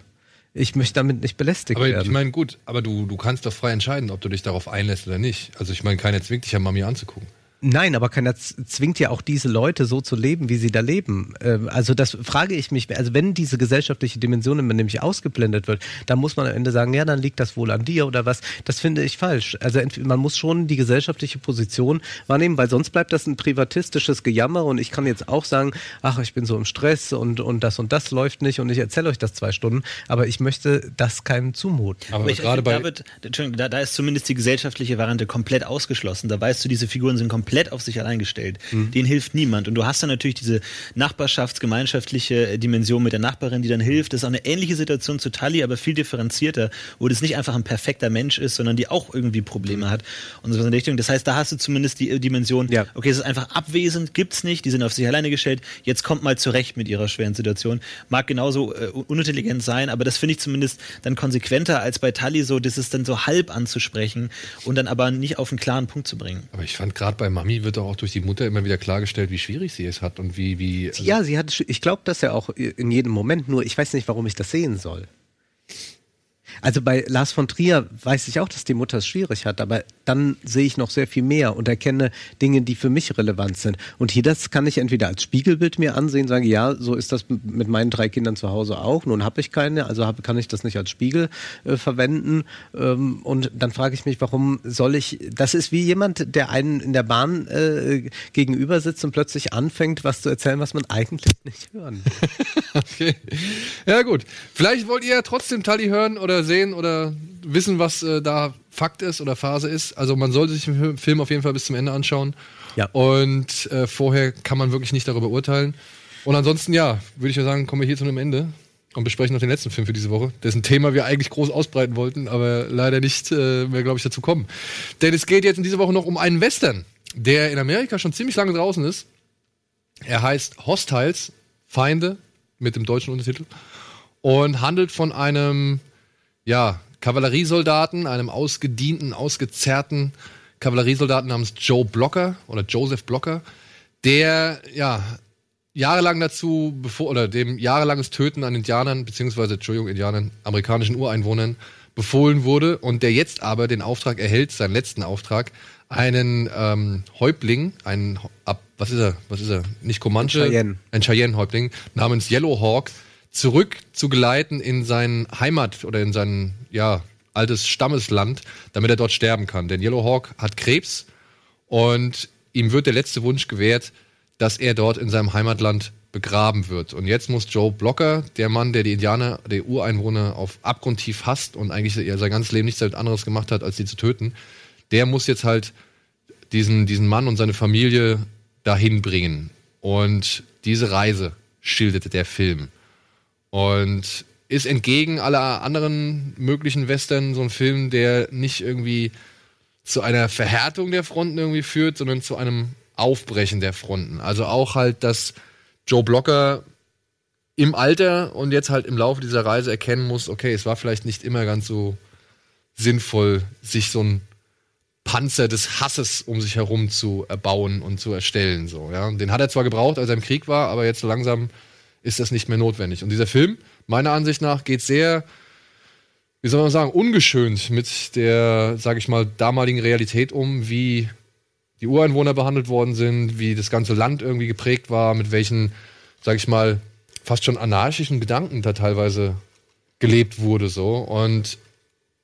Ich möchte damit nicht belästigt Aber werden. ich meine, gut, aber du, du kannst doch frei entscheiden, ob du dich darauf einlässt oder nicht. Also ich meine, keiner zwingt dich ja Mami anzugucken. Nein, aber keiner zwingt ja auch diese Leute so zu leben, wie sie da leben. Ähm, Also das frage ich mich. Also wenn diese gesellschaftliche Dimension immer nämlich ausgeblendet wird, dann muss man am Ende sagen, ja, dann liegt das wohl an dir oder was. Das finde ich falsch. Also man muss schon die gesellschaftliche Position wahrnehmen, weil sonst bleibt das ein privatistisches Gejammer und ich kann jetzt auch sagen, ach, ich bin so im Stress und, und das und das läuft nicht und ich erzähle euch das zwei Stunden, aber ich möchte das keinem zumuten. Aber Aber ich, gerade da, bei. wird, Entschuldigung, da, da ist zumindest die gesellschaftliche Variante komplett ausgeschlossen. Da weißt du, diese Figuren sind komplett auf sich allein gestellt. Mhm. Denen hilft niemand. Und du hast dann natürlich diese nachbarschaftsgemeinschaftliche äh, Dimension mit der Nachbarin, die dann hilft. Das ist auch eine ähnliche Situation zu Tully, aber viel differenzierter, wo das nicht einfach ein perfekter Mensch ist, sondern die auch irgendwie Probleme hat. Und so in der Richtung. Das heißt, da hast du zumindest die äh, Dimension, Ja. okay, es ist einfach abwesend, gibt's nicht, die sind auf sich alleine gestellt, jetzt kommt mal zurecht mit ihrer schweren Situation. Mag genauso äh, unintelligent sein, aber das finde ich zumindest dann konsequenter als bei Tully so, das ist dann so halb anzusprechen und dann aber nicht auf einen klaren Punkt zu bringen. Aber ich fand gerade bei Mami wird auch durch die Mutter immer wieder klargestellt, wie schwierig sie es hat und wie, wie. also- Ja, sie hat, ich glaube das ja auch in jedem Moment, nur ich weiß nicht, warum ich das sehen soll. Also bei Lars von Trier weiß ich auch, dass die Mutter es schwierig hat, aber dann sehe ich noch sehr viel mehr und erkenne Dinge, die für mich relevant sind. Und hier das kann ich entweder als Spiegelbild mir ansehen, sagen, ja, so ist das mit meinen drei Kindern zu Hause auch. Nun habe ich keine, also hab, kann ich das nicht als Spiegel äh, verwenden. Ähm, und dann frage ich mich, warum soll ich? Das ist wie jemand, der einen in der Bahn äh, gegenüber sitzt und plötzlich anfängt, was zu erzählen, was man eigentlich nicht hören will. Okay. Ja, gut. Vielleicht wollt ihr ja trotzdem Tully hören oder sehen oder wissen, was äh, da Fakt ist oder Phase ist. Also man sollte sich den Film auf jeden Fall bis zum Ende anschauen. Ja. Und äh, vorher kann man wirklich nicht darüber urteilen. Und ansonsten, ja, würde ich ja sagen, kommen wir hier zu einem Ende und besprechen noch den letzten Film für diese Woche, dessen Thema wir eigentlich groß ausbreiten wollten, aber leider nicht äh, mehr, glaube ich, dazu kommen. Denn es geht jetzt in dieser Woche noch um einen Western, der in Amerika schon ziemlich lange draußen ist. Er heißt Hostiles, Feinde, mit dem deutschen Untertitel. Und handelt von einem, ja, Kavalleriesoldaten, einem ausgedienten, ausgezerrten Kavalleriesoldaten namens Joe Blocker oder Joseph Blocker, der, ja, jahrelang dazu, bevor, oder dem jahrelanges Töten an Indianern, beziehungsweise, Entschuldigung, Indianern, amerikanischen Ureinwohnern befohlen wurde und der jetzt aber den Auftrag erhält, seinen letzten Auftrag, einen ähm, Häuptling, einen, ab, was ist er, was ist er, nicht Comanche, Cheyenne. ein Cheyenne-Häuptling namens Yellow Hawk zurück zu geleiten in sein Heimat oder in sein, ja, altes Stammesland, damit er dort sterben kann. Denn Yellow Hawk hat Krebs und ihm wird der letzte Wunsch gewährt, dass er dort in seinem Heimatland begraben wird. Und jetzt muss Joe Blocker, der Mann, der die Indianer, der Ureinwohner auf abgrundtief hasst und eigentlich sein ganzes Leben nichts anderes gemacht hat, als sie zu töten, der muss jetzt halt diesen, diesen Mann und seine Familie dahin bringen. Und diese Reise schildert der Film. Und ist entgegen aller anderen möglichen Western so ein Film, der nicht irgendwie zu einer Verhärtung der Fronten irgendwie führt, sondern zu einem Aufbrechen der Fronten. Also auch halt, dass Joe Blocker im Alter und jetzt halt im Laufe dieser Reise erkennen muss, okay, es war vielleicht nicht immer ganz so sinnvoll, sich so ein Panzer des Hasses um sich herum zu erbauen und zu erstellen. So, ja. Den hat er zwar gebraucht, als er im Krieg war, aber jetzt so langsam ist das nicht mehr notwendig. Und dieser Film, meiner Ansicht nach, geht sehr, wie soll man sagen, ungeschönt mit der, sage ich mal, damaligen Realität um, wie die Ureinwohner behandelt worden sind, wie das ganze Land irgendwie geprägt war, mit welchen, sage ich mal, fast schon anarchischen Gedanken da teilweise gelebt wurde so. Und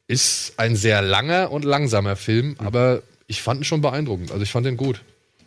ist ein sehr langer und langsamer Film, aber ich fand ihn schon beeindruckend. Also ich fand ihn gut.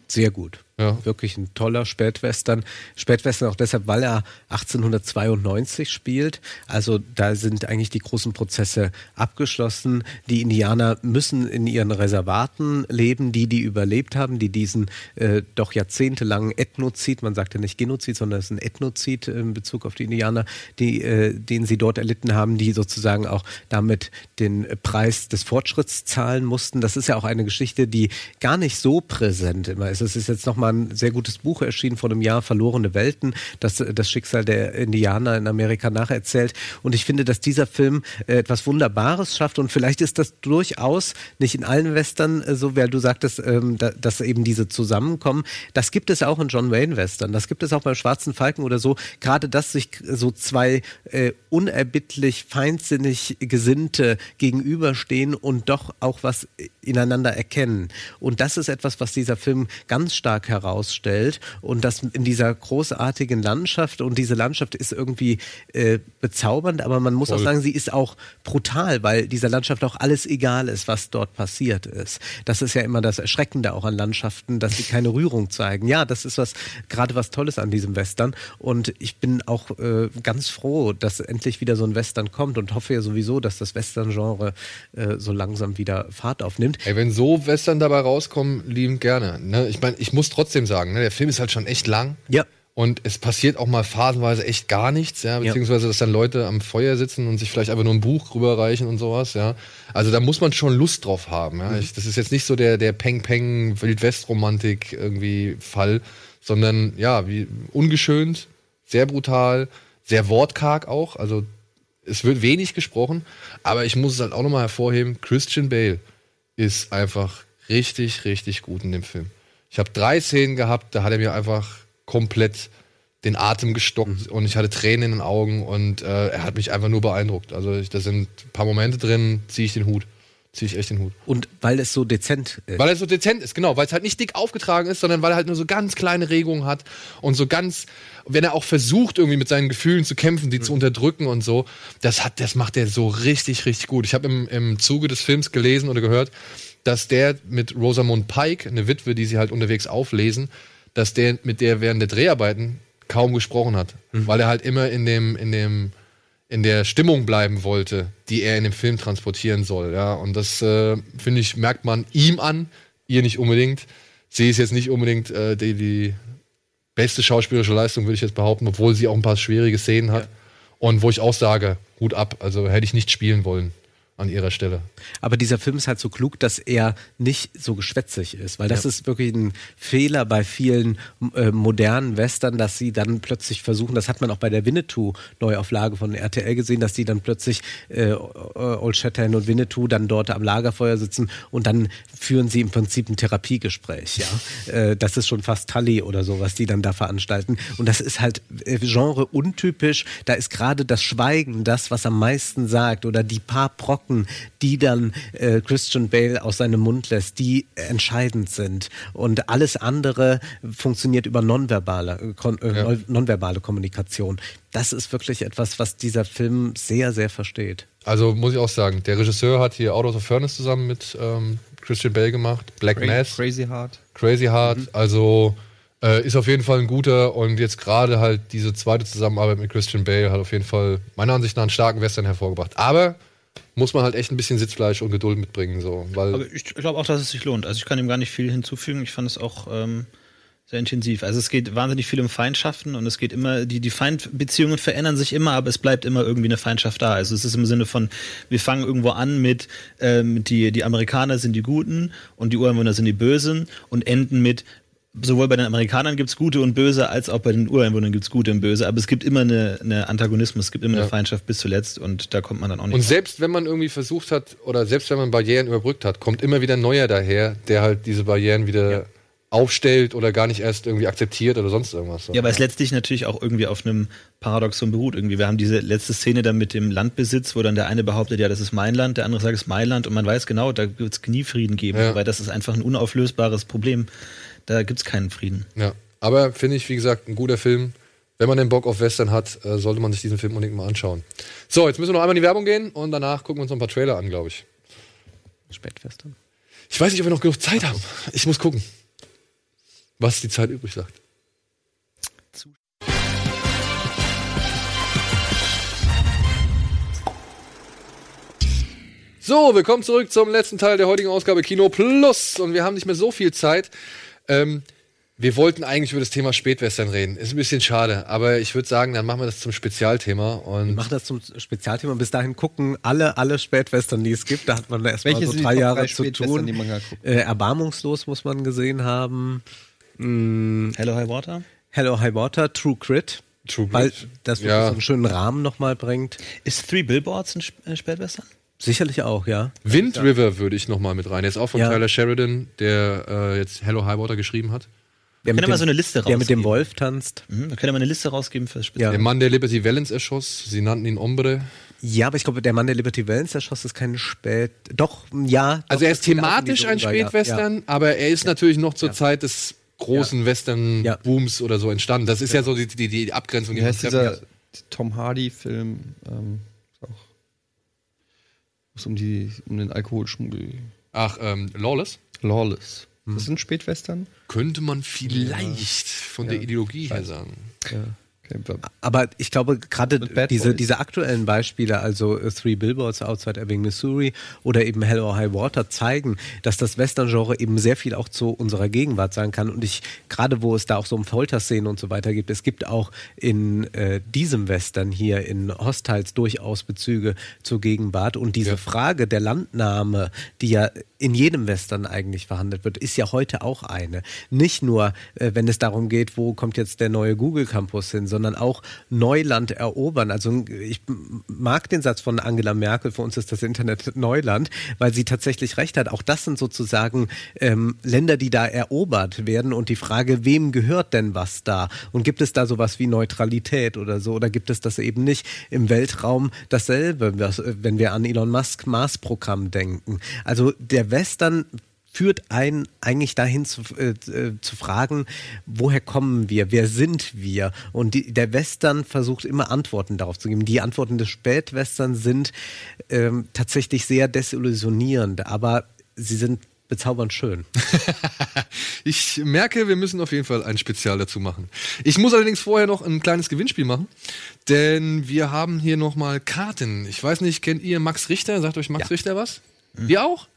Sehr gut. Ja. Wirklich ein toller Spätwestern. Spätwestern auch deshalb, weil er 1892 spielt. Also da sind eigentlich die großen Prozesse abgeschlossen. Die Indianer müssen in ihren Reservaten leben, die, die überlebt haben, die diesen äh, doch jahrzehntelangen Ethnozid, man sagt ja nicht Genozid, sondern es ist ein Ethnozid in Bezug auf die Indianer, die, äh, den sie dort erlitten haben, die sozusagen auch damit den Preis des Fortschritts zahlen mussten. Das ist ja auch eine Geschichte, die gar nicht so präsent immer ist. Es ist jetzt nochmal mal ein sehr gutes Buch erschienen vor einem Jahr, Verlorene Welten, das das Schicksal der Indianer in Amerika nacherzählt. Und ich finde, dass dieser Film äh, etwas Wunderbares schafft und vielleicht ist das durchaus nicht in allen Western äh, so, weil du sagtest, ähm, da, dass eben diese zusammenkommen. Das gibt es auch in John Wayne Western, das gibt es auch beim Schwarzen Falken oder so. Gerade, dass sich so zwei äh, unerbittlich feindsinnig Gesinnte gegenüberstehen und doch auch was ineinander erkennen. Und das ist etwas, was dieser Film ganz stark herausstellt und das in dieser großartigen Landschaft und diese Landschaft ist irgendwie äh, bezaubernd, aber man muss Voll. auch sagen, sie ist auch brutal, weil dieser Landschaft auch alles egal ist, was dort passiert ist. Das ist ja immer das Erschreckende auch an Landschaften, dass sie keine Rührung zeigen. Ja, das ist was gerade was Tolles an diesem Western und ich bin auch äh, ganz froh, dass endlich wieder so ein Western kommt und hoffe ja sowieso, dass das Western-Genre äh, so langsam wieder Fahrt aufnimmt. Ey, wenn so Western dabei rauskommen, liebend gerne. Ne? Ich meine, ich muss trotzdem sagen, ne, der Film ist halt schon echt lang. Ja. Und es passiert auch mal phasenweise echt gar nichts, ja, beziehungsweise dass dann Leute am Feuer sitzen und sich vielleicht einfach nur ein Buch rüberreichen und sowas, ja. Also da muss man schon Lust drauf haben, ja. Ich, das ist jetzt nicht so der, der Peng-Peng Wildwest-Romantik irgendwie Fall, sondern ja, wie ungeschönt, sehr brutal, sehr wortkarg auch, also es wird wenig gesprochen, aber ich muss es halt auch nochmal hervorheben, Christian Bale ist einfach richtig, richtig gut in dem Film. Ich habe drei Szenen gehabt, da hat er mir einfach komplett den Atem gestockt und ich hatte Tränen in den Augen und äh, er hat mich einfach nur beeindruckt. Also ich, da sind ein paar Momente drin, ziehe ich den Hut. Ziehe ich echt den Hut. Und weil es so dezent ist. Weil er so dezent ist, genau, weil es halt nicht dick aufgetragen ist, sondern weil er halt nur so ganz kleine Regungen hat und so ganz, wenn er auch versucht, irgendwie mit seinen Gefühlen zu kämpfen, die zu unterdrücken und so, das hat, das macht er so richtig, richtig gut. Ich habe im, im Zuge des Films gelesen oder gehört, dass der mit Rosamund Pike, eine Witwe, die sie halt unterwegs auflesen, dass der mit der während der Dreharbeiten kaum gesprochen hat, weil er halt immer in dem, in dem, in der Stimmung bleiben wollte, die er in dem Film transportieren soll. Ja, und das äh, finde ich merkt man ihm an, ihr nicht unbedingt. Sie ist jetzt nicht unbedingt äh, die, die beste schauspielerische Leistung, würde ich jetzt behaupten, obwohl sie auch ein paar schwierige Szenen hat. Und wo ich auch sage, Hut ab, also hätte ich nicht spielen wollen an ihrer Stelle. Aber dieser Film ist halt so klug, dass er nicht so geschwätzig ist, weil das Ja. ist wirklich ein Fehler bei vielen äh, modernen Western, dass sie dann plötzlich versuchen, das hat man auch bei der Winnetou-Neuauflage von RTL gesehen, dass die dann plötzlich äh, Old Shatterhand und Winnetou dann dort am Lagerfeuer sitzen und dann führen sie im Prinzip ein Therapiegespräch, ja. äh, das ist schon fast Tully oder so, was die dann da veranstalten. Und das ist halt äh, Genre untypisch. Da ist gerade das Schweigen das, was am meisten sagt oder die paar Brocken, die dann äh, Christian Bale aus seinem Mund lässt, die entscheidend sind. Und alles andere funktioniert über nonverbale, äh, kon, äh, Ja. nonverbale Kommunikation. Das ist wirklich etwas, was dieser Film sehr, sehr versteht. Also muss ich auch sagen, der Regisseur hat hier Out of the Furnace zusammen mit ähm, Christian Bale gemacht, Black Cra- Mass, Crazy Hard. Crazy Hard. Also äh, ist auf jeden Fall ein guter und jetzt gerade halt diese zweite Zusammenarbeit mit Christian Bale hat auf jeden Fall meiner Ansicht nach einen starken Western hervorgebracht. Aber muss man halt echt ein bisschen Sitzfleisch und Geduld mitbringen, so, weil Aber ich glaube auch, dass es sich lohnt. Also ich kann ihm gar nicht viel hinzufügen. Ich fand es auch ähm, sehr intensiv. Also es geht wahnsinnig viel um Feindschaften und es geht immer, die, die Feindbeziehungen verändern sich immer, aber es bleibt immer irgendwie eine Feindschaft da. Also es ist im Sinne von, wir fangen irgendwo an mit, ähm, die, die Amerikaner sind die Guten und die Ureinwohner sind die Bösen und enden mit, sowohl bei den Amerikanern gibt's Gute und Böse, als auch bei den Ureinwohnern gibt's Gute und Böse. Aber es gibt immer eine, eine Antagonismus, es gibt immer Ja. eine Feindschaft bis zuletzt und da kommt man dann auch nicht Und selbst wenn man irgendwie versucht hat, oder selbst wenn man Barrieren überbrückt hat, kommt immer wieder ein neuer daher, der halt diese Barrieren wieder aufstellt oder gar nicht erst irgendwie akzeptiert oder sonst irgendwas. Ja, weil es letztlich natürlich auch irgendwie auf einem Paradoxon beruht. Irgendwie, wir haben diese letzte Szene dann mit dem Landbesitz, wo dann der eine behauptet, ja, das ist mein Land, der andere sagt, es ist mein Land und man weiß genau, da wird es nie Frieden geben, Ja. weil das ist einfach ein unauflösbares Problem. Da gibt es keinen Frieden. Ja. Aber finde ich, wie gesagt, ein guter Film. Wenn man den Bock auf Western hat, äh, sollte man sich diesen Film unbedingt mal anschauen. So, jetzt müssen wir noch einmal in die Werbung gehen und danach gucken wir uns noch ein paar Trailer an, glaube ich. Spätwestern. Ich weiß nicht, ob wir noch genug Zeit haben. Ich muss gucken, was die Zeit übrig sagt. So, willkommen zurück zum letzten Teil der heutigen Ausgabe Kino Plus. Und wir haben nicht mehr so viel Zeit. Ähm, wir wollten eigentlich über das Thema Spätwestern reden. Ist ein bisschen schade, aber ich würde sagen, dann machen wir das zum Spezialthema. Und Mach das zum Spezialthema. Bis dahin gucken alle, alle Spätwestern, die es gibt. Da hat man erst mal Welche so drei Jahre drei zu tun. Äh, Erbarmungslos muss man gesehen haben. Hello High Water? Hello High Water, True Crit. True Weil Grit. das wirklich Ja. so einen schönen Rahmen nochmal bringt. Ist Three Billboards ein Sp- äh, Spätwestern? Sicherlich auch, ja. Wind River würde ich noch mal mit rein. Der ist auch von Ja. Tyler Sheridan, der äh, jetzt Hello High Water geschrieben hat. Der Können wir mal so eine Liste Der mit dem rausgeben? Wolf tanzt. Mhm, da können wir eine Liste rausgeben fürs Spezial. Ja. Der Mann, der Liberty Valance erschoss, sie nannten ihn Ombre. Ja, aber ich glaube, der Mann, der Liberty Valance erschoss, ist kein Spät. Doch, ja. Also doch, er das ist thematisch ein Richtung, ja. Spätwestern, aber er ist natürlich noch zur Zeit des großen Western-Booms oder so entstanden. Das ist ja, so die, die, die Abgrenzung, die man heißt treffen dieser kann. Tom Hardy-Film? Ähm, auch. Wo es um, die, um den Alkoholschmuggel. Ach, ähm, Lawless? Lawless. Hm. Das ein Spätwestern? Könnte man vielleicht von der Ideologie her sagen. Ja. Aber ich glaube, gerade diese, diese aktuellen Beispiele, also äh, Three Billboards Outside Ebbing, Missouri oder eben Hell or High Water, zeigen, dass das Western-Genre eben sehr viel auch zu unserer Gegenwart sein kann. Und ich, gerade wo es da auch so um Folterszenen und so weiter gibt, es gibt auch in äh, diesem Western hier in Hostiles durchaus Bezüge zur Gegenwart. Und diese Ja. Frage der Landnahme, die ja in jedem Western eigentlich verhandelt wird, ist ja heute auch eine. Nicht nur, äh, wenn es darum geht, wo kommt jetzt der neue Google Campus hin, sondern auch Neuland erobern. Also ich mag den Satz von Angela Merkel, für uns ist das Internet Neuland, weil sie tatsächlich recht hat. Auch das sind sozusagen ähm, Länder, die da erobert werden und die Frage, wem gehört denn was da? Und gibt es da sowas wie Neutralität oder so? Oder gibt es das eben nicht im Weltraum dasselbe, äh, wenn wir an Elon Musk Mars-Programm denken? Also der Western führt einen eigentlich dahin zu, äh, äh, zu fragen, woher kommen wir, wer sind wir? Und die, der Western versucht immer Antworten darauf zu geben. Die Antworten des Spätwestern sind ähm, tatsächlich sehr desillusionierend, aber sie sind bezaubernd schön. Ich merke, wir müssen auf jeden Fall ein Spezial dazu machen. Ich muss allerdings vorher noch ein kleines Gewinnspiel machen, denn wir haben hier noch mal Karten. Ich weiß nicht, kennt ihr Max Richter? Sagt euch Max Richter was? Ihr auch?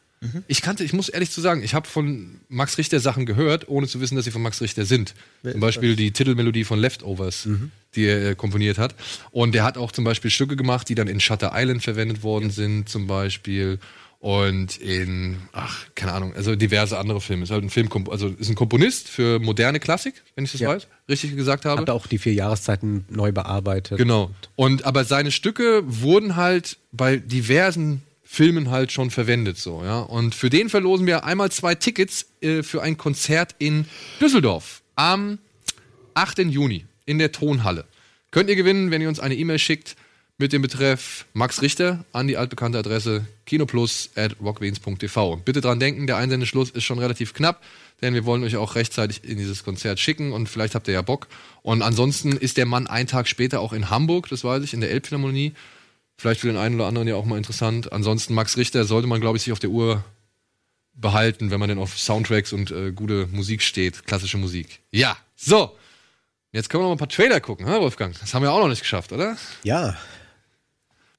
Ich kannte, ich muss ehrlich zu sagen, ich habe von Max Richter Sachen gehört, ohne zu wissen, dass sie von Max Richter sind. Zum Beispiel die Titelmelodie von Leftovers, die er äh, komponiert hat. Und der hat auch zum Beispiel Stücke gemacht, die dann in Shutter Island verwendet worden sind, zum Beispiel. Und in, ach, keine Ahnung, also diverse andere Filme. Ist halt ein Film, also ist ein Komponist für moderne Klassik, wenn ich das Ja. weiß, richtig gesagt habe. Hat auch die vier Jahreszeiten neu bearbeitet. Genau. Und aber seine Stücke wurden halt bei diversen Filmen halt schon verwendet so, ja. Und für den verlosen wir einmal zwei Tickets äh, für ein Konzert in Düsseldorf am 8. Juni in der Tonhalle. Könnt ihr gewinnen, wenn ihr uns eine E-Mail schickt mit dem Betreff Max Richter an die altbekannte Adresse kinoplus at rockbeans.tv. Bitte dran denken, der Einsendeschluss ist schon relativ knapp, denn wir wollen euch auch rechtzeitig in dieses Konzert schicken und vielleicht habt ihr ja Bock. Und ansonsten ist der Mann einen Tag später auch in Hamburg, das weiß ich, in der Elbphilharmonie. Vielleicht für den einen oder anderen ja auch mal interessant. Ansonsten Max Richter sollte man, glaube ich, sich auf der Uhr behalten, wenn man denn auf Soundtracks und äh, gute Musik steht, klassische Musik. Ja, so. Jetzt können wir noch mal ein paar Trailer gucken, ha, Wolfgang? Das haben wir auch noch nicht geschafft, oder? Ja.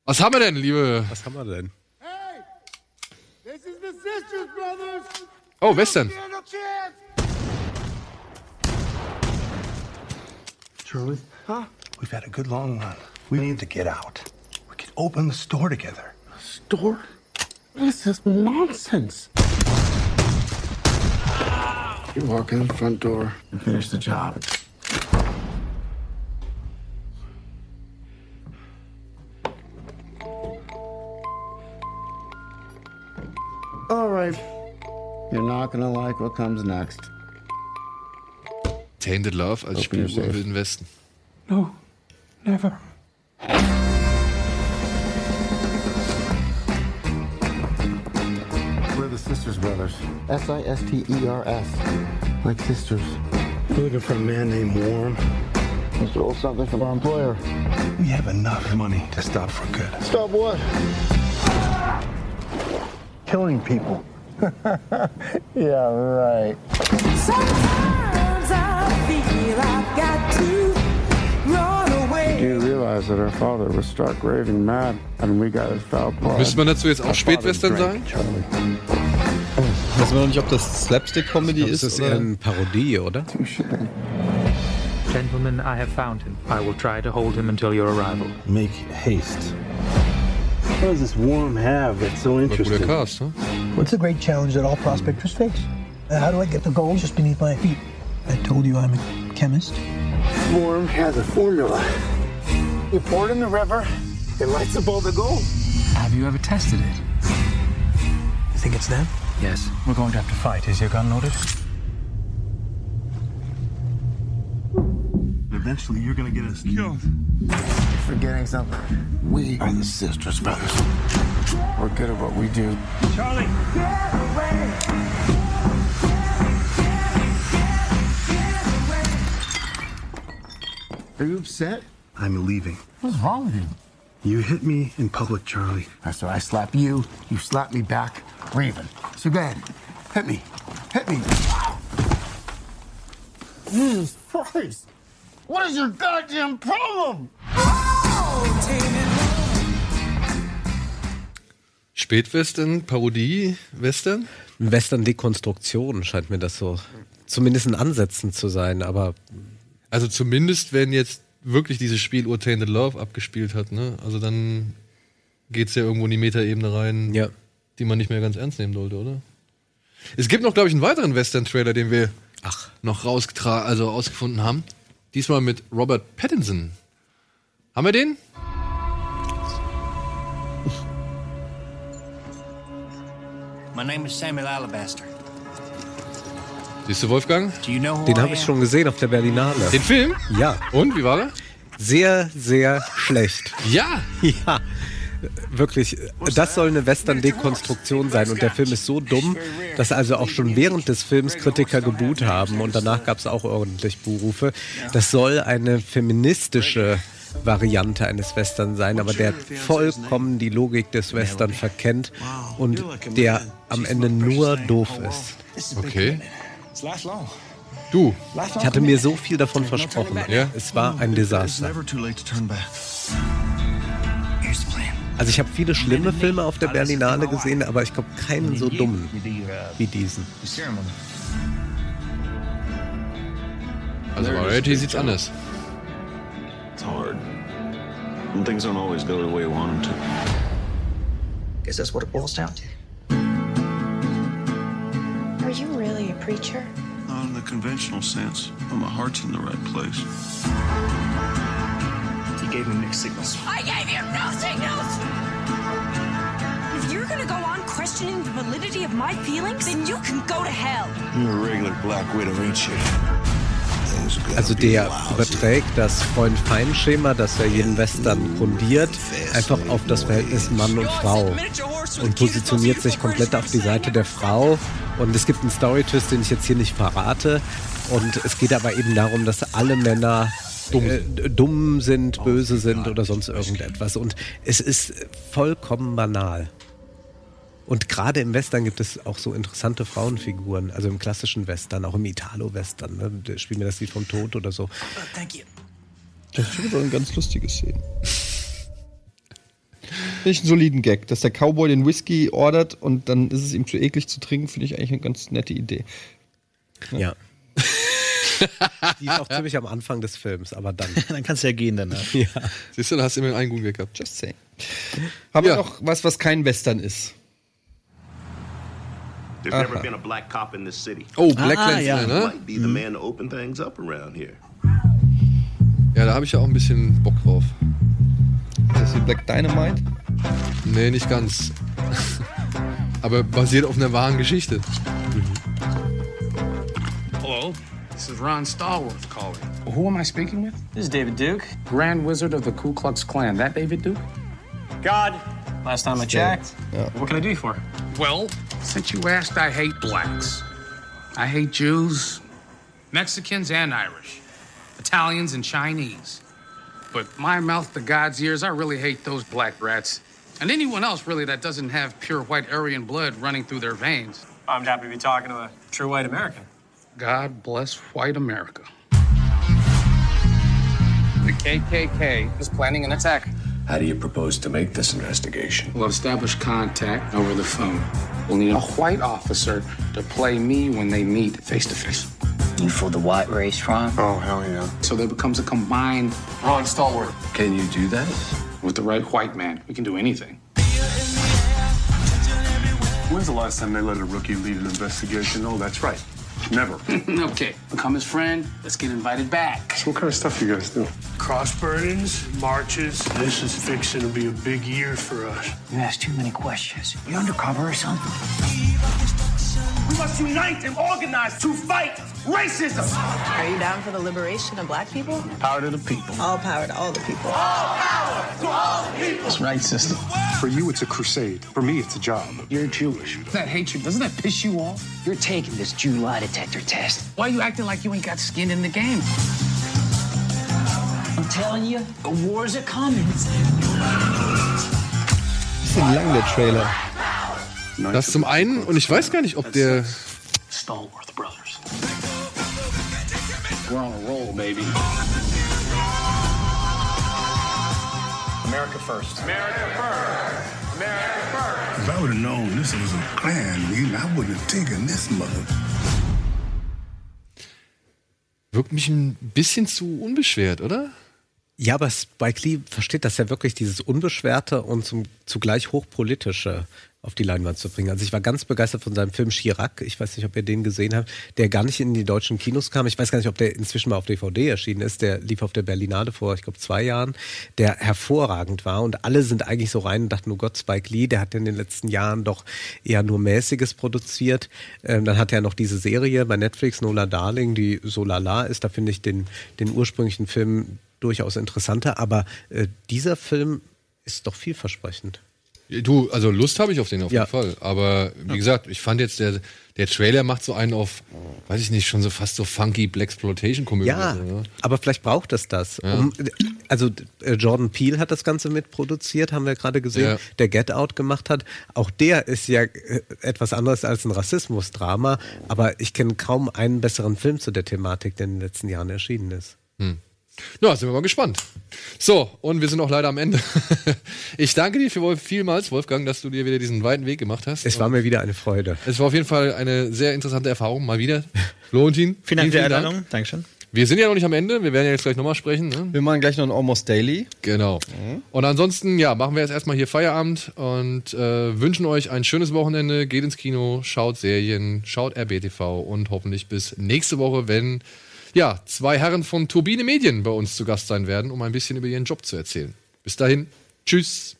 Was haben wir denn, liebe? Was haben wir denn? This is the Sisters Brothers. Oh, Western. Charlie? Huh? We've had a good long run. We need to get out. We could open the store together. Store? This is nonsense. You walk in the front door and finish the job. All right. You're not gonna like what comes next. Tainted Love als Open Spiel your im safe. Wilden Westen. No, never. Sisters Brothers. S I S T E R S. Like sisters. We're looking for a man named Warm. We stole something from our employer. We have enough money to stop for good. Stop what? Killing people. Yeah, right. Sometimes I feel I've got to run away. Do you realize that our father was stark raving mad and we got his foul blood? Müsste man dazu jetzt auch Spätwestern sagen? Weiß man noch nicht, ob das Slapstick-Comedy Das ist, ist oder? eher eine Parodie, oder? Gentlemen, I have found him. I will try to hold him until your arrival. Make haste. What does this worm have that's so War guter interesting? Cast, ne? What's the great challenge that all prospectors face? Uh, How do I get the gold just beneath my feet? I told you I'm a chemist. Worm has a formula. You pour it in the river, it lights up all the gold. Have you ever tested it? You think it's them? Yes. We're going to have to fight. Is your gun loaded? Eventually, you're gonna get us killed. You're forgetting something. We are the sisters, brothers. We're good at what we do. Charlie! Are you upset? I'm leaving. What's wrong with you? You hit me in public, Charlie. So I slap you, you slap me back. We're even. So go ahead. Hit me. Hit me. Jesus Christ. What is your goddamn problem? Spätwestern, Parodie, Western? Western-Dekonstruktion scheint mir das so zumindest in Ansätzen zu sein, aber Also zumindest, wenn jetzt wirklich dieses Spiel Ur Tainted Love abgespielt hat, ne? Also dann geht's ja irgendwo in die Metaebene rein, Ja. die man nicht mehr ganz ernst nehmen sollte, oder? Es gibt noch, glaube ich, einen weiteren Western-Trailer, den wir Ach. noch rausgetra also ausgefunden haben. Diesmal mit Robert Pattinson. Haben wir den? My name is Samuel Alabaster. Siehst du, Wolfgang? Do you know who den habe ich schon gesehen auf der Berlinale. Den Film? Ja, Und, wie war er? sehr, sehr schlecht. Ja! Ja, wirklich. Das soll eine Western-Dekonstruktion sein. Und der Film ist so dumm, dass also auch schon während des Films Kritiker geboot haben. Und danach gab es auch ordentlich Buhrufe. Das soll eine feministische Variante eines Western sein, aber der vollkommen die Logik des Western verkennt und der am Ende nur doof ist. Okay. Du. Ich hatte mir so viel davon versprochen. Ja? Es war ein Desaster. Also ich habe viele schlimme Filme auf der Berlinale gesehen, aber ich glaube keinen so dummen wie diesen. Also Variety sieht's anders. It's hard. And things don't always go the way you want them to. Guess that's what it boils down to. Are you really a preacher? Not in the conventional sense, but my heart's in the right place. He gave me mixed signals. I gave you no signals! If you're gonna go on questioning the validity of my feelings, then you can go to hell. You're a regular Black Widow, ain't you? Also der überträgt das Freund-Feind-Schema, das ja jeden Western grundiert, einfach auf das Verhältnis Mann und Frau und positioniert sich komplett auf die Seite der Frau. Und es gibt einen Story-Twist, den ich jetzt hier nicht verrate. Und es geht aber eben darum, dass alle Männer dumm, äh, dumm sind, böse sind oder sonst irgendetwas. Und es ist vollkommen banal. Und gerade im Western gibt es auch so interessante Frauenfiguren, also im klassischen Western, auch im Italo-Western. Ne? Da Spiel mir das Lied vom Tod oder so. Thank you. Das ist schon eine ganz lustige Szene. Finde ich einen soliden Gag, dass der Cowboy den Whisky ordert und dann ist es ihm zu eklig zu trinken, finde ich eigentlich eine ganz nette Idee. Ja. Die ist auch ziemlich am Anfang des Films, aber dann. Dann kannst du ja gehen danach. Ja. Siehst du, da hast du immer einen guten Gag gehabt. Just saying. Haben Ja. wir noch was, was kein Western ist? There's Aha. never been a black cop in this city. Oh, Black Ah, Clansman, ja. ne? Might be the man to open things up around here. Ja, da habe ich ja auch ein bisschen Bock drauf. Ist das wie Black Dynamite? Nee, nicht ganz. Aber basiert auf einer wahren Geschichte. Hello, this is Ron Stallworth calling. Who am I speaking with? This is David Duke, Grand Wizard of the Ku Klux Klan. That David Duke? God. Last time I checked. What can I do you for? Well, since you asked, I hate blacks. I hate Jews, Mexicans, and Irish, Italians, and Chinese. But my mouth to God's ears, I really hate those black rats. And anyone else, really, that doesn't have pure white Aryan blood running through their veins. I'm happy to be talking to a true white American. God bless white America. The KKK is planning an attack. How do you propose to make this investigation? We'll establish contact over the phone. We'll need a white officer to play me when they meet face to face. You for the white race, Ron? Oh, hell yeah. So there becomes a combined Ron Stallworth. Can you do that? With the right white man, we can do anything. When's the last time they let a rookie lead an investigation? Oh, that's right. Never. okay, become his friend. Let's get invited back. So what kind of stuff you guys do? Cross burnings, marches. This is fixing to be a big year for us. You ask too many questions. You undercover or something? We must unite and organize to fight racism. Are you down for the liberation of black people? Power to the people. All power to all the people. All power to all people. That's right, sister. For you, it's a crusade. For me, it's a job. You're Jewish. That hatred, doesn't that piss you off? You're taking this Jew lie detector test. Why are you acting like you ain't got skin in the game? I'm telling you, the wars are coming. Bisschen lang der Trailer. Das zum einen, und ich weiß gar nicht, ob der. Stallworth Brothers. We're on a roll, baby. America first. America first. America first. If I would have known this was a plan, I wouldn't have taken this mother. Wirkt mich ein bisschen zu unbeschwert, oder? Ja, aber Spike Lee versteht das ja wirklich, dieses Unbeschwerte und zum, zugleich Hochpolitische auf die Leinwand zu bringen. Also ich war ganz begeistert von seinem Film Chirac. Ich weiß nicht, ob ihr den gesehen habt, der gar nicht in die deutschen Kinos kam. Ich weiß gar nicht, ob der inzwischen mal auf DVD erschienen ist. Der lief auf der Berlinale vor, ich glaube, zwei Jahren, der hervorragend war. Und alle sind eigentlich so rein und dachten, oh Gott, Spike Lee, der hat in den letzten Jahren doch eher nur Mäßiges produziert. Ähm, dann hat er noch diese Serie bei Netflix, Nola Darling, die so lala ist. Da finde ich den, den ursprünglichen Film durchaus interessanter. Aber äh, dieser Film ist doch vielversprechend. Du, also Lust habe ich auf den auf Ja. jeden Fall. Aber wie gesagt, ich fand jetzt, der, der Trailer macht so einen auf, weiß ich nicht, schon so fast so funky Blaxploitation-Komödie. Ja, so, ne? aber vielleicht braucht es das. Ja. Um, also äh, Jordan Peele hat das Ganze mitproduziert, haben wir gerade gesehen, Ja. der Get Out gemacht hat. Auch der ist ja äh, etwas anderes als ein Rassismusdrama, aber ich kenne kaum einen besseren Film zu der Thematik, der in den letzten Jahren erschienen ist. Hm. Ja, sind wir mal gespannt. So, und wir sind auch leider am Ende. Ich danke dir für vielmals, Wolfgang, dass du dir wieder diesen weiten Weg gemacht hast. Es war mir wieder eine Freude. Es war auf jeden Fall eine sehr interessante Erfahrung, mal wieder. Florentin, Vielen Dank für die Einladung. Dankeschön. Wir sind ja noch nicht am Ende, wir werden ja jetzt gleich nochmal sprechen. Ne? Wir machen gleich noch ein Almost Daily. Genau. Und ansonsten, ja, machen wir jetzt erstmal hier Feierabend und äh, wünschen euch ein schönes Wochenende. Geht ins Kino, schaut Serien, schaut RBTV und hoffentlich bis nächste Woche, wenn ja, zwei Herren von Turbine Medien bei uns zu Gast sein werden, um ein bisschen über ihren Job zu erzählen. Bis dahin, tschüss.